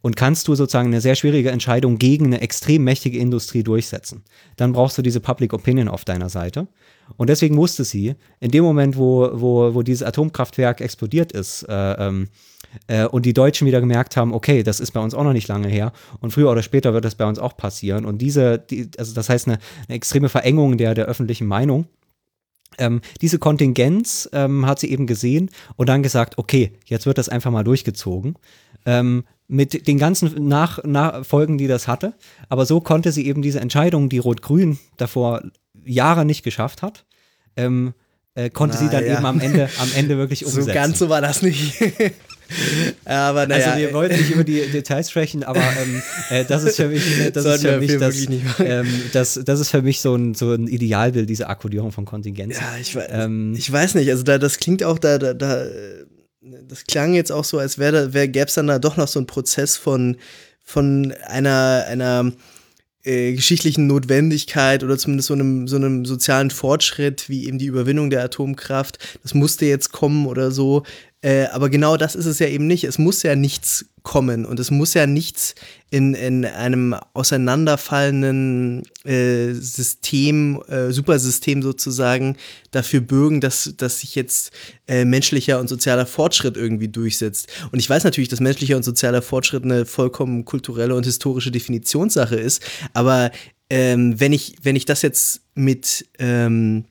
Und kannst du sozusagen eine sehr schwierige Entscheidung gegen eine extrem mächtige Industrie durchsetzen, dann brauchst du diese Public Opinion auf deiner Seite. Und deswegen musste sie, in dem Moment, wo, wo, wo dieses Atomkraftwerk explodiert ist, äh, ähm, äh, und die Deutschen wieder gemerkt haben, okay, das ist bei uns auch noch nicht lange her und früher oder später wird das bei uns auch passieren. Und diese, die, also das heißt eine, eine extreme Verengung der, der öffentlichen Meinung. Ähm, diese Kontingenz ähm, hat sie eben gesehen und dann gesagt, okay, jetzt wird das einfach mal durchgezogen. Ähm, mit den ganzen Nach Nachfolgen, die das hatte. Aber so konnte sie eben diese Entscheidung, die Rot-Grün davor Jahre nicht geschafft hat, ähm, äh, konnte Na, sie dann ja. eben am Ende, am Ende wirklich (laughs) so umsetzen. ganz so war das nicht. (laughs) (laughs) aber naja, also wir wollten nicht über die (laughs) Details sprechen, aber ähm, äh, das ist für mich, (laughs) das ist für mich das, ähm, das, das ist für mich so ein, so ein Idealbild dieser Akkodierung von Kontingenzen. Ja, ich weiß, Ähm, ich weiß nicht. Also da, das klingt auch da, da, da äh, das klang jetzt auch so, als wäre wär, gäbe es dann da doch noch so einen Prozess von, von einer, einer äh, geschichtlichen Notwendigkeit oder zumindest so einem, so einem sozialen Fortschritt wie eben die Überwindung der Atomkraft. Das musste jetzt kommen oder so. Äh, aber genau das ist es ja eben nicht. Es muss ja nichts kommen und es muss ja nichts in, in einem auseinanderfallenden äh, System, äh, Supersystem sozusagen dafür bürgen, dass, dass sich jetzt äh, menschlicher und sozialer Fortschritt irgendwie durchsetzt. Und ich weiß natürlich, dass menschlicher und sozialer Fortschritt eine vollkommen kulturelle und historische Definitionssache ist, aber ähm, wenn, ich, wenn ich das jetzt mit ähm,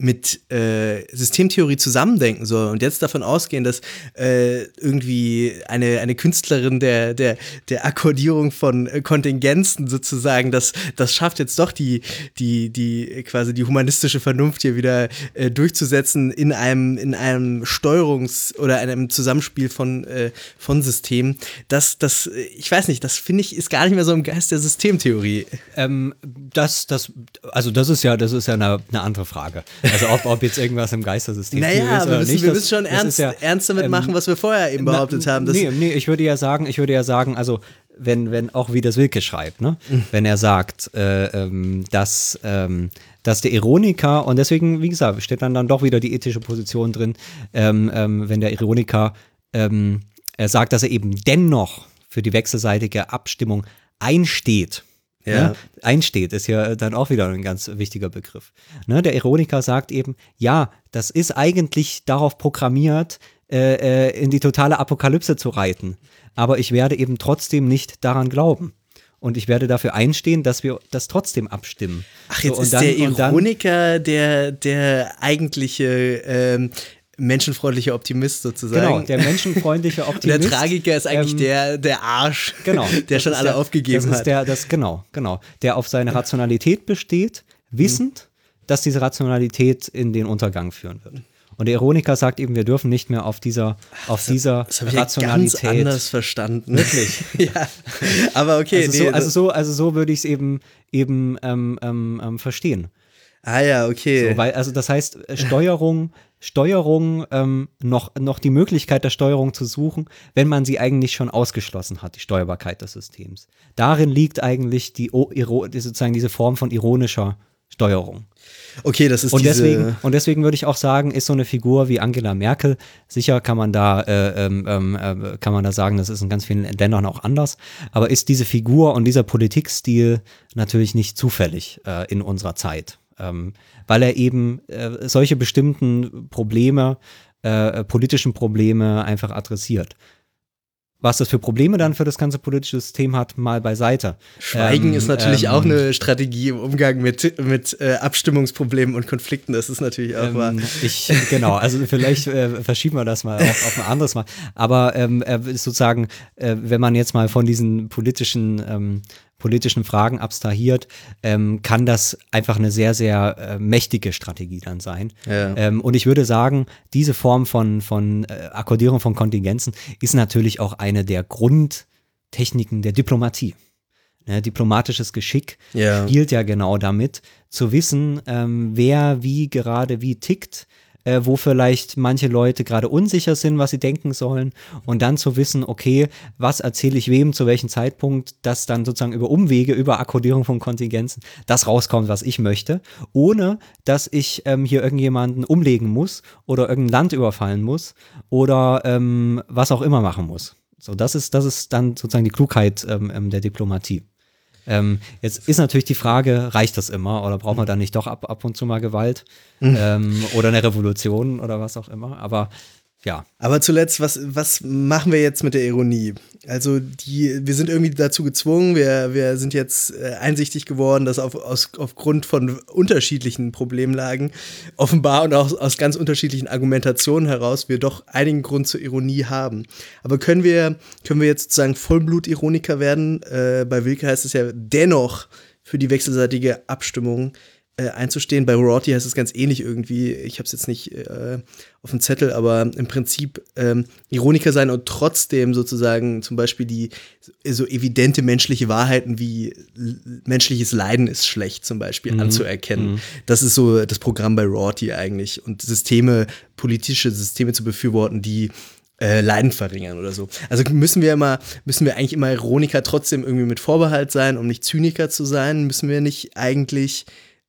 mit äh, Systemtheorie zusammendenken soll und jetzt davon ausgehen, dass äh, irgendwie eine, eine Künstlerin der, der, der Akkordierung von äh, Kontingenzen sozusagen, das, das schafft jetzt doch die, die, die quasi die humanistische Vernunft hier wieder äh, durchzusetzen in einem, in einem Steuerungs- oder einem Zusammenspiel von, äh, von Systemen. Das, das, ich weiß nicht, das finde ich, ist gar nicht mehr so im Geist der Systemtheorie. Ähm, das, das, also das ist ja, das ist ja eine, eine andere Frage. Also ob, ob jetzt irgendwas im Geistersystem Naja, ist aber wir oder müssen, nicht. wir das- müssen schon ernst, ja, ernst damit ähm, machen, was wir vorher eben behauptet Na, haben. Das, nee, nee, ich würde ja sagen, ich würde ja sagen, also wenn, wenn auch wie das Wilke schreibt, ne? wenn er sagt, äh, ähm, dass, ähm, dass der Ironiker, und deswegen, wie gesagt, steht dann, dann doch wieder die ethische Position drin, ähm, ähm, wenn der Ironiker ähm, er sagt, dass er eben dennoch für die wechselseitige Abstimmung einsteht. Ja. Ne? Einsteht ist ja dann auch wieder ein ganz wichtiger Begriff. Ne? Der Ironiker sagt eben, ja, das ist eigentlich darauf programmiert, äh, äh, in die totale Apokalypse zu reiten. Aber ich werde eben trotzdem nicht daran glauben. und ich werde dafür einstehen, dass wir das trotzdem abstimmen. Ach, jetzt So, ist dann- der Ironiker der, der eigentliche ähm, menschenfreundliche Optimist sozusagen. Genau, der menschenfreundliche (laughs) Und der Optimist. Tragiker ist eigentlich ähm, der, der Arsch, Genau. (laughs) der Das schon alle der, aufgegeben das ist hat. Der, das, genau, genau. Der auf seine Rationalität besteht, wissend, dass diese Rationalität in den Untergang führen wird. Und der Ironiker sagt eben, wir dürfen nicht mehr auf dieser, auf dieser das habe ich ja ganz Rationalität. anders verstanden. Wirklich? (laughs) ja, aber okay. also, nee, so, also das- so, also so würde ich es eben, eben ähm, ähm, ähm, verstehen. Ah ja, okay. So, weil, also das heißt, äh, Steuerung, Steuerung, ähm, noch, noch die Möglichkeit der Steuerung zu suchen, wenn man sie eigentlich schon ausgeschlossen hat, die Steuerbarkeit des Systems. Darin liegt eigentlich die, sozusagen diese Form von ironischer Steuerung. okay, das ist Und deswegen, und deswegen würde ich auch sagen, ist so eine Figur wie Angela Merkel, sicher kann man da, äh, ähm, ähm, äh, kann man da sagen, das ist in ganz vielen Ländern auch anders, aber ist diese Figur und dieser Politikstil natürlich nicht zufällig äh, in unserer Zeit, ähm, weil er eben äh, solche bestimmten Probleme, äh, politischen Probleme einfach adressiert. Was das für Probleme dann für das ganze politische System hat, mal beiseite. Schweigen Ähm, ist natürlich ähm, auch eine Strategie im Umgang mit, mit äh, Abstimmungsproblemen und Konflikten. Das ist natürlich auch wahr. Ähm, ich, genau, also vielleicht äh, verschieben wir das mal auf, auf ein anderes Mal. Aber ähm, äh, sozusagen, äh, wenn man jetzt mal von diesen politischen, ähm, politischen Fragen abstrahiert, ähm, kann das einfach eine sehr, sehr äh, mächtige Strategie dann sein. Ja. Ähm, und ich würde sagen, diese Form von, von äh, Akkordierung von Kontingenzen ist natürlich auch eine der Grundtechniken der Diplomatie. Ne, diplomatisches Geschick Ja. spielt ja genau damit, zu wissen, ähm, wer wie gerade wie tickt, äh, wo vielleicht manche Leute gerade unsicher sind, was sie denken sollen, und dann zu wissen, okay, was erzähle ich wem zu welchem Zeitpunkt, dass dann sozusagen über Umwege, über Akkordierung von Kontingenzen, das rauskommt, was ich möchte, ohne dass ich ähm, hier irgendjemanden umlegen muss oder irgendein Land überfallen muss oder ähm, was auch immer machen muss. So, das ist, das ist dann sozusagen die Klugheit ähm, ähm, der Diplomatie. Ähm, jetzt ist natürlich die Frage, reicht das immer oder braucht man dann nicht doch ab, ab und zu mal Gewalt ähm, oder eine Revolution oder was auch immer? Aber ja, Aber zuletzt, was, was machen wir jetzt mit der Ironie? Also, die, wir sind irgendwie dazu gezwungen, wir, wir sind jetzt äh, einsichtig geworden, dass auf, aus, aufgrund von unterschiedlichen Problemlagen, offenbar und auch aus ganz unterschiedlichen Argumentationen heraus, wir doch einigen Grund zur Ironie haben. Aber können wir, können wir jetzt sozusagen Vollblut-Ironiker werden? Äh, bei Wilke heißt es ja dennoch für die wechselseitige Abstimmung äh, einzustehen. Bei Rorty heißt es ganz ähnlich irgendwie. Ich habe es jetzt nicht äh, auf dem Zettel, aber im Prinzip ähm, Ironiker sein und trotzdem sozusagen zum Beispiel die so evidente menschliche Wahrheiten wie menschliches Leiden ist schlecht zum Beispiel anzuerkennen. Das ist so das Programm bei Rorty eigentlich und Systeme, politische Systeme zu befürworten, die äh, Leiden verringern oder so. Also müssen wir immer, müssen wir eigentlich immer Ironiker trotzdem irgendwie mit Vorbehalt sein, um nicht Zyniker zu sein? Müssen wir nicht eigentlich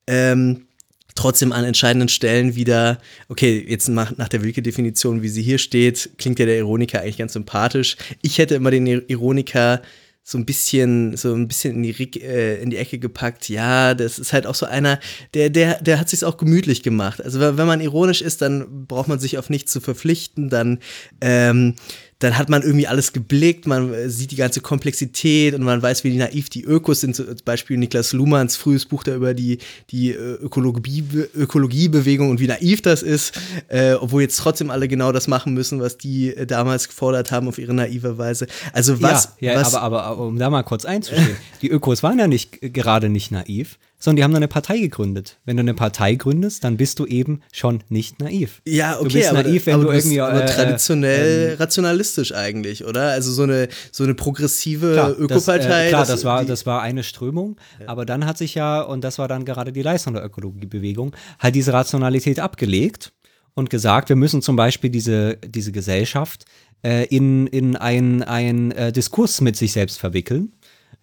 ähm, trotzdem an entscheidenden Stellen wieder, okay, jetzt nach, nach der Wilke-Definition, wie sie hier steht, klingt ja der Ironiker eigentlich ganz sympathisch. Ich hätte immer den Ir- Ironiker so ein bisschen, so ein bisschen in die, äh, in die Ecke gepackt. Ja, das ist halt auch so einer, der, der, der hat sich auch gemütlich gemacht. Also wenn man ironisch ist, dann braucht man sich auf nichts zu verpflichten, dann, ähm, dann hat man irgendwie alles geblickt, man äh, sieht die ganze Komplexität und man weiß, wie naiv die Ökos sind. Zum Beispiel Niklas Luhmanns frühes Buch da über die, die äh, Ökologie, Ökologiebewegung und wie naiv das ist, äh, obwohl jetzt trotzdem alle genau das machen müssen, was die äh, damals gefordert haben auf ihre naive Weise. Also was, ja, ja was aber, aber, aber um da mal kurz einzustehen, (laughs) die Ökos waren ja nicht gerade nicht naiv, sondern die haben dann eine Partei gegründet. Wenn du eine Partei gründest, dann bist du eben schon nicht naiv. Ja, okay, du bist aber, naiv, wenn aber du bist irgendwie aber äh, traditionell rationalistisch eigentlich, oder? Also so eine so eine progressive Klar, Ökopartei. Das, äh, klar, das- das, war, das war eine Strömung, aber dann hat sich ja, und das war dann gerade die Leistung der Ökologiebewegung, halt diese Rationalität abgelegt und gesagt, wir müssen zum Beispiel diese, diese Gesellschaft äh, in, in ein, ein äh, Diskurs mit sich selbst verwickeln.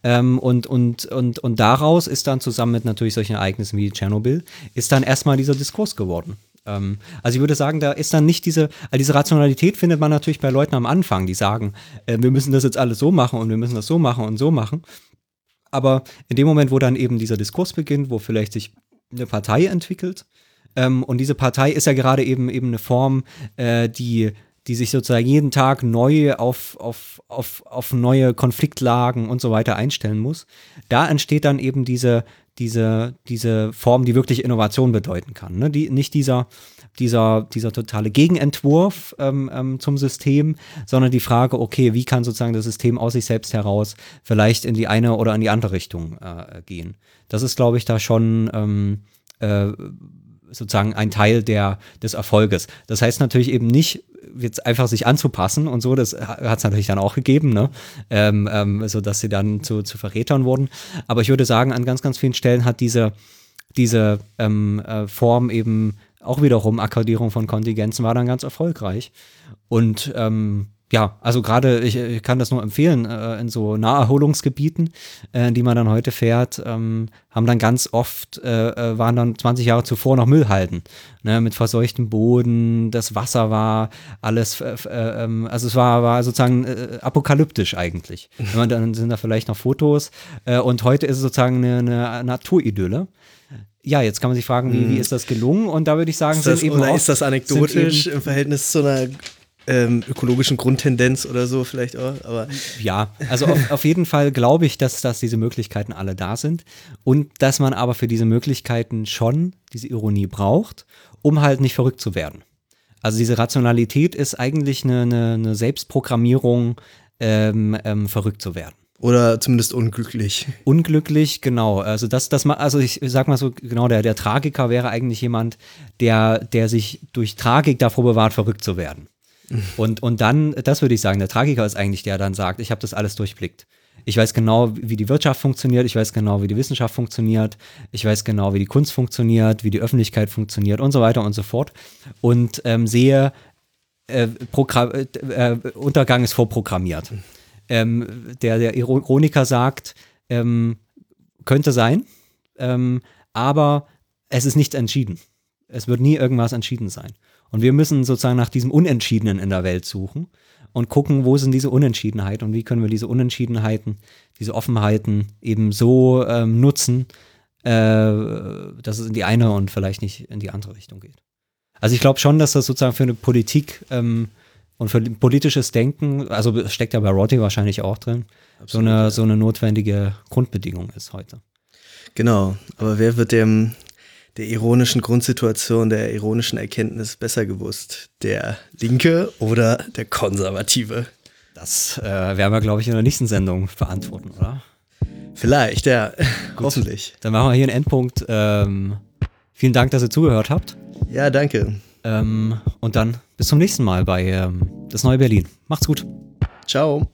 Ähm, und, und, und, und daraus ist dann zusammen mit natürlich solchen Ereignissen wie Tschernobyl, ist dann erstmal dieser Diskurs geworden. Ähm, also ich würde sagen, da ist dann nicht diese, also diese Rationalität findet man natürlich bei Leuten am Anfang, die sagen, äh, wir müssen das jetzt alles so machen und wir müssen das so machen und so machen. Aber in dem Moment, wo dann eben dieser Diskurs beginnt, wo vielleicht sich eine Partei entwickelt, ähm, und diese Partei ist ja gerade eben eben eine Form, äh, die die sich sozusagen jeden Tag neu auf, auf, auf, auf neue Konfliktlagen und so weiter einstellen muss, da entsteht dann eben diese, diese, diese Form, die wirklich Innovation bedeuten kann. Ne? Die, nicht dieser, dieser, dieser totale Gegenentwurf ähm, ähm, zum System, sondern die Frage, okay, wie kann sozusagen das System aus sich selbst heraus vielleicht in die eine oder in die andere Richtung äh, gehen. Das ist, glaube ich, da schon ähm, äh, sozusagen ein Teil der, des Erfolges. Das heißt natürlich eben nicht, jetzt einfach sich anzupassen und so, das hat es natürlich dann auch gegeben, ne? ähm, ähm, so dass sie dann zu, zu Verrätern wurden. Aber ich würde sagen, an ganz, ganz vielen Stellen hat diese, diese ähm, äh, Form eben auch wiederum Akkordierung von Kontingenzen war dann ganz erfolgreich. Und ähm, ja, also gerade, ich, ich, kann das nur empfehlen, äh, in so Naherholungsgebieten, äh, die man dann heute fährt, ähm, haben dann ganz oft, äh, äh waren dann 20 Jahre zuvor noch Müllhalden, ne, mit verseuchtem Boden, das Wasser war alles, äh, äh, ähm, also es war, war sozusagen apokalyptisch eigentlich. Wenn man, dann sind da vielleicht noch Fotos und heute ist es sozusagen eine, eine Naturidylle ja, jetzt kann man sich fragen, wie, wie mhm. ist das gelungen? Und da würde ich sagen, ist das, sind eben oder auch, ist das anekdotisch im Verhältnis zu einer ähm, ökologischen Grundtendenz oder so vielleicht auch. Aber ja, also auf, auf jeden Fall glaube ich, dass, dass diese Möglichkeiten alle da sind und dass man aber für diese Möglichkeiten schon diese Ironie braucht, um halt nicht verrückt zu werden. Also diese Rationalität ist eigentlich eine, eine, eine Selbstprogrammierung, ähm, ähm, verrückt zu werden. Oder zumindest unglücklich. Unglücklich, genau. Also das, das also ich sag mal so, genau, der, der Tragiker wäre eigentlich jemand, der, der sich durch Tragik davor bewahrt, verrückt zu werden. Und, und dann, das würde ich sagen, der Tragiker ist eigentlich der, der dann sagt, ich habe das alles durchblickt. Ich weiß genau, wie die Wirtschaft funktioniert, ich weiß genau, wie die Wissenschaft funktioniert, ich weiß genau, wie die Kunst funktioniert, wie die Öffentlichkeit funktioniert und so weiter und so fort. Und ähm, sehe, äh, äh, äh, Untergang ist vorprogrammiert. Ähm, der, der Ironiker sagt, ähm, könnte sein, ähm, aber es ist nicht entschieden. Es wird nie irgendwas entschieden sein. Und wir müssen sozusagen nach diesem Unentschiedenen in der Welt suchen und gucken, wo sind diese Unentschiedenheiten und wie können wir diese Unentschiedenheiten, diese Offenheiten eben so ähm, nutzen, äh, dass es in die eine und vielleicht nicht in die andere Richtung geht. Also ich glaube schon, dass das sozusagen für eine Politik ähm, und für politisches Denken, also steckt ja bei Roddy wahrscheinlich auch drin, Absolut, so, eine, ja. so eine notwendige Grundbedingung ist heute. Genau, aber wer wird dem der ironischen Grundsituation, der ironischen Erkenntnis besser gewusst? Der Linke oder der Konservative? Das äh, werden wir, glaube ich, in der nächsten Sendung beantworten, oder? Vielleicht, ja. (laughs) Gut. Hoffentlich. Dann machen wir hier einen Endpunkt. Ähm, vielen Dank, dass ihr zugehört habt. Ja, danke. Ähm, und dann bis zum nächsten Mal bei ähm, Das Neue Berlin. Macht's gut. Ciao.